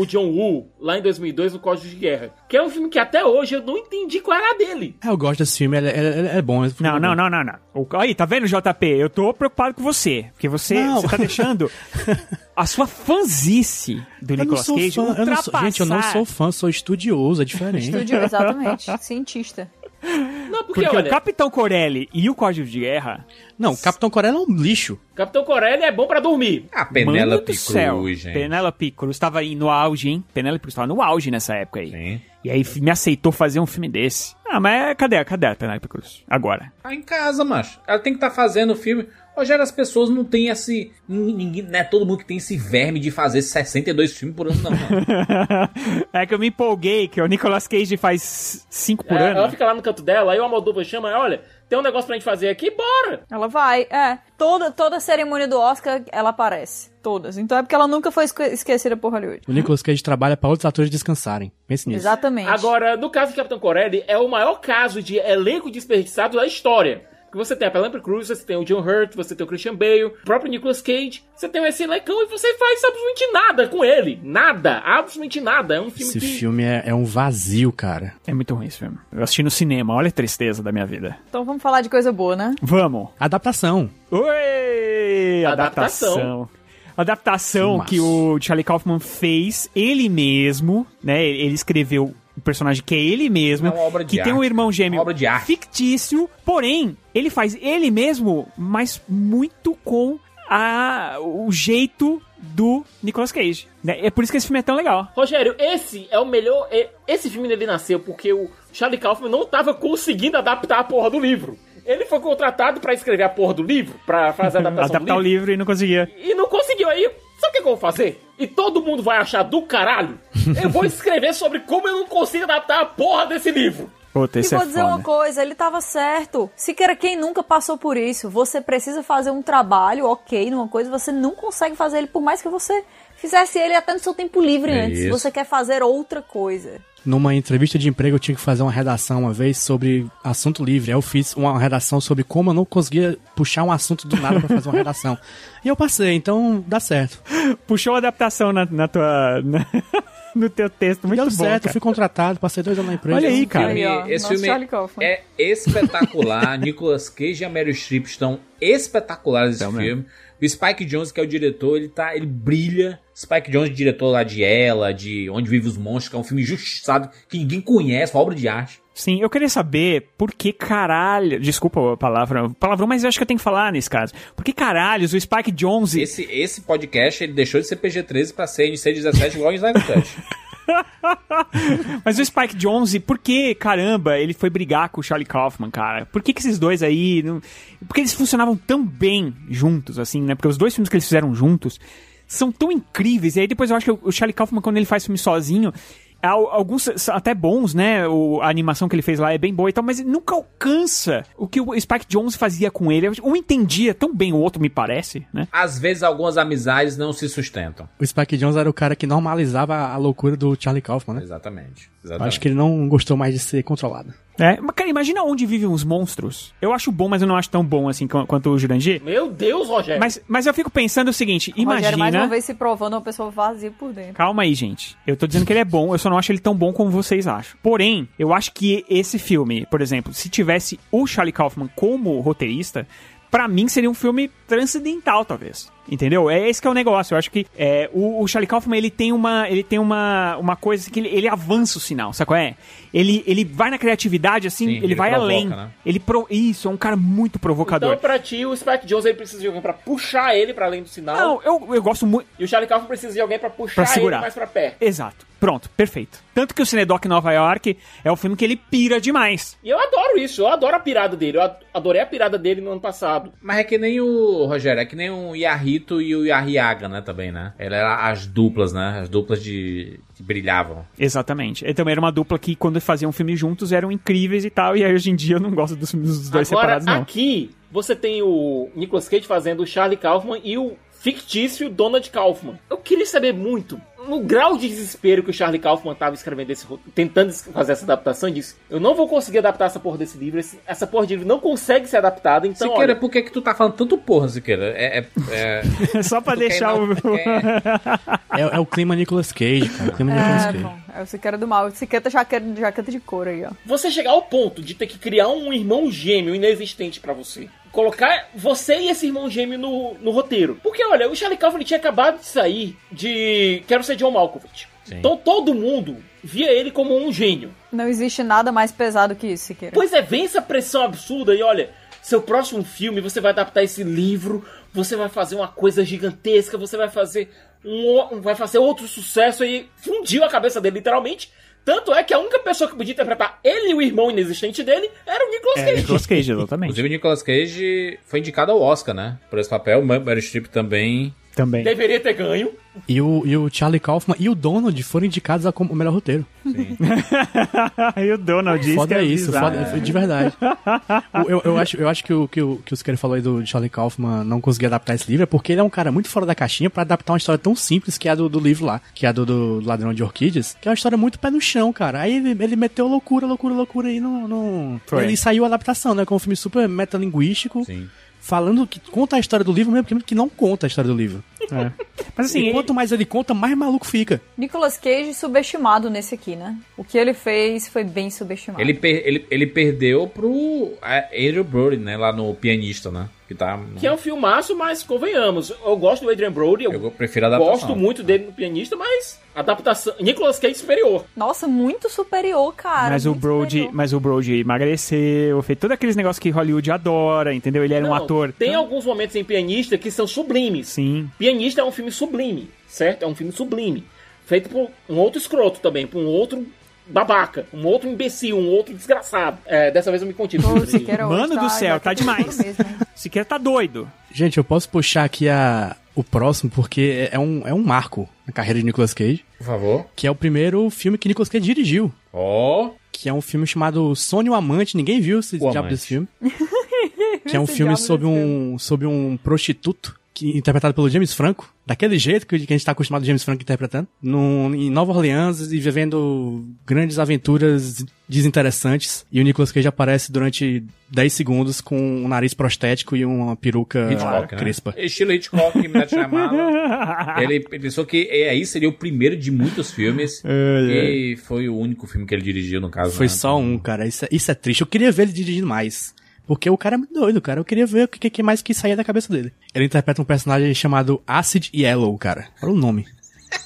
o John Woo lá em 2002 no Código de Guerra, que é um filme que até hoje eu não entendi qual era dele. É, eu gosto desse filme, ele, ele- ele é bom. filme Não, é não, bom. não, não, não. O- Aí, tá vendo, JP? Eu tô preocupado com você. Porque você, Não. você tá deixando a sua fanzice do Eu não Nicolas Cage fã, eu não sou- gente, eu não sou fã, sou estudioso, é diferente. Estúdio, exatamente. Cientista. Não, porque, Porque olha, o Capitão Corelli e o Código de Guerra... Não, o Capitão Coreia é um lixo. Capitão Corelli é bom pra dormir. A Mano Penélope do céu. Cruz, gente. Penélope Cruz tava aí no auge, hein? Penélope Cruz tava no auge nessa época aí. Sim. E aí me aceitou fazer um filme desse. Ah, mas cadê, cadê a Penélope Cruz? Agora. Tá em casa, macho. Ela tem que estar fazendo o filme. Rogério, as pessoas não têm esse. Ninguém, não é todo mundo que tem esse verme de fazer 62 filmes por ano, não. é que eu me empolguei, que o Nicolas Cage faz cinco por É, ano. ela fica lá no canto dela, aí o Almodóvar chama, olha, tem um negócio pra gente fazer aqui, bora! Ela vai, é. Toda, toda cerimônia do Oscar, ela aparece. Todas. Então é porque ela nunca foi esque- esquecida por Hollywood. O Nicolas Cage trabalha pra outros atores descansarem. Pense nisso. Exatamente. Agora, no caso de Capitão Corelli, é o maior caso de elenco desperdiçado da história. Porque você tem a Penelope Cruz, você tem o John Hurt, você tem o Christian Bale, o próprio Nicolas Cage. Você tem esse elencão e você faz absolutamente nada com ele. Nada. Absolutamente nada. É um filme Esse que... filme é, é um vazio, cara. É muito ruim esse filme. Eu assisti no cinema, olha a tristeza da minha vida. Então vamos falar de coisa boa, né? Vamos. Adaptação. Oi! Adaptação. Adaptação. Que o Charlie Kaufman fez ele mesmo, né? Ele escreveu o personagem que é ele mesmo, É uma obra de que tem um arte. irmão gêmeo Uma obra de arte. fictício, porém, ele faz ele mesmo, mas muito com a, o jeito do Nicolas Cage. né? É por isso que esse filme é tão legal. Rogério, esse é o melhor... é- Esse filme dele nasceu porque o Charlie Kaufman não tava conseguindo adaptar a porra do livro. Ele foi contratado pra escrever a porra do livro, pra fazer a adaptação Adaptar do o livro. livro e não conseguia. E não conseguiu aí. Sabe o que, que eu vou fazer? E todo mundo vai achar do caralho. Eu vou escrever sobre como eu não consigo adaptar a porra desse livro. Puta, E vou é dizer foda. uma coisa, ele tava certo. Se quer quem nunca passou por isso, você precisa fazer um trabalho, ok, numa coisa, você não consegue fazer ele, por mais que você fizesse ele até no seu tempo livre É antes. isso. Você quer fazer outra coisa. Numa entrevista de emprego, eu tinha que fazer uma redação uma vez sobre assunto livre. Aí eu fiz uma redação sobre como eu não conseguia puxar um assunto do nada pra fazer uma redação. E eu passei, então dá certo. Puxou a adaptação na, na tua. na- no teu texto. Muito Deu bom. certo, cara. fui contratado, passei dois anos na empresa. Olha aí, cara. filme, esse nosso filme é espetacular. Nicolas Cage e a Meryl Streep estão espetaculares nesse filme. O Spike Jones, que é o diretor, ele tá, ele brilha. Spike Jones, diretor lá de Ela, de Onde Vive os Monstros, que é um filme injustiçado, que ninguém conhece, uma obra de arte. Sim, eu queria saber por que caralho. Desculpa a palavra, palavrão, mas eu acho que eu tenho que falar nesse caso. Por que caralhos o Spike Jonze. Esse, esse podcast, ele deixou de ser PG-13 pra ser NC-17 igual em Snyder Cut. Mas o Spike Jonze, por que caramba ele foi brigar com o Charlie Kaufman, cara? Por que, que esses dois aí. Não... Porque eles funcionavam tão bem juntos, assim, né? Porque os dois filmes que eles fizeram juntos são tão incríveis. E aí depois eu acho que o Charlie Kaufman, quando ele faz filme sozinho, Alguns são até bons, né? O, a animação que ele fez lá é bem boa e tal, mas ele nunca alcança o que o Spike Jones fazia com ele. Um entendia tão bem o outro, me parece, né? Às vezes algumas amizades não se sustentam. O Spike Jones era o cara que normalizava a loucura do Charlie Kaufman, né? Exatamente. Eu Exatamente. acho que ele não gostou mais de ser controlado. É, mas cara, imagina onde vivem os monstros. Eu acho bom, mas eu não acho tão bom assim qu- quanto o Jurandir. Meu Deus, Rogério. Mas, mas eu fico pensando o seguinte, Rogério, mais uma imagina... vez se provando uma pessoa vazia por dentro. Calma aí, gente. Eu tô dizendo que ele é bom, eu só não acho ele tão bom como vocês acham. Porém, eu acho que esse filme, por exemplo, se tivesse o Charlie Kaufman como roteirista, pra mim seria um filme transcendental, talvez. Entendeu? É esse que é o negócio. Eu acho que é, o, o Charlie Kaufman ele tem uma, ele tem uma, uma coisa assim que ele, ele avança o sinal, sabe qual é? Ele, ele vai na criatividade assim, Sim, ele, ele vai provoca, além. né? Ele pro, isso, é um cara muito provocador. Então, pra ti, o Spike Jones ele precisa de alguém pra puxar ele pra além do sinal. Não, eu, eu gosto muito. E o Charlie Kaufman precisa de alguém pra puxar Pra segurar. ele mais pra perto. Exato. Pronto, perfeito. Tanto que o Cinedoc Nova York é o filme que ele pira demais. E eu adoro isso, eu adoro a pirada dele. Eu ad- adorei a pirada dele no ano passado. Mas é que nem o Rogério, é que nem o E o Yahiaga, né, também, né? Ela era as duplas, né? As duplas de que brilhavam. Exatamente. Ele também era uma dupla que, quando faziam filme juntos, eram incríveis e tal. E aí, hoje em dia, eu não gosto dos filmes dos dois Agora, separados, não. aqui, você tem o Nicolas Cage fazendo o Charlie Kaufman e o fictício Donald Kaufman. Eu queria saber muito, no grau de desespero que o Charlie Kaufman tava escrevendo esse tentando fazer essa adaptação, ele disse: Eu não vou conseguir adaptar essa porra desse livro, esse- essa porra de livro não consegue ser adaptada, então. Siqueira, olha, por que que tu tá falando tanto porra, Siqueira? É, é, é... Só pra deixar o. É, é o clima Nicolas Cage, cara. O clima Nicolas É, Cage. bom. É o Siqueira do mal. O Siqueira jaqueta, jaqueta de couro aí, ó. Você chegar ao ponto de ter que criar um irmão gêmeo inexistente pra você. Colocar você e esse irmão gêmeo no, no roteiro. Porque, olha, o Charlie Kaufman tinha acabado de sair de Quero Ser John Malkovich. Então todo mundo via ele como um gênio. Não existe nada mais pesado que isso, Siqueira. Pois é, vem essa pressão absurda e olha, seu próximo filme você vai adaptar esse livro, você vai fazer uma coisa gigantesca, você vai fazer um, vai fazer outro sucesso e fundiu a cabeça dele literalmente. Tanto é que a única pessoa que podia interpretar ele e o irmão inexistente dele era o Nicolas É, Cage. Nicolas Cage, exatamente. Inclusive, o Nicolas Cage foi indicado ao Oscar, né? Por esse papel. Meryl Streep também. Também. Deveria ter ganho. E o, e o Charlie Kaufman e o Donald foram indicados a como o melhor roteiro. e o Donald disse Foda que é isso, bizarro. foda, de verdade. Eu, eu acho, eu acho que o que o, que o Siqueira falou aí do Charlie Kaufman não conseguir adaptar esse livro é porque ele é um cara muito fora da caixinha pra adaptar uma história tão simples que é a do, do livro lá, que é a do, do Ladrão de Orquídeas, que é uma história muito pé no chão, cara. Aí ele, ele meteu loucura, loucura, loucura aí no. no... Foi. Ele saiu a adaptação, né? Com um filme super metalinguístico. Sim. Falando que conta a história do livro, mesmo que não conta a história do livro. Mas assim, e quanto mais ele conta, mais maluco fica. Nicolas Cage subestimado nesse aqui, né? O que ele fez foi bem subestimado. Ele, per- ele, ele perdeu pro é, Andrew Brody, né? Lá no Pianista, né? Que tá... Que é um filmaço, mas convenhamos. Eu gosto do Adrian Brody, eu, Eu prefiro a adaptação. gosto muito dele no pianista, mas adaptação. Nicolas Cage superior. Nossa, muito superior, cara. Mas o Brody, superior. mas o Brody emagreceu, fez todos aqueles negócios que Hollywood adora, entendeu? Ele era um Não, ator. Tem alguns momentos em Pianista que são sublimes. Sim. Pianista é um filme sublime, certo? É um filme sublime. Feito por um outro escroto também, por um outro babaca, um outro imbecil, um outro desgraçado. É, dessa vez eu me contive. Siqueira Mano do céu, tá de demais. mesmo? Sequer tá doido. Gente, eu posso puxar aqui a, o próximo porque é um, é um marco na carreira de Nicolas Cage. Por favor. Que é o primeiro filme que Nicolas Cage dirigiu. Ó. Que é um filme chamado Sônia o Amante. Ninguém viu esse O diabo Amante. desse filme. Que é um Esse filme sobre um, sobre um prostituto. Que, interpretado pelo James Franco. Daquele jeito que, que a gente tá acostumado o James Franco interpretando. Em Nova Orleans e vivendo grandes aventuras desinteressantes. E o Nicolas Cage aparece durante 10 segundos com um nariz prostético e uma peruca Hitchcock, né? crespa. Estilo Hitchcock, ele, ele pensou que é, aí seria o primeiro de muitos filmes. e foi o único filme que ele dirigiu, no caso. Foi né? só um, cara. Isso é, isso é triste. Eu queria ver ele dirigindo mais. Porque o cara é muito doido, cara. Eu queria ver o que, que mais que saía da cabeça dele. Ele interpreta um personagem chamado Acid Yellow, cara. Olha o nome.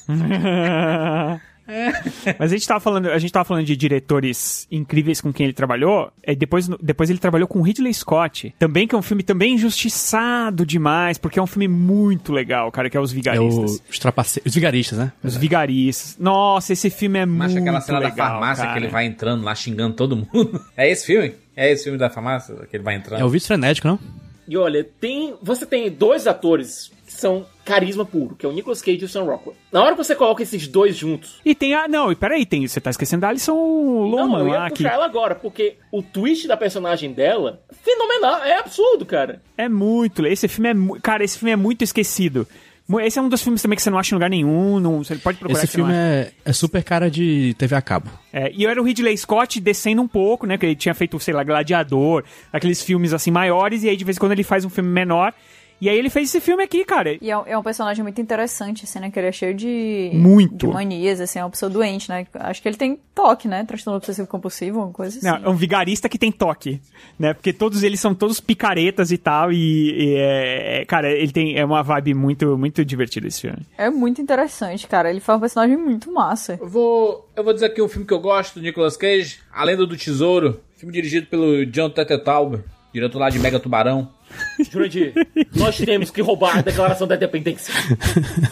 Mas a gente tava falando, a gente tava falando de diretores incríveis com quem ele trabalhou. É, depois, depois ele trabalhou com Ridley Scott, também que é um filme também injustiçado demais, porque é um filme muito legal, cara, que é Os É o, Vigaristas. os, trapace... os vigaristas, né? Os Vigaristas. Nossa, esse filme é Mas muito aquela cena legal, da farmácia cara. que ele vai entrando lá xingando todo mundo. É esse filme? É esse filme da farmácia que ele vai entrando? É o vício frenético, não? E olha, tem. Você tem dois atores que são carisma puro, que é o Nicolas Cage e o Sam Rockwell. Na hora que você coloca esses dois juntos... E tem a... Não, e peraí, tem, você tá esquecendo da Alison Lohman Não, eu ia lá. puxar Que ela agora, porque o twist da personagem dela, fenomenal, é absurdo, cara. é muito... Esse filme é... Cara, esse filme é muito esquecido. Esse é um dos filmes também que você não acha em lugar nenhum. Não, você pode procurar Esse filme é, é super cara de TV a cabo. É, e era o Ridley Scott descendo um pouco, né? Que ele tinha feito, sei lá, Gladiador, aqueles filmes assim maiores, e aí de vez em quando ele faz um filme menor. E aí ele fez esse filme aqui, cara. E é um, é um personagem muito interessante, assim, né? Que ele é cheio de... Muito. De manias, assim, é uma pessoa doente, né? Acho que ele tem toque, né? Transtorno obsessivo compulsivo, uma coisa assim. Não, é um vigarista que tem toque, né? Porque todos eles são todos picaretas e tal, e, e é, é- cara, ele tem é uma vibe muito muito divertida esse filme. É muito interessante, cara. Ele faz um personagem muito massa. Eu vou, eu vou dizer aqui um filme que eu gosto do Nicolas Cage, A Lenda do Tesouro, filme dirigido pelo John Tetetaub, diretor lá de Mega Tubarão. Jurandir, nós temos que roubar a declaração da independência.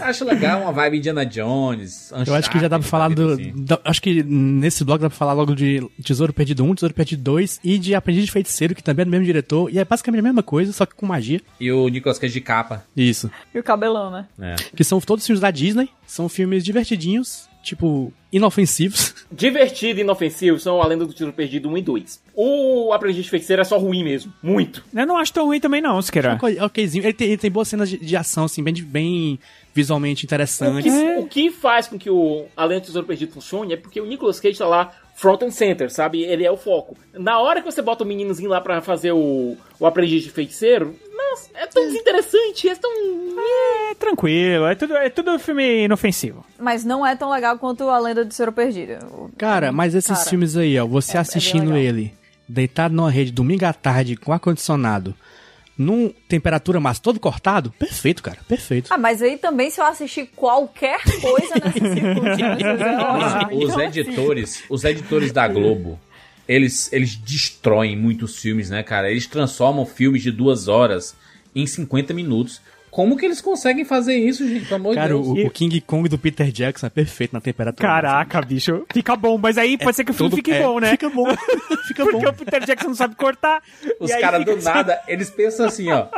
Acho legal, uma vibe Indiana Jones, Eu acho que já dá pra falar do. da- acho que nesse bloco dá pra falar logo de Tesouro Perdido 1, Tesouro Perdido 2 e de Aprendiz de Feiticeiro, que também é do mesmo diretor. E é basicamente a mesma coisa, só que com magia. E o Nicolas Cage de capa. Isso. E o cabelão, né? É. Que são todos filmes da Disney. São filmes divertidinhos, tipo, inofensivos. Divertido e inofensivo são a Lenda do Tiro Perdido 1 e 2. O Aprendiz de Feiticeiro é só ruim mesmo. Muito. Eu não acho tão ruim também não, Siqueira. Ok- okzinho. Ele tem, ele tem boas cenas de, de ação, assim, bem, bem visualmente O que, interessantes. o que faz com que o A Lenda do Tesouro Perdido funcione é porque o Nicolas Cage tá lá front and center, sabe? Ele é o foco. Na hora que você bota o meninozinho lá pra fazer o, o Aprendiz de Feiticeiro, nossa, é tão desinteressante, é tão... É tranquilo, é tudo, é tudo filme inofensivo. Mas não é tão legal quanto a Lenda do Tesouro Perdido. Cara, mas esses Cara, filmes aí, ó, você é- é assistindo legal. ele, deitado numa rede, domingo à tarde, com ar-condicionado, num temperatura massa, todo cortado, perfeito, cara, perfeito. Ah, mas aí também se eu assistir qualquer coisa nessas circunstâncias, é ótimo. Os Então, editores, os editores da Globo, eles, eles destroem muitos filmes, né, cara? Eles transformam filmes de duas horas em 50 minutos. Como que eles conseguem fazer isso, gente? Pelo amor de Cara, Deus. o, o King Kong do Peter Jackson é perfeito na temperatura. Caraca, bicho, fica bom, mas aí pode ser que o filme fique é, bom, né? Fica bom, fica Porque bom. o Peter Jackson não sabe cortar. Os caras do assim. nada, eles pensam assim, ó.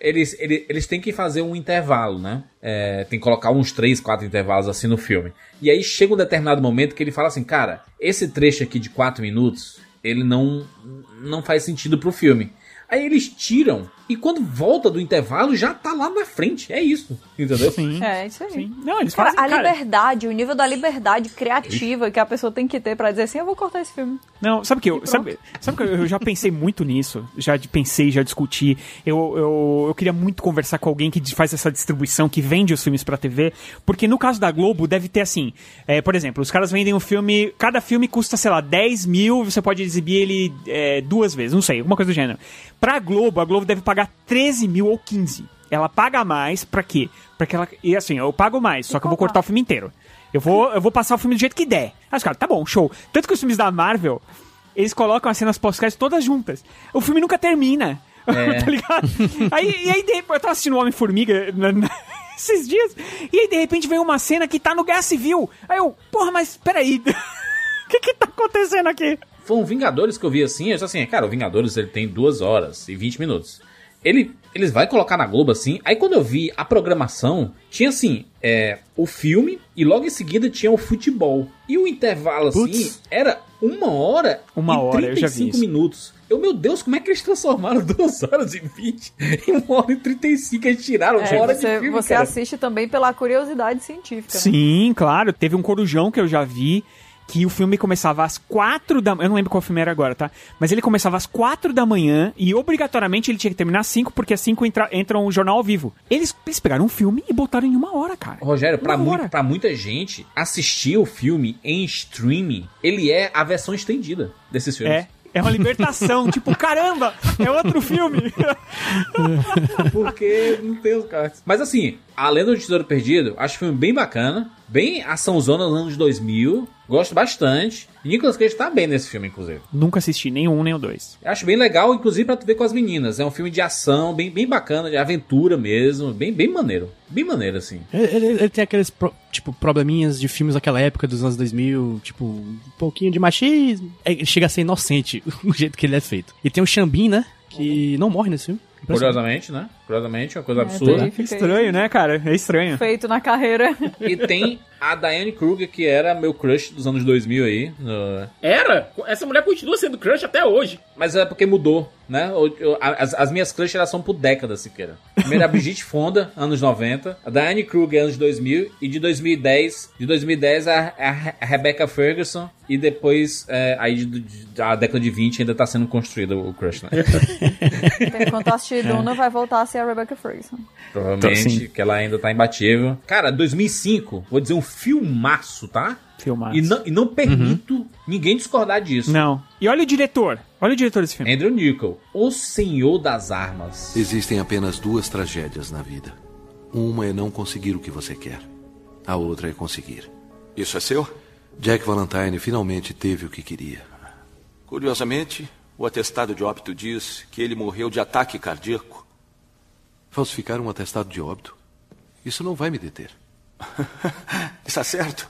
Eles, eles, eles têm que fazer um intervalo, né? É, tem que colocar uns três, quatro intervalos assim no filme. E aí chega um determinado momento que ele fala assim, cara, esse trecho aqui de quatro minutos, ele não, não faz sentido pro filme. Aí eles tiram e quando volta do intervalo já tá lá na frente. É isso, entendeu? Sim. É, isso aí. Não, eles Cara, fazem, a cara, liberdade, o nível da liberdade criativa que a pessoa tem que ter pra dizer assim, eu vou cortar esse filme. Não, sabe que eu, sabe, sabe que eu já pensei muito nisso, já pensei, já discuti. Eu, eu, eu queria muito conversar com alguém que faz essa distribuição, que vende os filmes pra TV, porque no caso da Globo deve ter assim, é, por exemplo, os caras vendem um filme, cada filme custa, sei lá, 10 mil, você pode exibir ele é, duas vezes, não sei, alguma coisa do gênero. Pra Globo, a Globo deve pagar 13 mil ou 15. Ela paga mais pra quê? Pra que ela. E assim, eu pago mais, só que eu vou cortar o filme inteiro. Eu vou, eu vou passar o filme do jeito que der. Aí os caras, tá bom, show. Tanto que os filmes da Marvel, eles colocam as cenas pós-créditos todas juntas. O filme nunca termina. É. tá ligado? Aí, e aí, de repente, eu tava assistindo o Homem-Formiga esses dias, e aí, de repente, vem uma cena que tá no Guerra Civil. Aí eu, porra, mas peraí. O que que tá acontecendo aqui? Foi um Vingadores que eu vi assim, eu disse assim, cara, o Vingadores ele tem duas horas e 20 minutos. Ele, eles vai colocar na Globo assim, aí quando eu vi a programação, tinha assim, é, o filme e logo em seguida tinha o futebol. E o intervalo assim, Putz. era uma hora Uma e hora, eu já vi 35 isso. minutos. Eu, meu Deus, como é que eles transformaram duas horas e 20 em uma hora e 35? Eles tiraram uma É, hora você de filme, você cara. assiste também pela curiosidade científica. né? Sim, claro. Teve um corujão que eu já vi. Que o filme começava às quatro da manhã. Eu não lembro qual filme era agora, tá? Mas ele começava às quatro da manhã e obrigatoriamente ele tinha que terminar às cinco, porque às cinco entra, entra um jornal ao vivo. Eles, eles pegaram um filme e botaram em uma hora, cara. Rogério, pra, muito, pra muita gente, assistir o filme em streaming, ele é a versão estendida desses filmes. É. É uma libertação, tipo, caramba, é outro filme. Porque não tem os caras. Mas assim, A Lenda do Tesouro Perdido, acho o filme bem bacana. Bem açãozona nos anos 2000. Gosto bastante. E Nicolas Cage tá bem nesse filme, inclusive. Nunca assisti nenhum nem o dois. Eu acho bem legal, inclusive, pra tu ver com as meninas. É um filme de ação, bem, bem bacana, de aventura mesmo. Bem, bem maneiro. Bem maneiro, assim. Ele, ele- ele tem aqueles, pro- tipo, probleminhas de filmes daquela época, dos anos 2000, tipo, um pouquinho de machismo. É, Ele chega a ser inocente, o jeito que ele é feito. E tem o Xambin, né? Que não morre nesse filme. Curiosamente, né? Curiosamente, uma coisa É, absurda. fica Estranho, né, cara? É estranho. Feito na carreira. E tem a Diane Kruger, que era meu crush dos anos 2000 aí. Era? Essa mulher continua sendo crush até hoje. Mas é porque mudou, né? Eu- eu- as, as minhas crushes elas são por décadas, Siqueira. Primeiro a Brigitte Fonda, anos 90. A Diane Kruger, anos 2000. E de 2010, de 2010 a, a, Rebecca Ferguson. E depois, é, aí de, de- da década de 20 ainda tá sendo construído o crush, né? Enquanto assistir Duna, vai voltar a ser a Rebecca Ferguson. Provavelmente, Sim. que ela ainda tá imbatível. Cara, 2005, vou dizer um filmaço, tá? Filmaço. E não, e não permito ninguém discordar disso. Não. E olha o diretor. Olha o diretor desse filme. Andrew Nichol, o Senhor das Armas. Existem apenas duas tragédias na vida. Uma é não conseguir o que você quer. A outra é conseguir. Isso é seu? Jack Valentine finalmente teve o que queria. Curiosamente, o atestado de óbito diz que ele morreu de ataque cardíaco. Falsificar um atestado de óbito? Isso não vai me deter. Está certo.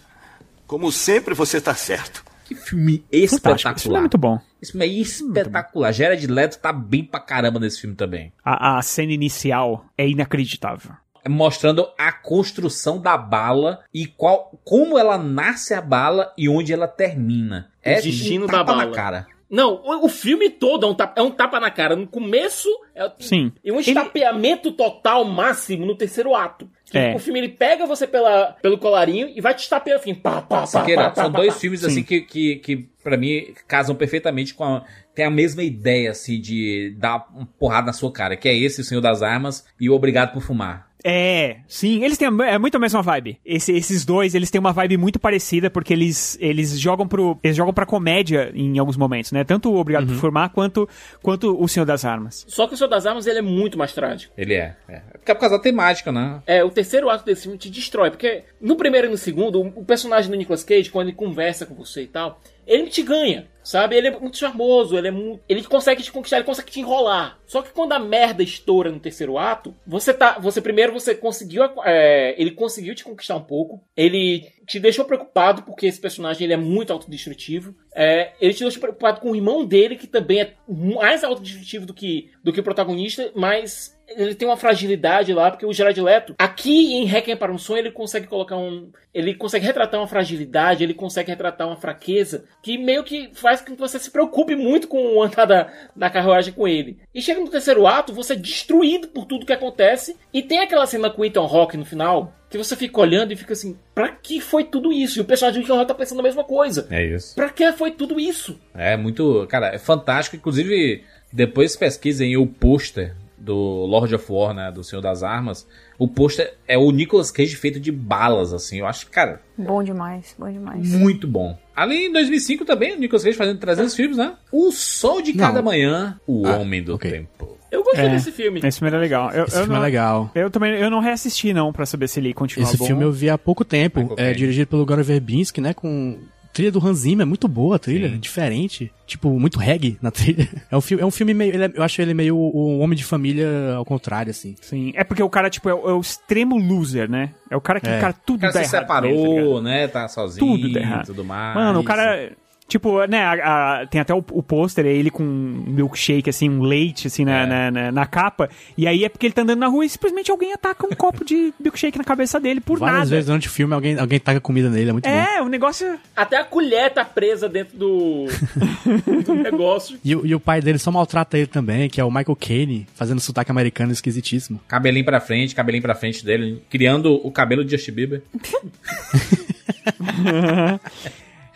Como sempre, você está certo. Que filme espetacular. Esse filme é muito bom. Esse filme é espetacular. Jared Leto tá bem pra caramba nesse filme também. A, a cena inicial é inacreditável. Mostrando a construção da bala e qual, como ela nasce a bala e onde ela termina. É o destino um da bala. na cara. Não, o, o filme todo é um, tapa, é um tapa na cara. No começo, é, Sim. e um estapeamento total máximo no terceiro ato. Que É. O filme ele pega você pela, pelo colarinho e vai te estapeando assim, pá, pá, pá, Siqueira, pá, pá, são pá, dois pá. filmes Sim. assim que, que, que para mim casam perfeitamente com a tem a mesma ideia assim de dar uma porrada na sua cara, que é esse o Senhor das Armas e o Obrigado por Fumar. É, sim, eles têm a- é muito a mesma vibe. Esse- esses dois, eles têm uma vibe muito parecida porque eles, eles jogam pro eles jogam pra comédia em alguns momentos, né? Tanto o Obrigado por Formar quanto quanto o Senhor das Armas. Só que o Senhor das Armas ele é muito mais trágico. Ele é, é. Porque é por causa da temática, né? É, o terceiro ato desse filme te destrói, porque no primeiro e no segundo, o o personagem do Nicolas Cage, quando ele conversa com você e tal, ele te ganha, sabe? Ele é muito charmoso, ele é muito. Ele consegue te conquistar, ele consegue te enrolar. Só que quando a merda estoura no terceiro ato, você tá. Você primeiro você conseguiu. é, ele conseguiu te conquistar um pouco. Ele te deixou preocupado, porque esse personagem ele é muito autodestrutivo. É, ele te deixou preocupado com o irmão dele, que também é mais autodestrutivo do que, do que o protagonista, mas ele tem uma fragilidade lá, porque o Gerard Leto, aqui em Requiem para um Sonho, ele consegue colocar um. Ele consegue retratar uma fragilidade, ele consegue retratar uma fraqueza, que meio que faz com que você se preocupe muito com o andar da, da carruagem com ele. E chega no terceiro ato, você é destruído por tudo que acontece, e tem aquela cena com o Ethan Rock no final, que você fica olhando e fica assim, pra que foi tudo isso? E o personagem do Ethan Rock tá pensando a mesma coisa. É isso. Pra que foi tudo isso? É muito, cara, é fantástico, inclusive depois pesquisem o pôster do Lord of War, né, do Senhor das Armas. O pôster é o Nicolas Cage feito de balas assim. Eu acho, cara, Bom demais, bom demais. muito bom. Ali em 2005 também, o Nicolas Cage fazendo 300 filmes, né? O Sol de Cada Não. Manhã, O Ah, Homem do ok. Tempo. Eu gostei É, desse filme. Esse filme era legal. Eu, Esse eu filme não, é legal. Eu também eu não reassisti não pra saber se ele continua Esse bom. filme eu vi há pouco tempo. Michael É dirigido pelo Gore Verbinski, né? Com trilha do Hans Zimmer, muito boa a trilha, diferente. Tipo, muito reggae na trilha. É um filme, é um filme meio. ele é- eu acho ele meio o homem de família ao contrário, assim. Sim, é porque o cara, tipo, é, o- é o extremo loser, né? É o cara que, É. cara, tudo O cara dá se errado. tá separou, ligado? né? Tá sozinho tudo dá errado. e tudo mais. Mano, o cara. Tipo, né, a- a- tem até o, o pôster, é ele com um milkshake, assim, um leite, assim, É. na, na, na- na capa. E aí é porque ele tá andando na rua e simplesmente alguém ataca um copo de milkshake na cabeça dele por Várias nada. vezes durante o filme alguém, alguém taca comida nele, é muito bom. É, o negócio. Até a colher tá presa dentro do, do negócio. E, o- e o pai dele só maltrata ele também, que é o Michael Caine, fazendo sotaque americano esquisitíssimo. Cabelinho pra frente, cabelinho pra frente dele, criando o cabelo de Justin Bieber.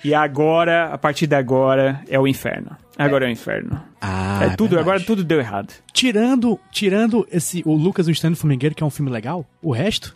e agora, a partir de agora, é o inferno. Agora é, o inferno. Ah, é tudo, verdade. agora tudo deu errado. Tirando, tirando esse, o Lucas o Estando Formigueiro, que é um filme legal, o resto...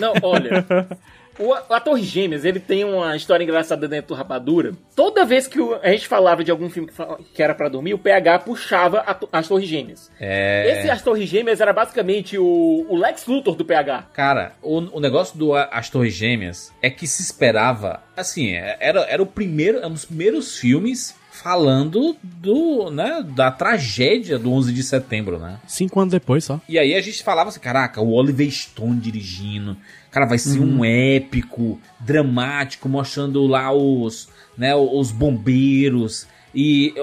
Não, olha. O, a- ator Gêmeas, ele tem uma história engraçada dentro do Rapadura. Toda vez que o- a gente falava de algum filme que, que era pra dormir, o PH puxava a as Torres Gêmeas. É. Esse As Torres Gêmeas era basicamente o, o Lex Luthor do PH. Cara, o, o negócio do A- As Torres Gêmeas é que se esperava, assim, é- era, era o primeiro, era um dos primeiros filmes falando do, né, da tragédia do 11 de setembro, né? Cinco anos depois só. E aí a gente falava assim, caraca, o Oliver Stone dirigindo, cara, vai ser um épico, dramático, mostrando lá os, né, os bombeiros e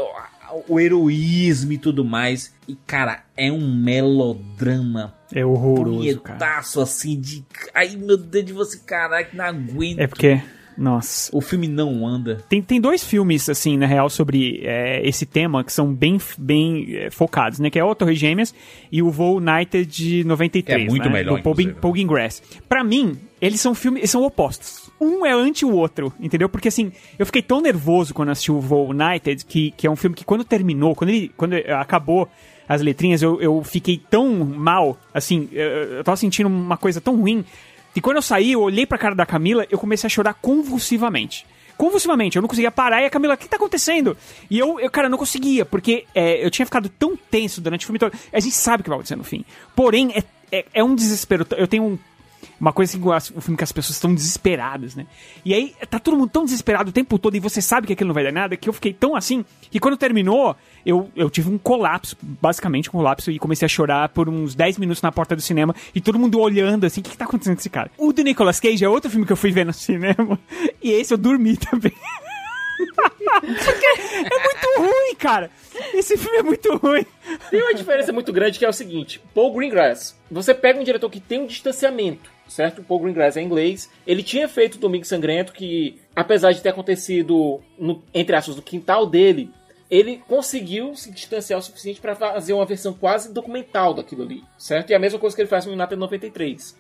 o heroísmo e tudo mais. E, cara, é um melodrama É horroroso, cara. punhetaço, assim, de... Ai, meu Deus, de você, caraca, não aguento. É porque, nossa. O filme não anda. Tem, tem dois filmes, assim, na real, sobre é, esse tema que são bem, bem é, focados, né? Que é o Torre Gêmeas e o Voo United de 93. É muito né? melhor, Do Paul, Greengrass. Pra mim, eles são filmes, eles são opostos. Um é anti o outro, entendeu? Porque assim, eu fiquei tão nervoso quando assisti o Voo United, que, que é um filme que quando terminou, quando ele quando acabou as letrinhas, eu, eu fiquei tão mal, assim, eu, eu tava sentindo uma coisa tão ruim. E quando eu saí, eu olhei pra cara da Camila, eu comecei a chorar convulsivamente. Convulsivamente, eu não conseguia parar e a Camila, o que tá acontecendo? E eu, eu cara, não conseguia, porque é, eu tinha ficado tão tenso durante o filme todo. A gente sabe o que vai acontecer no fim. Porém, é, é, é um desespero. Eu tenho um, uma coisa assim, as- um filme que as pessoas estão desesperadas, né? E aí tá todo mundo tão desesperado o tempo todo e você sabe que aquilo não vai dar nada, que eu fiquei tão assim, que quando terminou, eu, eu tive um colapso, basicamente um colapso, e comecei a chorar por uns 10 minutos na porta do cinema, e todo mundo olhando assim, o que, que tá acontecendo com esse cara? O do Nicolas Cage é outro filme que eu fui ver no cinema, e esse eu dormi também. Porque é muito ruim, cara. Esse filme é muito ruim. Tem uma diferença muito grande que é o seguinte: Paul Greengrass. Você pega um diretor que tem um distanciamento, certo? Paul Greengrass é inglês. Ele tinha feito Domingo Sangrento, que apesar de ter acontecido, no, entre aspas, no quintal dele, ele conseguiu se distanciar o suficiente para fazer uma versão quase documental daquilo ali, certo? E a mesma coisa que ele faz no United 93.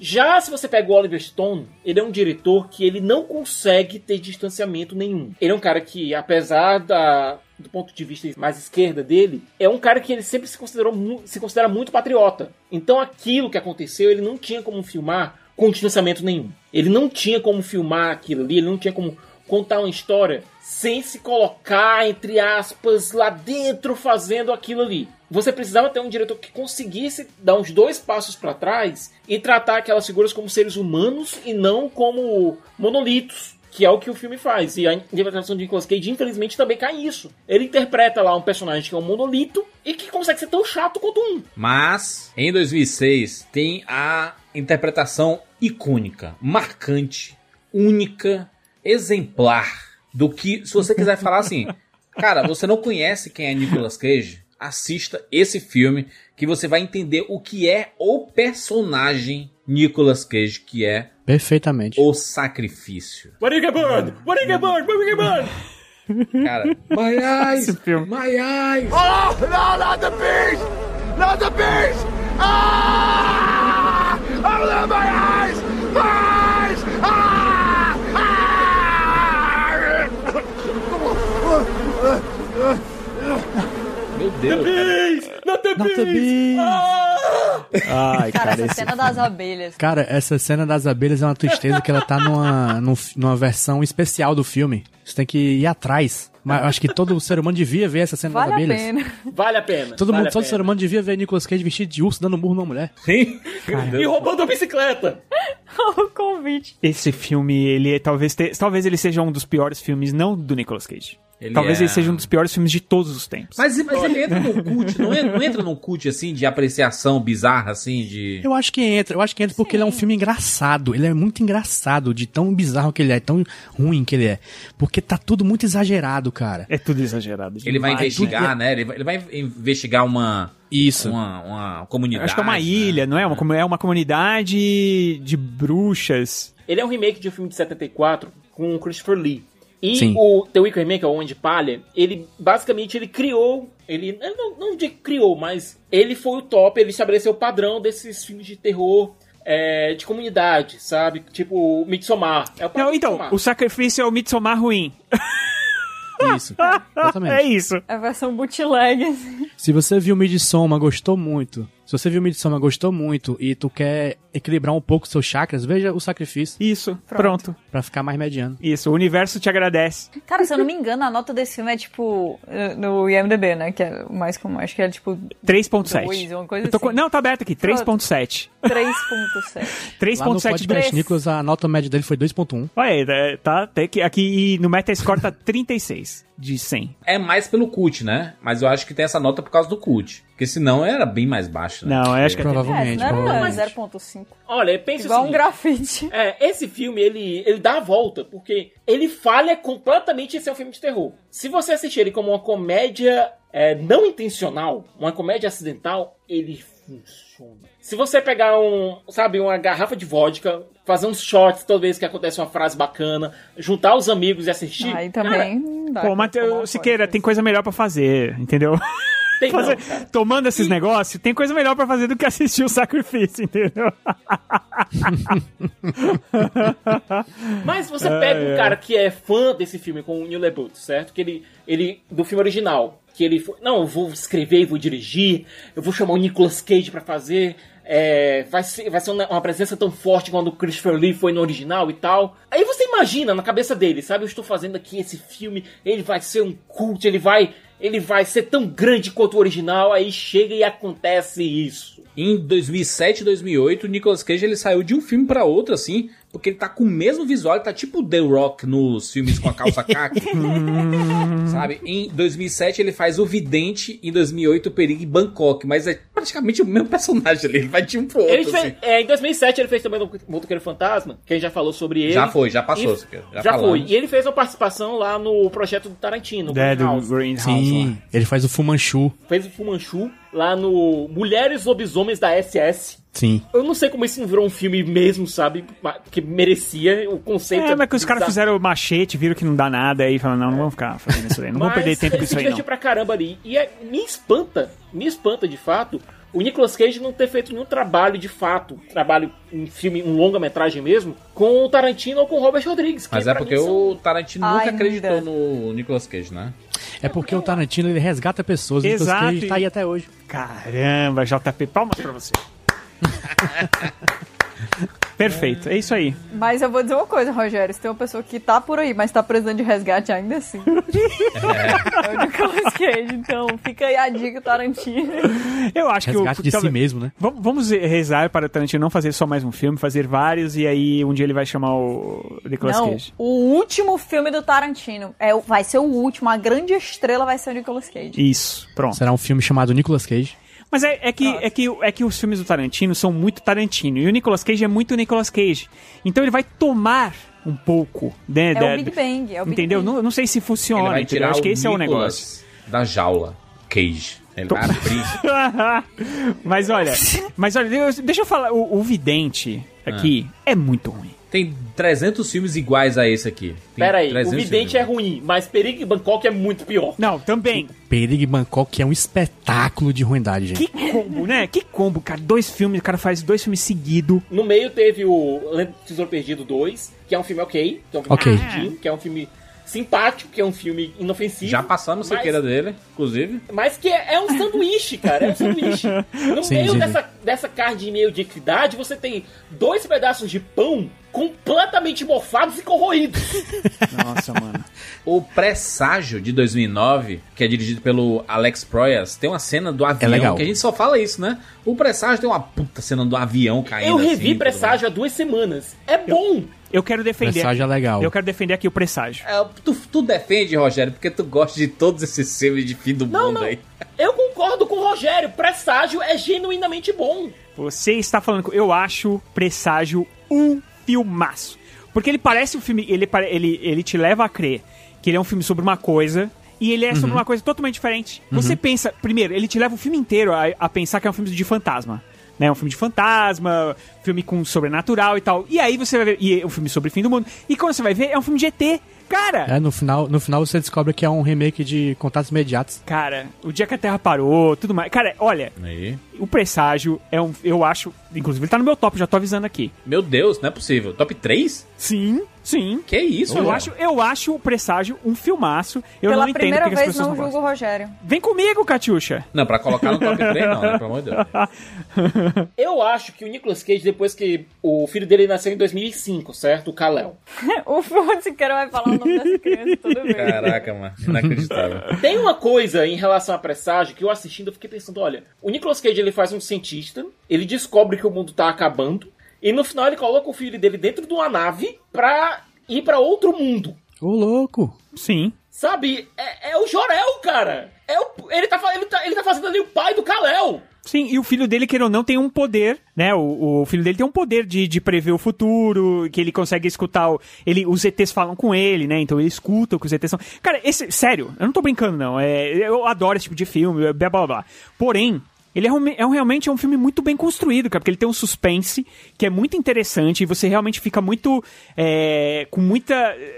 Já se você pega o Oliver Stone, ele é um diretor que ele não consegue ter distanciamento nenhum. Ele é um cara que, apesar da, do ponto de vista mais esquerda dele, é um cara que ele sempre se considerou se considera muito patriota. Então aquilo que aconteceu, ele não tinha como filmar com distanciamento nenhum. Ele não tinha como filmar aquilo ali, ele não tinha como contar uma história sem se colocar, entre aspas, lá dentro fazendo aquilo ali. Você precisava ter um diretor que conseguisse dar uns dois passos para trás e tratar aquelas figuras como seres humanos e não como monolitos. Que é o que o filme faz. E a interpretação de Nicolas Cage, infelizmente, também cai nisso. Ele interpreta lá um personagem que é um monolito e que consegue ser tão chato quanto um. Mas, em 2006, tem a interpretação icônica, marcante, única, exemplar do que, se você quiser falar assim, cara, você não conhece quem é Nicolas Cage? Assista esse filme que você vai entender o que é o personagem Nicolas Cage, que é Perfeitamente. o sacrifício. What you burned? What you burned? What you burned? Cara, my eyes, my eyes. Oh, no, not the beast! Not the beast! Ah! Oh, no, my eyes! My eyes! Ah! Meu Deus. Not the Not the beast. Ai, Cara, cara, essa cena das abelhas. Cara, essa cena das abelhas é uma tristeza que ela tá numa, num- numa versão especial do filme. Você tem que ir atrás. Mas eu acho que todo ser humano devia ver essa cena Vale das a abelhas. pena. Vale a pena. Todo, vale mundo, a todo pena. ser humano devia ver Nicolas Cage vestido de urso dando murro numa mulher. Sim. E roubando a bicicleta. o convite. Esse filme, ele é- talvez, te- talvez ele seja um dos piores filmes, não do Nicolas Cage. Ele talvez é- ele seja um dos piores filmes de todos os tempos. Mas, mas ele entra no cult, não entra, não entra num cult assim de apreciação bizarra, assim, de. Eu acho que entra, eu acho que entra porque ele é um filme engraçado. Ele é muito engraçado, de tão bizarro que ele é, tão ruim que ele é. Porque tá tudo muito exagerado, cara. É tudo exagerado. Ele vai investigar, né? Ele vai, ele vai investigar uma. Isso. Uma, uma comunidade. Acho que é uma ilha, não é? Uma, é uma comunidade de bruxas. Ele é um remake de um filme de 74 com o Christopher Lee. E Sim. o The Wicker Man, que é o Homem de Palha, ele basicamente ele criou, ele ele não, não criou, mas ele foi o top, ele estabeleceu o padrão desses filmes de terror é, de comunidade, sabe? Tipo o Midsommar. É o Não, então, Midsommar. o sacrifício é o Midsommar ruim. Isso. Exatamente. É isso. É a versão bootleg. assim. Se você viu Midsommar, gostou muito. Se você viu Midsommar, gostou muito e tu quer equilibrar um pouco seus chakras, veja o sacrifício. Isso, pronto. Pra ficar mais mediano. Isso, o universo te agradece. Cara, se eu não me engano, a nota desse filme é tipo eh, no IMDB, né? Que é o mais comum. Acho que é tipo 3.7. Dois, uma coisa com- assim. Não, tá aberto aqui, 3.7. 3.7. Lá no 3.7 podcast Três. Nicolas, a nota média dele foi 2.1. Olha, é, tá, até que aqui no Metascore tá 36 de 100. É mais pelo cult, né? Mas eu acho que tem essa nota por causa do cult. Porque senão era bem mais baixo, né? Não, eu acho que Provavelmente, É, não era provavelmente. 0.5. Olha, pensa Igual o um grafite. É, esse filme, ele, ele dá a volta, porque ele falha completamente em ser um filme de terror. Se você assistir ele como uma comédia é, não intencional, uma comédia acidental, ele funciona. Se você pegar um, sabe, uma garrafa de vodka, fazer uns shots toda vez que acontece uma frase bacana, juntar os amigos e assistir... Aí cara, também não dá. Pô, Matheus Siqueira, tem coisa melhor pra fazer, entendeu? Tem não, Fazer- cara. tomando esses negócios, tem coisa melhor pra fazer do que assistir o sacrifício, entendeu? Mas você pega um cara que é fã desse filme com o Neil LeBout, certo? Que ele, ele do filme original, que ele foi, não, eu vou escrever, vou dirigir, eu vou chamar o Nicolas Cage pra fazer, é, vai ser, vai ser uma, presença tão forte quando o Christopher Lee foi no original e tal. Aí você imagina na cabeça dele, sabe? Eu estou fazendo aqui esse filme, ele vai ser um cult, ele vai, ele vai ser tão grande quanto o original. Aí chega e acontece isso. Em 2007 2008, o Nicolas Cage ele saiu de um filme pra outro, assim, porque ele tá com o mesmo visual, ele tá tipo The Rock nos filmes com a calça caca. sabe? Em 2007 ele faz o Vidente, em 2008 o Perigo em Bangkok, mas é praticamente o mesmo personagem ali, ele vai de um pro outro, Ele fez, assim. é, em 2007 ele fez também o Motoqueiro Fantasma, que a gente já falou sobre ele. Já foi, já passou, E- Já, já foi. falamos. E ele fez uma participação lá no projeto do Tarantino. É, do Greenhouse. Greenhouse. Sim, ele faz o Fumanchu. Fez o Fumanchu lá no Mulheres Lobisomens da SS. Sim. Eu não sei como isso não virou um filme mesmo, sabe? Que merecia o conceito. É, mas que os caras fizeram o machete, viram que não dá nada, aí falaram, não, não vamos ficar fazendo isso aí, não vamos perder tempo com isso aí, não. pra caramba ali. E é- me espanta, me espanta de fato, o Nicolas Cage não ter feito nenhum trabalho de fato, trabalho em filme, um longa-metragem mesmo, com o Tarantino ou com o Robert Rodrigues. que Mas é porque são- o Tarantino nunca Ainda. acreditou no Nicolas Cage, né? É porque o Tarantino ele resgata pessoas. o Nicolas Exato, Cage tá e- aí até hoje. Caramba, JP, palmas pra você. Perfeito, é isso aí. Mas eu vou dizer uma coisa, Rogério. Se tem uma pessoa que tá por aí, mas tá precisando de resgate ainda assim. É, o Nicolas Cage, então fica aí a dica, Tarantino. Eu acho que Resgate o, de si mesmo, né? Vamos- rezar para o Tarantino não fazer só mais um filme, fazer vários, e aí um dia ele vai chamar o Nicolas Não, Cage. o último filme do Tarantino. É, vai ser o último, a grande estrela vai ser o Nicolas Cage. Isso, pronto. Será um filme chamado Nicolas Cage. Mas é, é que, é, que, é que os filmes do Tarantino são muito Tarantino. E o Nicolas Cage é muito Nicolas Cage. Então ele vai tomar um pouco, né? É da- o Big Bang, é o Big entendeu? Bang. Não, não sei se Ele funciona, vai entendeu? tirar Acho que o esse é o Nicolas negócio. da jaula, Cage. Ele vai abrir. mas olha, mas olha, deixa eu falar, o, o Vidente aqui é muito ruim. Tem 300 filmes iguais a esse aqui. Tem Pera aí, o 300 Vidente é ruim, mas Perigo em Bangkok é muito pior. Não, também. Perigo em Bangkok é um espetáculo de ruindade, gente. Que combo, né? Que combo, cara. Dois filmes, o cara faz dois filmes seguidos. No meio teve o Tesouro Perdido 2, que é um filme ok, que é um filme Ok. divertido, que é um filme simpático, que é um filme inofensivo. Já passamos a mas- sequeira dele, inclusive. Mas que é, é um sanduíche, cara. É um sanduíche. No Sim, meio sim, dessa, dessa carne de meio de equidade, você tem dois pedaços de pão completamente mofados e corroídos. Nossa, mano. O Presságio de 2009, que é dirigido pelo Alex Proyas, tem uma cena do avião, legal. que a gente só fala isso, né? O Presságio tem uma puta cena do avião caindo Eu revi assim, Presságio há duas semanas. É bom. Eu quero defender. Presságio é legal. Eu quero defender aqui o presságio. É, tu, tu defende, Rogério, porque tu gosta de todos esses filmes de fim do Não, mundo não. aí. Eu concordo com o Rogério. Presságio é genuinamente bom. Você está falando que eu acho Presságio um filmaço. Porque ele parece um filme, ele, ele, ele te leva a crer que ele é um filme sobre uma coisa e ele é sobre uma coisa totalmente diferente. Você pensa, primeiro, ele te leva o filme inteiro a, a pensar que é um filme de fantasma. Né, um filme de fantasma, filme com sobrenatural e tal. E aí você vai ver. E é um filme sobre o fim do mundo. E quando você vai ver, é um filme de ET. Cara, É, no final, no final você descobre que é um remake de Contatos Imediatos. cara, o dia que a Terra parou, tudo mais. Cara, olha, Aí. o presságio é um. Eu acho. Inclusive, ele tá no meu top, já tô avisando aqui. Meu Deus, não é possível. Top 3? Sim, sim. Que isso, Eu acho, eu acho o presságio um filmaço. Eu Pela não entendo primeira porque as vez pessoas não não julgo o Rogério. Vem comigo, Catiuxa. Não, pra colocar no top 3 não, né? Pelo amor de Deus. Eu acho que o Nicolas Cage, depois que o filho dele nasceu em 2005, certo? O Kal-El. o Fonsequeira vai falar o nome dessa criança, tudo bem. Caraca, mano. Inacreditável. Tem uma coisa em relação a presságio que eu assistindo eu fiquei pensando, olha, o Nicolas Cage ele faz um cientista, ele descobre que o mundo tá acabando e no final ele coloca o filho dele dentro de uma nave pra ir pra outro mundo. Ô, louco! Sim. Sabe? É, é o Jorel, cara. É o, ele, tá, ele, tá, ele tá fazendo ali o pai do Kalel. Sim, e o filho dele, queira ou não, tem um poder, né? O, o filho dele tem um poder de, de prever o futuro, que ele consegue escutar. O, ele, os ETs falam com ele, né? Então ele escuta o que os ETs são. Cara, esse, sério, eu não tô brincando, não. É, eu adoro esse tipo de filme, blá blá blá. Porém. Ele é, realme- é um- realmente é um filme muito bem construído, cara, porque ele tem um suspense que é muito interessante e você realmente fica muito. é, com muita.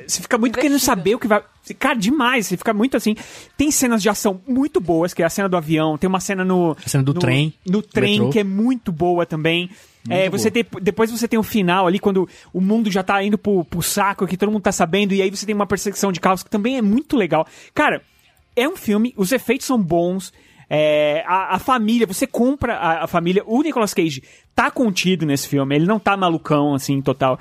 Você fica muito querendo saber o que vai. Cara, demais, você fica muito assim. Tem cenas de ação muito boas, que é a cena do avião, tem uma cena no. A cena do no- trem, No trem, metrô. que é muito boa também. É, você tem, depois você tem o final ali, quando o mundo já tá indo pro, pro saco, que todo mundo tá sabendo, e aí você tem uma perseguição de carros que também é muito legal. Cara, é um filme, os efeitos são bons. É, a, a família, você compra a, a família. O Nicolas Cage tá contido nesse filme, ele não tá malucão, assim, total.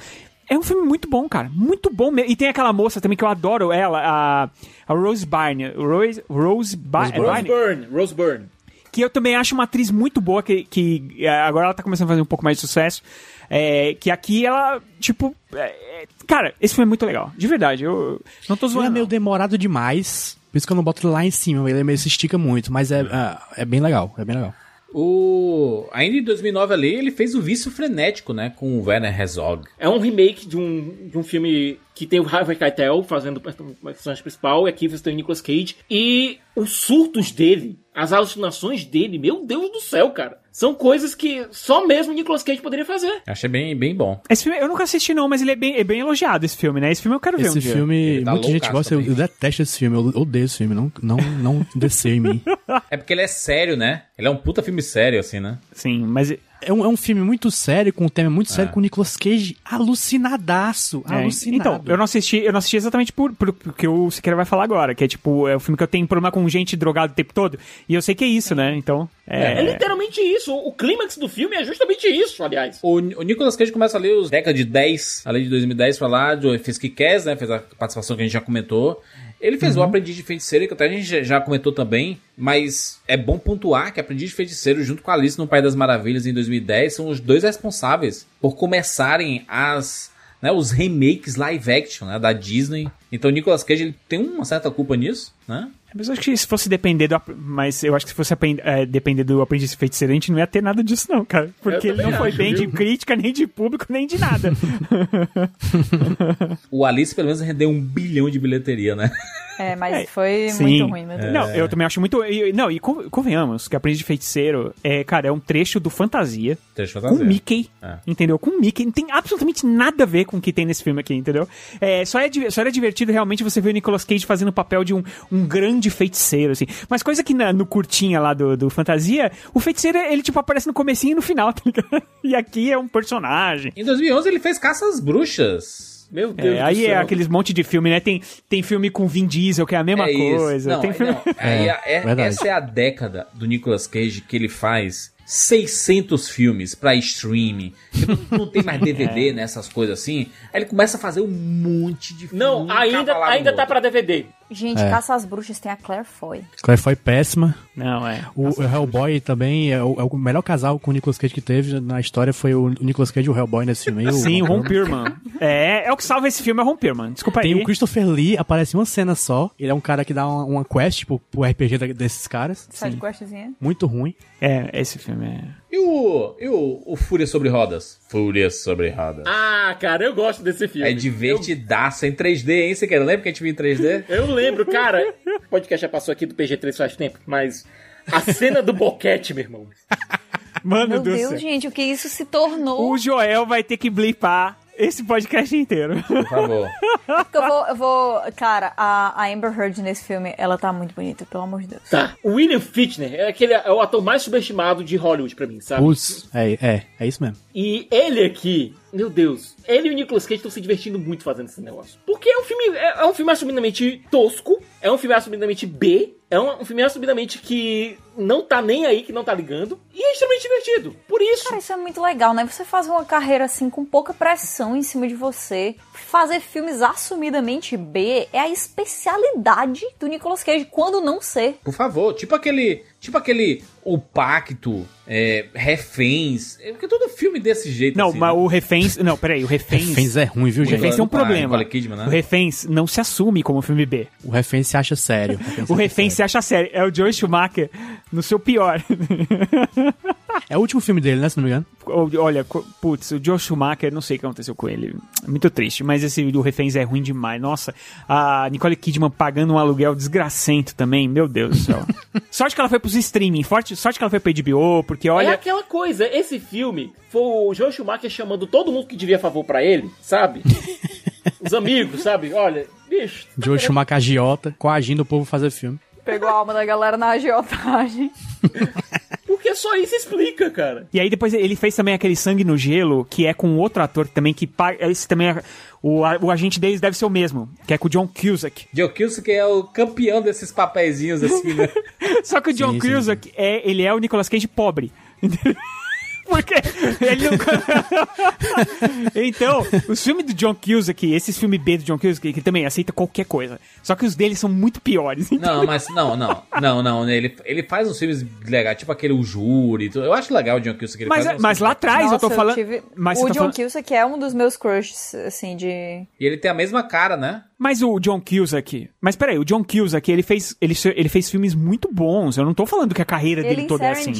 É um filme muito bom, cara. Muito bom mesmo. E tem aquela moça também que eu adoro ela, a, a Rose Byrne. Rose, Rose, Ba- Rose é Byrne? Byrne. Rose Byrne. que eu também acho uma atriz muito boa, que, que é, agora ela tá começando a fazer um pouco mais de sucesso. É, que aqui ela, tipo. é, é, cara, esse filme é muito legal. De verdade, eu não tô Ele zoando. é meio demorado demais. Por isso que eu não boto ele lá em cima. Ele meio se estica muito. Mas é, é, é bem legal. É bem legal. O... Ainda em 2009 ali, ele fez o Vício Frenético, né? Com o Werner Herzog. É um remake de um, de um filme que tem o Harvey Keitel fazendo o personagem principal, e aqui você tem o Nicolas Cage. E os surtos dele, as alucinações dele, meu Deus do céu, cara. São coisas que só mesmo o Nicolas Cage poderia fazer. Achei bem, bem bom. Esse filme, eu nunca assisti não, mas ele é bem, é bem elogiado, esse filme, né? Esse filme eu quero ver um Esse dia. filme, tá muita gente gosta. Eu, também. eu detesto esse filme. Eu odeio esse filme. Não, não, não desceu em mim. É porque ele é sério, né? Ele é um puta filme sério, assim, né? Sim, mas... É um, é um filme muito sério, com um tema muito sério, É. com o Nicolas Cage alucinadaço. É, alucinado. então, eu não assisti, eu não assisti exatamente por, por, porque o Siqueira vai falar agora, que é tipo, é um filme que eu tenho problema com gente drogada o tempo todo, e eu sei que é isso, né? Então, É, é... literalmente isso. O clímax do filme é justamente isso, aliás. O, o Nicolas Cage começa ali os década de 10, ali de 2010 pra lá, de- fez Kick-Ass, né? Fez a participação que a gente já comentou. Ele fez o Aprendiz de Feiticeiro, que até a gente já- comentou também, mas é bom pontuar que Aprendiz de Feiticeiro, junto com Alice no País das Maravilhas em 2010, são os dois responsáveis por começarem as, né, os remakes live action né, da Disney. Então o Nicolas Cage ele tem uma certa culpa nisso, né? Mas eu acho que se fosse depender do. Mas eu acho que se fosse é, depender do aprendiz feiticeiro, a gente não ia ter nada disso, não, cara. Porque ele não foi acho, bem viu? de crítica, nem de público, nem de nada. O Alice pelo menos rendeu um bilhão de bilheteria, né? É, mas foi Sim. muito ruim, meu Deus. Não, eu também acho muito. e- Não, e con- convenhamos que Aprendiz de Feiticeiro é, cara, é um trecho do Fantasia. Trecho Com fantasia. Mickey, É. entendeu? Com Mickey. Não tem absolutamente nada a ver com o que tem nesse filme aqui, entendeu? É, só, é, só era divertido realmente você ver o Nicolas Cage fazendo o papel de um, um grande feiticeiro, assim. Mas coisa que na- no curtinha lá do, do Fantasia, o feiticeiro, ele tipo aparece no comecinho e no final, tá ligado? E aqui é um personagem. Em 2011 ele fez Caça às Bruxas. Meu Deus É, do aí é céu. aqueles monte de filme, né? Tem, tem filme com Vin Diesel, que é a mesma É coisa. Não, tem filme... não, aí É, é- verdade. essa é a década do Nicolas Cage que ele faz 600 filmes pra streaming. Não, não tem mais DVD nessas coisas assim. Aí ele começa a fazer um monte de filme. Não, ainda, ainda tá pra DVD. Gente, É. Caça às Bruxas tem a Claire Foy. Claire foi péssima. Não, é. O, o Hellboy também é o, é o melhor casal com o Nicolas Cage que teve na história foi o Nicolas Cage e o Hellboy nesse filme. aí, Sim, o Ron Perlman. Perlman. É, é o que salva esse filme, é o Ron Perlman. Desculpa Tem aí. o Christopher Lee, aparece em uma cena só. Ele é um cara que dá uma, uma quest pro, pro RPG da- desses caras. Side questzinha. Muito ruim. É, esse filme é... E o, e o, o Fúria sobre Rodas? Fúria sobre Rodas. Ah, cara, eu gosto desse filme. É divertidaço em 3D, hein? Você quer? Lembra que a gente viu em 3D? Eu lembro, cara. O podcast já passou aqui do PG3 faz tempo, mas a cena do boquete, meu irmão. Mano Meu do Deus, céu. gente, o que isso se tornou? O Joel vai ter que blipar esse podcast inteiro. Por favor. Porque eu vou, eu vou. Cara, a, a Amber Heard nesse filme, ela tá muito bonita, pelo amor de Deus. Tá. O William Fichtner é aquele é o ator mais subestimado de Hollywood pra mim, sabe? Putz, é, é, é isso mesmo. E ele aqui, meu Deus, ele e o Nicolas Cage estão se divertindo muito fazendo esse negócio. Porque é um filme, é, é um filme assumidamente tosco, é um filme assumidamente B, é um, um filme assumidamente que não tá nem aí que não tá ligando e é extremamente divertido. Por isso. Cara, isso é muito legal, né? Você fazer uma carreira assim com pouca pressão em cima de você. Fazer filmes assumidamente B é a especialidade do Nicolas Cage, quando não ser. Por favor, tipo aquele. Tipo aquele. O Pacto, é, Reféns. É porque todo filme desse jeito. Não, assim, mas né? o Reféns. Não, peraí, o Reféns. Reféns é ruim, viu, O gente? Reféns tem um Com a problema. Kidman, né? O Reféns não se assume como filme B. O refém se acha sério. O Refém se acha sério. É o Joe Schumacher no seu pior. É o último filme dele, né? Se não me engano. Olha, putz, o Joe Schumacher, não sei o que aconteceu com ele. Muito triste, mas esse do Reféns é ruim demais. Nossa, a Nicole Kidman pagando um aluguel desgracento também, meu Deus do céu. sorte que ela foi pros streaming, forte, sorte que ela foi pra HBO, porque É olha. aquela coisa, esse filme foi o Joe Schumacher chamando todo mundo que devia favor pra ele, sabe? Os amigos, sabe? Olha, bicho. Joe Schumacher agiota, coagindo o povo a fazer filme. Pegou a alma da galera na agiotagem. Porque só isso explica, cara. E aí depois ele fez também aquele Sangue no Gelo, que é com outro ator também que. Esse também é. O, o agente deles deve ser o mesmo, que é com o John Cusack. John Cusack é o campeão desses papeizinhos assim, né? Só que o John Sim, sim, Cusack É, ele é o Nicolas Cage pobre. Porque ele não... então, os filmes do John Cusack, esses filmes B do John Cusack, que também aceita qualquer coisa. Só que os dele são muito piores. Não, mas não, não, não, não. né? Ele, ele faz uns filmes legais, tipo aquele O Júri. e tudo. Eu acho legal o John Cusack. Ele Mas, faz uns mas lá atrás eu tô falando. tive- Mas o John falando- Cusack é um dos meus crushes, assim, de... E ele tem a mesma cara, né? Mas o John Cusack. Mas peraí, o John Cusack, ele fez, ele, ele fez filmes muito bons. Eu não tô falando que a carreira Ele dele em toda é assim.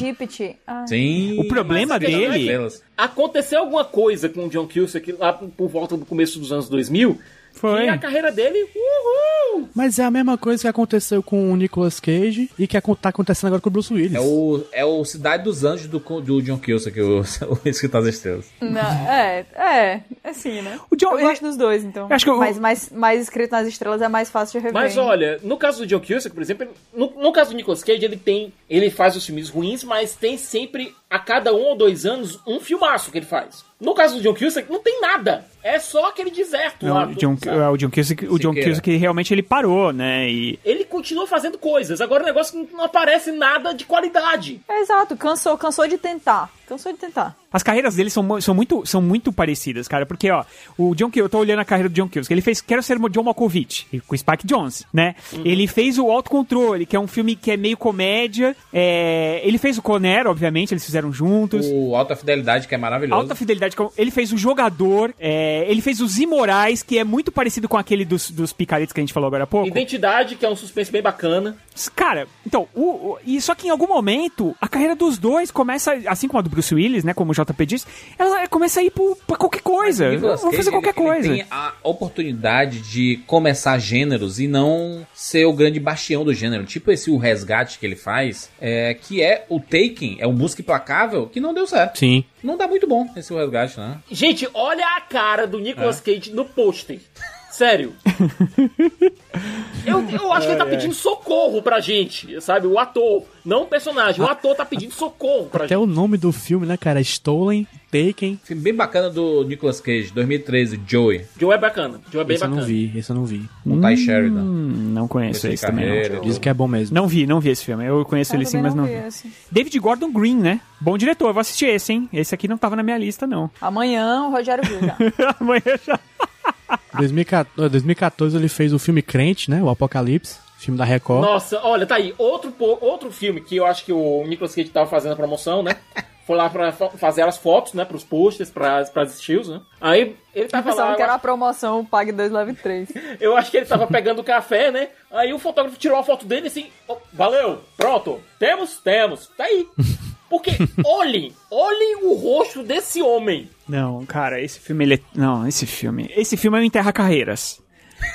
Ah. Sim. O problema dele. Aconteceu alguma coisa com o John Cusack lá por volta do começo dos anos 2000 Foi. e a carreira dele, uhul! Mas é a mesma coisa que aconteceu com o Nicolas Cage e que tá acontecendo agora com o Bruce Willis. É o, é o Cidade dos Anjos do, do John Cusack, o, o Escritor das Estrelas. Não, é, é, assim, né? eu gosto dos dois, então. acho que o- Mas mais, mais escrito nas estrelas é mais fácil de rever. Mas olha, no caso do John Cusack, por exemplo, no, no caso do Nicolas Cage, ele tem, ele faz os filmes ruins, mas tem sempre a cada um ou dois anos um filmaço que ele faz. No caso do John Cusack, não tem nada. É só aquele deserto Não, lá. o John, é, o John Cusack, o John. Cusack realmente ele parou, né? E Ele continua fazendo coisas. Agora o negócio é que não aparece nada de qualidade. Exato, cansou, cansou de tentar. Cansou de tentar. As carreiras dele são, são, muito, são muito parecidas, cara. Porque, ó, o John Cusack, eu tô olhando a carreira do John Cusack. Ele fez Quero Ser o John Malkovich, com o Spike Jones, né? Ele fez o Autocontrole, que é um filme que é meio comédia. É, Ele fez o Conner, obviamente, eles fizeram juntos. O Alta Fidelidade, que é maravilhoso. Alta Fidelidade, com- ele fez o Jogador, é, ele fez os Imorais, que é muito parecido com aquele dos, dos picaretes que a gente falou agora há pouco. Identidade, que é um suspense bem bacana. Cara, então, o, o- e só que em algum momento, a carreira dos dois começa, assim como a do Bruce Willis, né, como o JP disse, ela começa a ir pro, pra qualquer coisa. Vou fazer qualquer ele- coisa. Ele tem a oportunidade de começar gêneros e não ser o grande bastião do gênero. Tipo esse O Resgate que ele faz, é, que é o Taken, é o Música Implacável, que não deu certo. Sim. Não dá muito bom esse O Resgate, né? Gente, olha a cara do Nicolas É. Cage no pôster. Sério. eu, eu acho que ele tá pedindo socorro pra gente, sabe? O ator. Não o personagem. O ator tá pedindo socorro pra Até gente. o nome do filme, né, cara? Stolen, Taken. Filme bem bacana do Nicolas Cage, 2013, Joey. Joe é bacana. Joe é bem esse eu bacana. não vi, esse eu não vi. Com Ty Sheridan. Hum, não conheço Esse esse também. Não. Diz que é bom mesmo. Não vi, não vi esse filme. Eu conheço ele sim, mas não vi. David Gordon Green, né? Bom diretor, eu vou assistir esse, hein? Esse aqui não tava na minha lista, não. Amanhã o Rogério viu já. Amanhã já. 2014, 2014 ele fez o filme Crente, né? O Apocalipse, filme da Record. Nossa, olha, tá aí. Outro, outro filme que eu acho que o Nicolas Cage tava fazendo a promoção, né? Foi lá pra fa- fazer as fotos, né? Pros posters, pras, pras estilos, né? Aí ele Eu tava pensava lá. que era a promoção Pague 2, Leve 3. Eu acho que ele tava pegando café, né? Aí o fotógrafo tirou uma foto dele assim, "Ó, valeu, pronto, temos, temos, tá aí. Porque olhem, olhem o rosto desse homem. Não, cara, esse filme ele é... Não, esse filme. Esse filme é o Enterra Carreiras.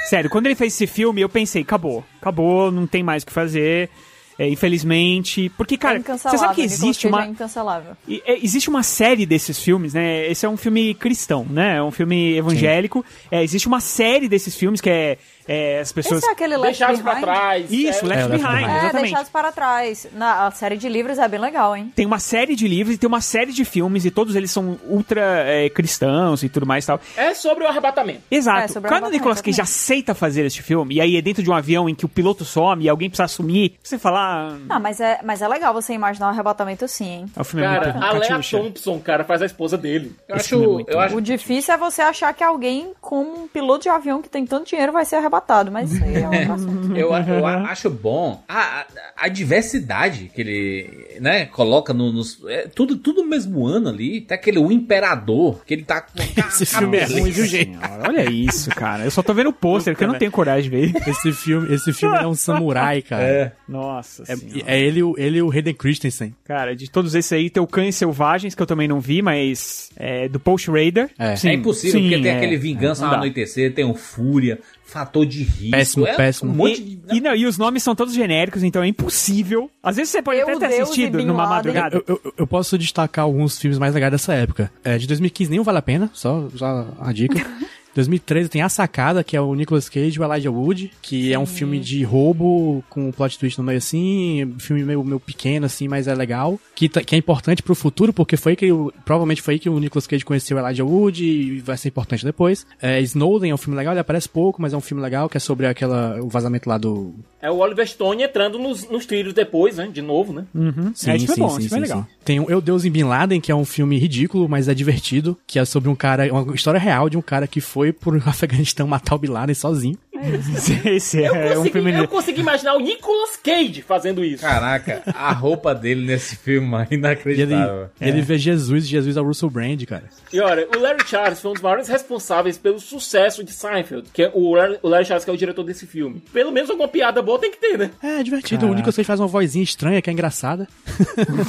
Sério, quando ele fez esse filme, eu pensei, acabou. Acabou, não tem mais o que fazer. É, infelizmente. Porque, cara, é você sabe que Nicolas existe uma. É incancelável. E, é, existe uma série desses filmes, né? Esse é um filme cristão, né? É um filme evangélico. É, existe uma série desses filmes que é, é, as pessoas... Esse é aquele Left Deixados pra Behind? trás. Isso, é, Left É, Left Behind, Behind. É, exatamente. deixados para trás. Na, a série de livros é bem legal, hein? Tem uma série de livros e tem uma série de filmes e todos eles são ultra é, cristãos e tudo mais e tal. É sobre o arrebatamento. É, Exato. sobre o Quando o Nicolas Cage aceita fazer este filme, e aí é dentro de um avião em que o piloto some e alguém precisa assumir, você fala... Ah, mas é, mas é legal você imaginar o arrebatamento sim, hein? Ah, o filme é Cara, muito a Lea. Thompson, cara, faz a esposa dele. Eu Esse é acho, muito eu acho O difícil é você achar que alguém com um piloto de avião que tem tanto dinheiro vai ser arrebatado, mas isso aí é um. Eu, eu acho bom a, a, diversidade que ele né, coloca no, nos. É, tudo, tudo no mesmo ano ali. Tem aquele O Imperador, que ele tá com. Esse filme é ruim, viu, gente? Senhora, olha isso, cara. Eu só tô vendo o pôster, porque eu não tenho coragem de ver. Esse filme, esse filme é um samurai, cara. É. Nossa É, senhora. é ele, o- ele e o Hayden Christensen. Cara, de todos esses aí, tem o Cães Selvagens, que eu também não vi, mas é do Post Raider. É. Sim, é impossível, sim, porque tem é. aquele Vingança ao. Anoitecer, tem o Fúria, Fator de Risco. Péssimo, é péssimo. Um monte de. E, não, e os nomes são todos genéricos, então é impossível. Às vezes você pode Meu até ter Deus, assistido e numa madrugada. Eu, eu- eu posso destacar alguns filmes mais legais dessa época. É, de 2015 nenhum vale a pena, só, só a dica. 2013 tem A Sacada, que é o Nicolas Cage e o Elijah Wood, que é um filme de roubo com um plot twist no meio assim, um filme meio, meio pequeno assim, mas é legal, que, tá- que é importante pro futuro, porque foi que o- provavelmente foi aí que o Nicolas Cage conheceu o Elijah Wood e vai ser importante depois. É, Snowden é um filme legal, ele aparece pouco, mas é um filme legal, que é sobre aquela, o vazamento lá do... É o Oliver Stone entrando nos, nos trilhos depois, né? De novo, né? Uhum. Sim, é, isso sim, é bom, sim, isso é sim, legal. sim. Tem o Eu Deus em Bin Laden, que é um filme ridículo, mas é divertido, que é sobre um cara, uma história real de um cara que foi pro Afeganistão matar o Bin Laden sozinho. Esse Eu, é um consegui, filme... eu consegui imaginar o Nicolas Cage fazendo isso. Caraca, a roupa dele nesse filme é E ele, inacreditável. ele vê Jesus, Jesus é o Russell Brand, cara. E olha, o Larry Charles foi um dos maiores responsáveis pelo sucesso de Seinfeld, que é o Larry, o Larry Charles que é o diretor desse filme. Pelo menos alguma piada boa tem que ter, né? É divertido. Caraca. O Nicolas Cage faz uma vozinha estranha, que é engraçada.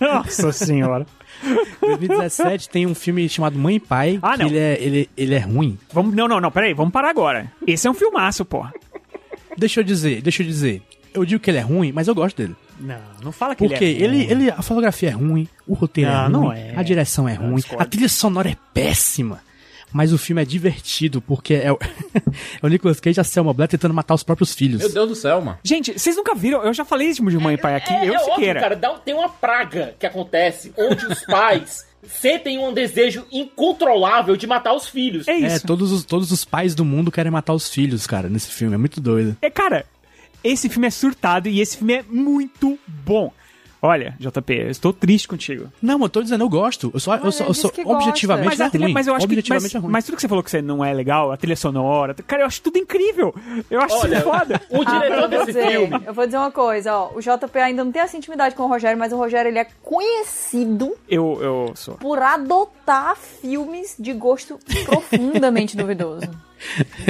Nossa senhora. 2017 tem um filme chamado Mãe e Pai, Ah, que não. ele é, ele, ele é ruim. Vamos, não, não, não, peraí, vamos parar agora. Esse é um filmaço, porra. Deixa eu dizer, deixa eu dizer. Eu digo que ele é ruim, mas eu gosto dele. Não, não fala que Porque ele é ele, ruim. ele, a fotografia é ruim, o roteiro é Não, ruim, não é. a direção é ruim, a trilha sonora é péssima. Mas o filme é divertido, porque é o, é o Nicolas Cage e a Selma Blair tentando matar os próprios filhos. Meu Deus do céu, mano. Gente, vocês nunca viram? Eu já falei isso de mãe e pai aqui, é, eu é óbvio, Siqueira. cara. dá- tem uma praga que acontece onde os pais sentem um desejo incontrolável de matar os filhos. É É, isso. todos os, todos os pais do mundo querem matar os filhos, cara, nesse filme. É muito doido. É, cara, esse filme é surtado e esse filme é muito bom. Olha, JP, eu estou triste contigo. Não, eu tô dizendo, eu gosto. Eu sou, eu Mas sou, eu sou objetivamente Mas, é trilha, ruim. mas eu acho que mas, objetivamente é ruim. mas tudo que você falou que você não é legal, a trilha sonora, cara, eu acho tudo incrível. Eu acho Olha, isso foda. o Ah, diretor eu vou desse dizer, filme. Eu vou dizer uma coisa, ó. O JP ainda não tem essa intimidade com o Rogério, mas o Rogério ele é conhecido Eu, eu sou. por adotar filmes de gosto profundamente duvidoso.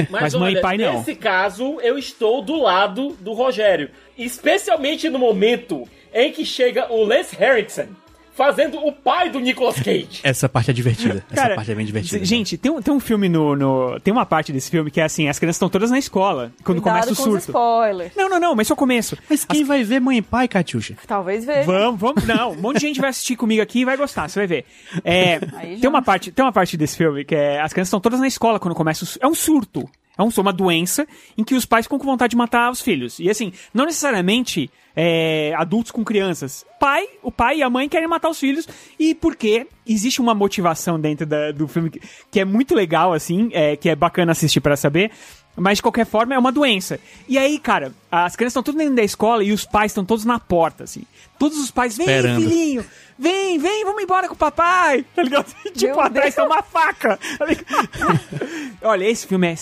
Mas mãe e pai não. Nesse caso, eu estou do lado do Rogério. Especialmente no momento em que chega o Lance Henriksen fazendo o pai do Nicolas Cage. Essa parte é divertida. Essa Cara, parte é bem divertida. Gente, tem um, tem um filme no, no- Tem uma parte desse filme que é assim: as crianças estão todas na escola quando Cuidado começa o com os surto. spoilers. Não, não, não, mas só começo. Mas quem vai ver Mãe e Pai, Catiuxa? Talvez veja. Vamos, vamos. Não, um monte de gente vai assistir comigo aqui e vai gostar, você vai ver. É, tem, uma parte, tem uma parte desse filme que é. As crianças estão todas na escola quando começa o su- É um surto. É um, uma doença em que os pais ficam com vontade de matar os filhos. E assim, não necessariamente é, adultos com crianças. Pai, o pai e a mãe querem matar os filhos. E porque existe uma motivação dentro da- do filme que, que é muito legal, assim, é, que é bacana assistir para saber. Mas de qualquer forma é uma doença. E aí, cara, as crianças estão tudo dentro da escola e os pais estão todos na porta, assim. Todos os pais, vem, Esperando. filhinho, vem, vem, vamos embora com o papai. Tá ligado? tipo, Meu atrás Deus. tem uma faca. tá? Olha, esse filme é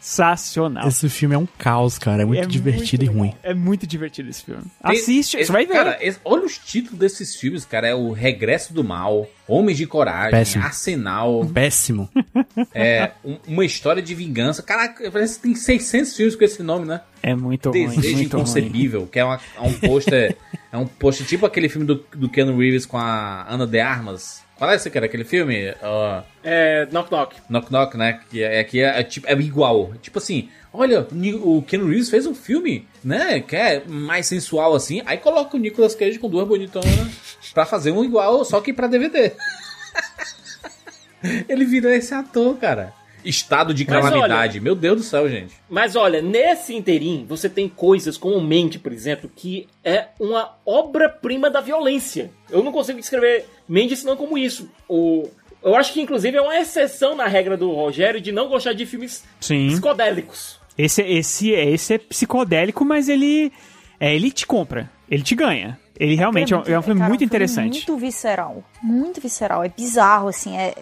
sensacional. Esse filme é um caos, cara. É muito É divertido muito e ruim. É muito divertido esse filme. Tem- Assiste, esse- você vai ver. Cara, esse- olha os títulos desses filmes, cara. É o Regresso do Mal, Homens de Coragem, Péssimo. Arsenal, Péssimo. é, um- Uma História de Vingança. Caraca, parece que tem 600 filmes com esse nome, né? É muito ruim, Desejo muito ruim. Inconcebível, que é, uma- é um pôster... é um pôster tipo aquele filme do, do Keanu Reeves com a Ana de Armas. Qual é esse, cara? Aquele filme? Ah, É, Knock Knock. Knock Knock, né? Que é, que é, é tipo, é igual. Tipo assim, olha, o Keanu Reeves fez um filme, né? Que é mais sensual assim. Aí coloca o Nicolas Cage com duas bonitonas pra fazer um igual, só que pra DVD. Ele vira esse ator, cara. Estado de calamidade. Meu Deus do céu, gente. Mas olha, nesse inteirinho, você tem coisas como Mente, por exemplo, que é uma obra-prima da violência. Eu não consigo descrever Mente senão como isso. O, eu acho que, inclusive, é uma exceção na regra do Rogério de não gostar de filmes Sim. psicodélicos. Esse, esse, esse é psicodélico, mas ele. É, ele te compra. Ele te ganha. Ele realmente é, um- é um filme cara, muito um filme interessante. Muito visceral. Muito visceral. É bizarro, assim. É.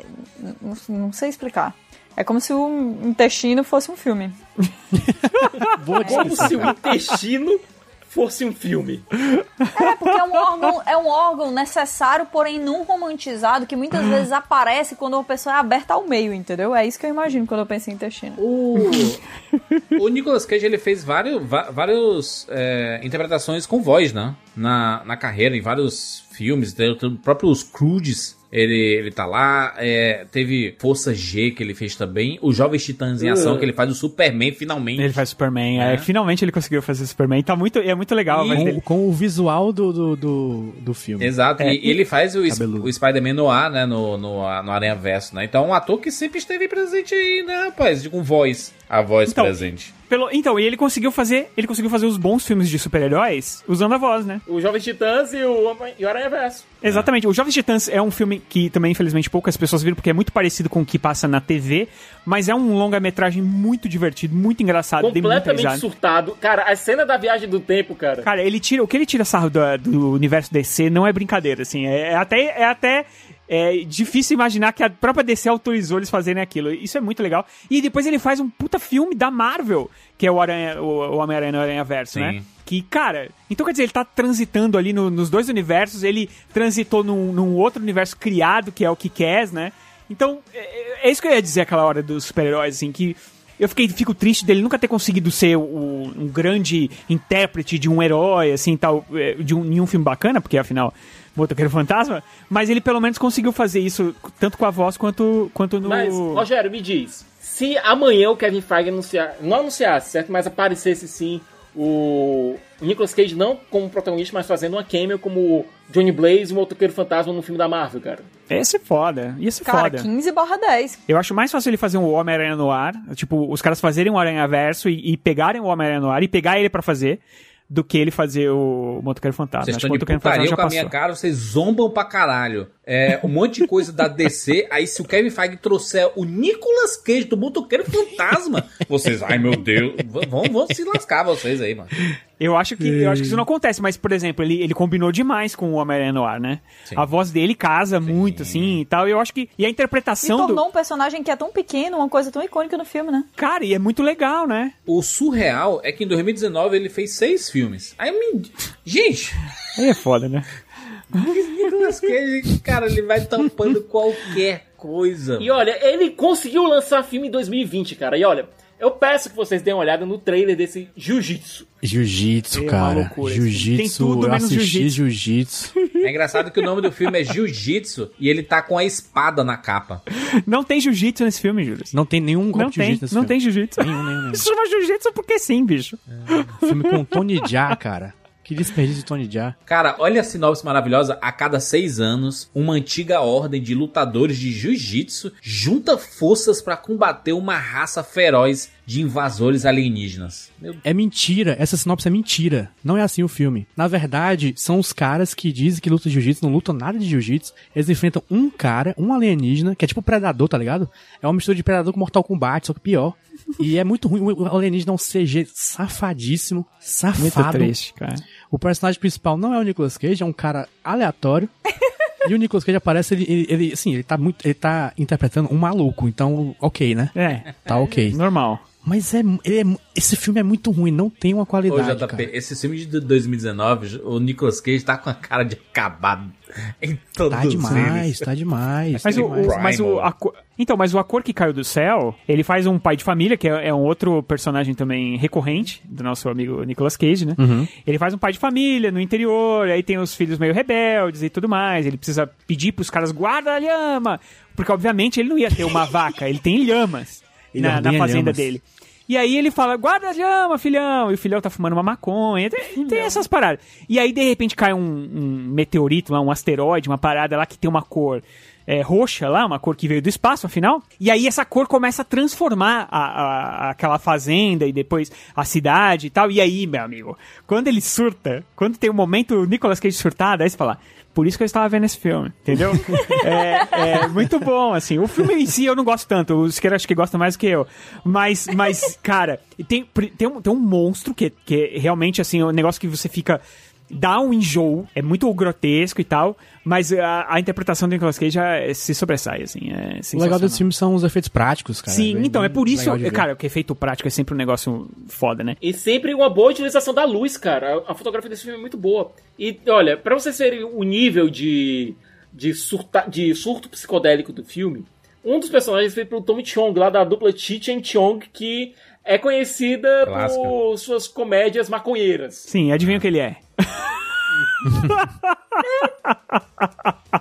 Não, não sei explicar. É como se o intestino fosse um filme. Como se o intestino fosse um filme. É, porque é um órgão, é um órgão necessário, porém não romantizado, que muitas vezes aparece quando uma pessoa é aberta ao meio, entendeu? É isso que eu imagino quando eu penso em intestino. O, o Nicolas Cage ele fez vários, vários é, interpretações com voz, né? Na, na carreira, em vários filmes, tem o próprio Os Crudes. Ele, ele tá lá, é, teve Força G que ele fez também, o Jovens Titãs em Ação, Uh. que ele faz o Superman finalmente. Ele faz Superman. É. É. finalmente ele conseguiu fazer Superman. Tá muito, é muito legal. E- mas Com, ele- com o visual do, do, do, do filme. Exato, É, e, e ele faz o, Cabeludo. o Spider-Man no ar, né, no, no, no Aranha Verso, né? Então, um ator que sempre esteve presente aí, né, rapaz? Com voz, a voz Então, presente. Pelo, então, e ele conseguiu fazer. Ele conseguiu fazer os bons filmes de super-heróis usando a voz, né? O Jovens Titãs e o, Homem- e o Aranha Verso. Exatamente. O Jovens Titãs é um filme que também, infelizmente, poucas pessoas viram, porque é muito parecido com o que passa na TV, mas é um longa-metragem muito divertido, muito engraçado, Completamente surtado. Cara, a cena da viagem do tempo, cara. Cara, ele tira. O que ele tira sarro do, do universo DC não é brincadeira, assim. É, é até. É até é difícil imaginar que a própria DC autorizou eles fazerem aquilo. Isso é muito legal. E depois ele faz um puta filme da Marvel, que é o, Aranha, o, o Homem-Aranha no Aranha Verso, né? Que, cara, então quer dizer, ele tá transitando ali no- nos dois universos, ele transitou num, num outro universo criado, que é o Kikaz, né? Então, é, é isso que eu ia dizer aquela hora dos super-heróis, assim, que eu fiquei, fico triste dele nunca ter conseguido ser o- um grande intérprete de um herói, assim, tal, é, de um, em um filme bacana, porque afinal, Motoqueiro Fantasma, mas ele pelo menos conseguiu fazer isso, tanto com a voz quanto, quanto no... Mas, Rogério, me diz. Se amanhã o Kevin Feige anunciar, não anunciasse, certo? Mas aparecesse sim o, o Nicolas Cage não como protagonista, mas fazendo uma cameo como o Johnny Blaze e o Motoqueiro Fantasma no filme da Marvel, cara. Ia ser foda, ia ser Cara, foda. 15 barra 10. Eu acho mais fácil ele fazer um Homem-Aranha no ar, tipo, os caras fazerem um Aranha-Verso e, e pegarem o Homem-Aranha no ar e pegar ele pra fazer, do que ele fazer o Motoqueiro Fantasma. Vocês estão de putaria com a minha cara, vocês zombam pra caralho. É, um monte de coisa da DC, aí se o Kevin Feige trouxer o Nicolas Cage do Motoqueiro Fantasma, vocês, ai meu Deus, vão, vão se lascar vocês aí, mano. Eu acho que, eu acho que isso não acontece, mas, por exemplo, ele, ele combinou demais com o Homem-Aranha no ar, né? A voz dele casa muito, assim, e tal. E eu acho que... E a E interpretação do... tornou um personagem que é tão pequeno, uma coisa tão icônica no filme, né? Cara, e é muito legal, né? O surreal é que em 2019 ele fez seis filmes. Aí me... Gente, Aí é foda, né? Nicolas Cage, cara, ele vai tampando qualquer coisa. E olha, ele conseguiu lançar filme em 2020, cara. E olha, eu peço que vocês deem uma olhada no trailer desse Jiu-Jitsu. Jiu-jitsu, É cara. Jiu-jitsu, tudo eu assisti jiu-jitsu. jiu-jitsu. É engraçado que o nome do filme é Jiu-Jitsu e ele tá com a espada na capa. Não tem jiu-jitsu nesse filme, Júlio. Não tem nenhum golpe Não de tem, jiu-jitsu nesse não filme. tem jiu-jitsu. Nenhum, nenhum, nenhum. Chama jiu-jitsu porque sim, bicho. Filme com Tony Jaa, cara. Que desperdício de Tony Jaa. Cara, olha a sinopse maravilhosa. A cada seis anos, uma antiga ordem de lutadores de jiu-jitsu junta forças pra combater uma raça feroz de invasores alienígenas. Meu É mentira, essa sinopse é mentira. Não é assim o filme. Na verdade, são os caras que dizem que lutam jiu-jitsu, não lutam nada de jiu-jitsu. Eles enfrentam um cara, um alienígena, que é tipo Predador, tá ligado? É uma mistura de Predador com Mortal Kombat, só que pior. E é muito ruim. O alienígena é um CG safadíssimo, safado. Muito triste, cara. O personagem principal não é o Nicolas Cage, é um cara aleatório. e o Nicolas Cage aparece, ele, ele, ele, assim, ele tá muito, ele tá interpretando um maluco, então, ok, né? É. Tá ok. Normal. Mas é, ele é- esse filme é muito ruim, não tem uma Ô, qualidade, JP, cara. esse filme de 2019, o Nicolas Cage tá com a cara de acabado em todos Tá eles. demais, tá demais. Mas tá o, demais. o- mas o a cor- então, mas o A Cor que Caiu do Céu, ele faz um pai de família, que é, é um outro personagem também recorrente do nosso amigo Nicolas Cage, né? Uhum. Ele faz um pai de família no interior, aí tem os filhos meio rebeldes e tudo mais. Ele precisa pedir pros caras guarda a lhama, porque obviamente ele não ia ter uma vaca, ele tem lhamas na, na fazenda dele. E aí ele fala, guarda a lhama, filhão. E o filhão tá fumando uma maconha. Tem, tem essas paradas. E aí, de repente, cai um, um meteorito lá, um asteroide, uma parada lá que tem uma cor é, roxa lá, uma cor que veio do espaço, afinal. E aí essa cor começa a transformar a, a- aquela fazenda e depois a cidade e tal. E aí, meu amigo, quando ele surta, quando tem o momento Nicolas Cage surtado, aí você fala. Por isso que eu estava vendo esse filme, entendeu? é, é muito bom, assim. O filme em si eu não gosto tanto. O Siqueira acho que gosta mais do que eu. Mas, mas cara, tem, tem, um, tem um monstro que, que é realmente, assim, um negócio que você fica dá um enjoo, é muito grotesco e tal, mas a, a interpretação do Nicolas Cage já se sobressai, assim, é O legal desse filme são os efeitos práticos, cara. Sim, Bem- então, é bem por isso, cara, que efeito prático é sempre um negócio foda, né? E sempre uma boa utilização da luz, cara. A, a fotografia desse filme é muito boa. E olha, pra vocês verem o nível de, de, surta, de surto psicodélico do filme, um dos personagens foi pelo Tommy Chong, lá da dupla and Chong, que é conhecida Clássica. por suas comédias maconheiras. Sim, adivinha o que ele é.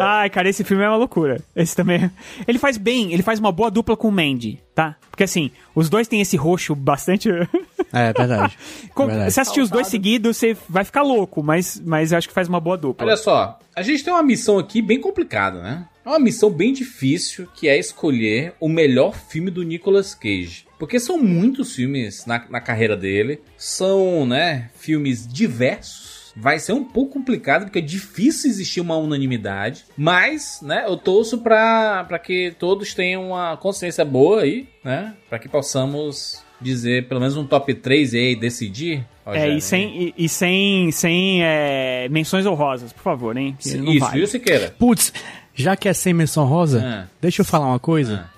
Ai, cara, esse filme é uma loucura. Esse também. é- Ele faz bem, ele faz uma boa dupla com o Mandy, tá? Porque assim, os dois têm esse roxo bastante. É, verdade. Com- É verdade. Se assistir os dois seguidos, você vai ficar louco, mas, mas eu acho que faz uma boa dupla. Olha só, a gente tem uma missão aqui bem complicada, né? É uma missão bem difícil, que é escolher o melhor filme do Nicolas Cage. Porque são muitos filmes na, na carreira dele, são, né, filmes diversos. Vai ser um pouco complicado, porque é difícil existir uma unanimidade. Mas, né, eu torço pra, pra que todos tenham uma consciência boa aí, né? Pra que possamos dizer pelo menos um top 3 aí, decidir. É, e sem, e, e sem, sem é, menções honrosas, por favor, hein? Que não Isso, vale. viu, Siqueira? Putz, já que é sem menção rosa, Ah. deixa eu falar uma coisa.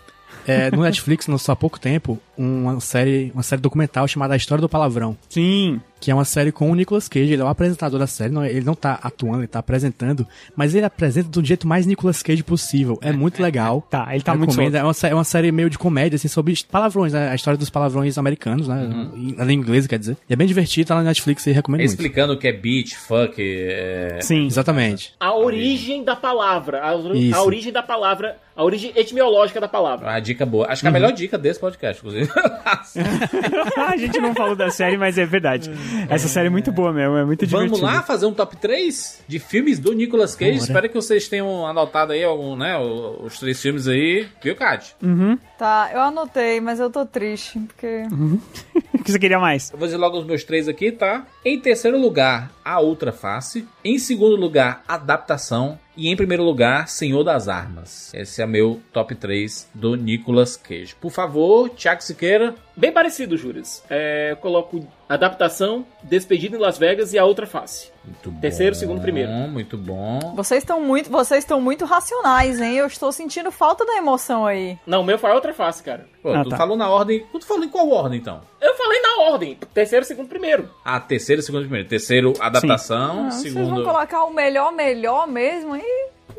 É, no Netflix lançou há pouco tempo uma série, uma série documental chamada A História do Palavrão. Sim. Que é uma série com o Nicolas Cage, ele é o apresentador da série, não- ele não tá atuando, ele tá apresentando, mas ele apresenta do jeito mais Nicolas Cage possível. É muito legal. Tá, ele tá muito Recomendo. solto. É uma, é uma série meio de comédia, assim, sobre palavrões, né? A história dos palavrões americanos, né? Em- Na língua inglesa, quer dizer. E é bem divertido, tá na Netflix e recomendo muito. Explicando o que é beat, fuck. É... Sim. Exatamente. A origem da palavra. A, a origem da palavra. A origem etimológica da palavra. Uma dica boa. Acho que é a Uhum. melhor dica desse podcast, inclusive. a gente não falou da série, mas é verdade. Essa série é muito boa mesmo, é muito Vamos divertida. lá fazer um top 3 de filmes do Nicolas Cage. Bora. Espero que vocês tenham anotado aí algum, né, os três filmes aí. Viu, Kat? Uhum. Tá, eu anotei, mas eu tô triste, porque. O que você queria mais? Eu vou dizer logo os meus três aqui, tá? Em terceiro lugar, A Outra Face. Em segundo lugar, Adaptação. E em primeiro lugar, Senhor das Armas. Esse é meu top 3 do Nicolas Cage. Por favor, Thiago Siqueira. Bem parecido, Júrias. É, eu coloco adaptação, Despedido em Las Vegas e a outra face. Muito Terceiro, bom, segundo, primeiro. Muito bom. Vocês estão muito, vocês estão muito racionais, hein? Eu estou sentindo falta da emoção aí. Não, o meu foi a outra face, cara. Pô, Ah, tu tá. falou na ordem. Tu falou em qual ordem, então? Eu falei na ordem. Terceiro, segundo, primeiro. Ah, terceiro, segundo, primeiro. Terceiro, adaptação. Ah, Vocês vão segundo. colocar o melhor, melhor mesmo e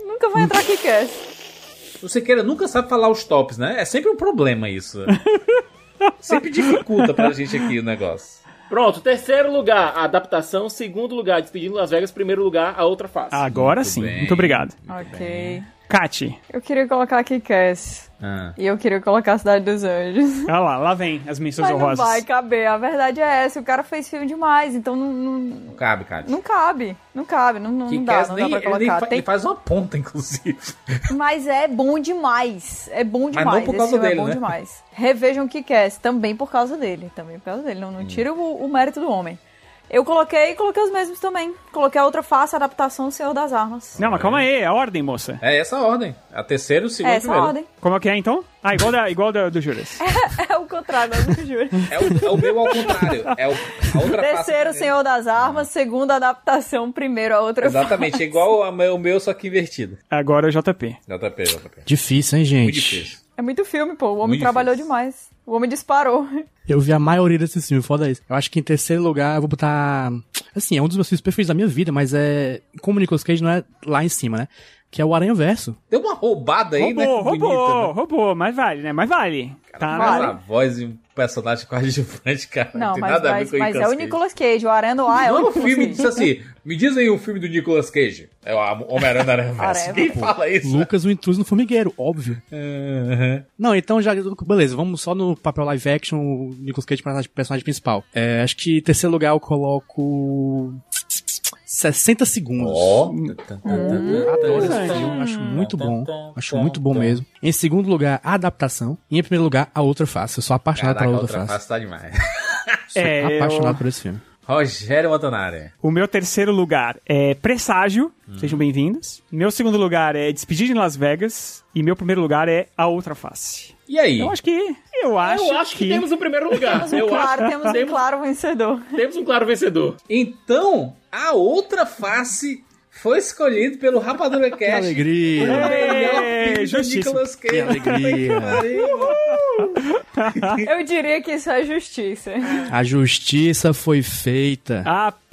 nunca vai entrar aqui quer. O Siqueira nunca sabe falar os tops, né? É sempre um problema isso. sempre dificulta pra gente aqui o negócio. Pronto, terceiro lugar, a adaptação. Segundo lugar, Despedindo em Las Vegas. Primeiro lugar, a outra face. Agora sim, muito obrigado. Ok. Kati. Eu queria colocar aqui Cass. Ah. E eu queria colocar a Cidade dos Anjos. Olha lá, lá vem as menções Mas não vai caber. A verdade é essa. O cara fez filme demais, então não, não, Não cabe, cara. não cabe. Não cabe. Não, não, não dá, não nem, dá pra ele, nem colocar. fa- Tem- ele faz uma ponta, inclusive. Mas é bom demais. É bom Mas demais. não por causa filme dele, é bom né? demais. Revejam o que quer, também por causa dele. Também por causa dele. Não, não tira o, o mérito do homem. Eu coloquei coloquei os mesmos também. Coloquei a outra face, a adaptação do Senhor das Armas. Não, mas calma aí, é a ordem, moça. É essa a ordem. A terceira, o segundo, É essa a primeiro. ordem. Como é que é então? Ah, igual da, igual da, do Juras. É o contrário, eu juro. É o, é o meu ao contrário. É o, a outra face. Terceiro, Senhor das Armas. Segundo, adaptação. Primeiro, a outra Exatamente, face. igual ao meu, o meu, só que invertido. Agora é o JP. JP, JP. Difícil, hein, gente? Muito difícil. É muito filme, pô. O homem Muito trabalhou demais. O homem disparou. Eu vi a maioria desses filmes, foda isso. Eu acho que em terceiro lugar eu vou botar. Assim, é um dos meus filmes preferidos da minha vida, mas é. Como o Nicolas Cage não é lá em cima, né? Que é o Aranha Verso. Deu uma roubada aí, né? Roubou, Bonita, roubou, né? roubou, mas vale, né? Mas vale. Tá, Faz né? a voz e um personagem coadjuvante, cara. Não, Não, tem mas, nada a ver mas, com o mas é Nicolas o Cage. Nicolas Cage. O Aranha no ar é o é um Nicolas filme, Cage. assim, me diz aí um filme do Nicolas Cage. É o Homem-Aranha da Aranha Verso. Aranha Quem fala isso? Lucas, o intruso no formigueiro, óbvio. Não, então já. Beleza, vamos só no papel live action, o Nicolas Cage personagem, personagem principal. É, acho que em terceiro lugar eu coloco. 60 segundos. Ó. Adoro esse filme, acho muito bom. Acho muito bom mesmo. Em segundo lugar, a adaptação. E em primeiro lugar, a outra face. Eu sou apaixonado Caraca, pela outra, outra face. face tá demais. Sou É, apaixonado eu- por esse filme. Rogério Montanari. O meu terceiro lugar é Presságio. Hum. Sejam bem-vindos. Meu segundo lugar é Despedida em Las Vegas. E meu primeiro lugar é A Outra Face. E aí? Eu acho que. Eu acho, Eu acho que temos o primeiro lugar. Temos um Eu claro, acho- temos um claro vencedor. Temos um claro vencedor. Então, a outra face foi escolhida pelo Rapadura Cast. Que alegria. Do justiça. Nicolas Cage. Que alegria. Eu diria que isso é justiça. A justiça foi feita.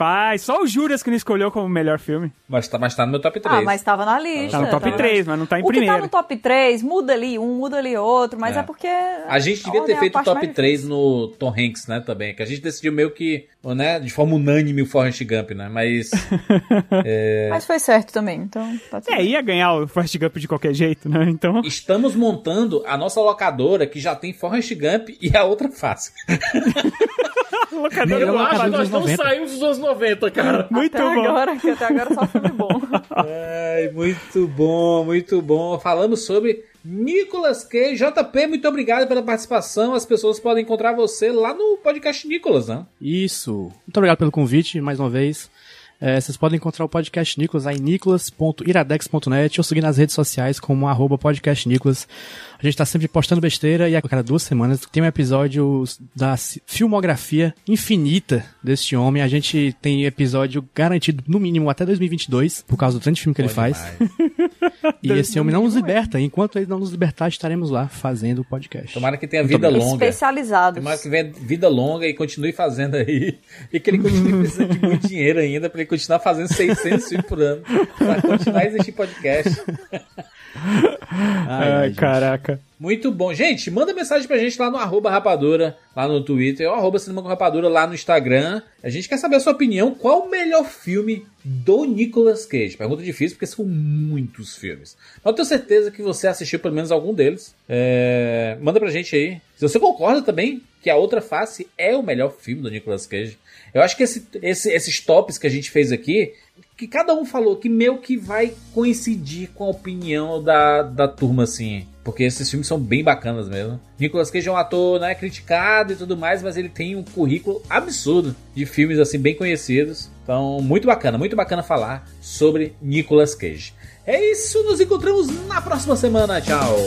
Rapaz, só o Juras que não escolheu como melhor filme. Mas tá, mas tá no meu top 3. Ah, mas tava na lista. Tá no top tava 3, mas não tá em o que tá primeiro. no top 3, muda ali um, muda ali outro, mas é, É. porque... A gente devia ter é feito o top mais 3 no Tom Hanks, né, também. Que a gente decidiu meio que, né, de forma unânime o Forrest Gump, né? Mas. é, Mas foi certo também, então... Pode ser. É, ia ganhar o Forrest Gump de qualquer jeito, né? Então. Estamos montando a nossa locadora que já tem Forrest Gump e a outra face. Locadora Eu acho que nós não 90. saímos dos anos 90, cara. Muito até bom. agora, que até agora só filme bom. Ai, muito bom, muito bom. Falamos sobre Nicolas Cage. JP, muito obrigado pela participação. As pessoas podem encontrar você lá no podcast Nicolas, né? Isso. Muito obrigado pelo convite, mais uma vez. É, vocês podem encontrar o podcast Nicolas aí em nicolas.iradex.net ou seguir nas redes sociais como arroba podcast Nicolas. A gente tá sempre postando besteira e a cada duas semanas tem um episódio da filmografia infinita deste homem. A gente tem episódio garantido no mínimo até 2022, por causa do tanto de filme que ele faz. E esse homem não nos liberta. Enquanto ele não nos libertar, estaremos lá fazendo o podcast. Tomara que tenha Muito vida obrigado. longa. Especializados. Tomara que venha vida longa e continue fazendo aí. E que ele continue precisando de muito dinheiro ainda pra ele continuar fazendo 600 filmes por ano. Pra continuar a existir podcast. Ai, gente. caraca. Muito bom. Gente, manda mensagem pra gente lá no arroba rapadura, lá no Twitter, ou arroba cinema com rapadura lá no Instagram. A gente quer saber a sua opinião. Qual o melhor filme do Nicolas Cage? Pergunta difícil, porque são muitos filmes. Mas eu tenho certeza que você assistiu pelo menos algum deles. É, Manda pra gente aí. Se você concorda também que A Outra Face é o melhor filme do Nicolas Cage. Eu acho que esse- esse- esses tops que a gente fez aqui, que cada um falou que meio que vai coincidir com a opinião da, da turma, assim. Porque esses filmes são bem bacanas mesmo. Nicolas Cage é um ator, né, criticado e tudo mais, mas ele tem um currículo absurdo de filmes, assim, bem conhecidos. Então, muito bacana, muito bacana falar sobre Nicolas Cage. É isso, nos encontramos na próxima semana. Tchau!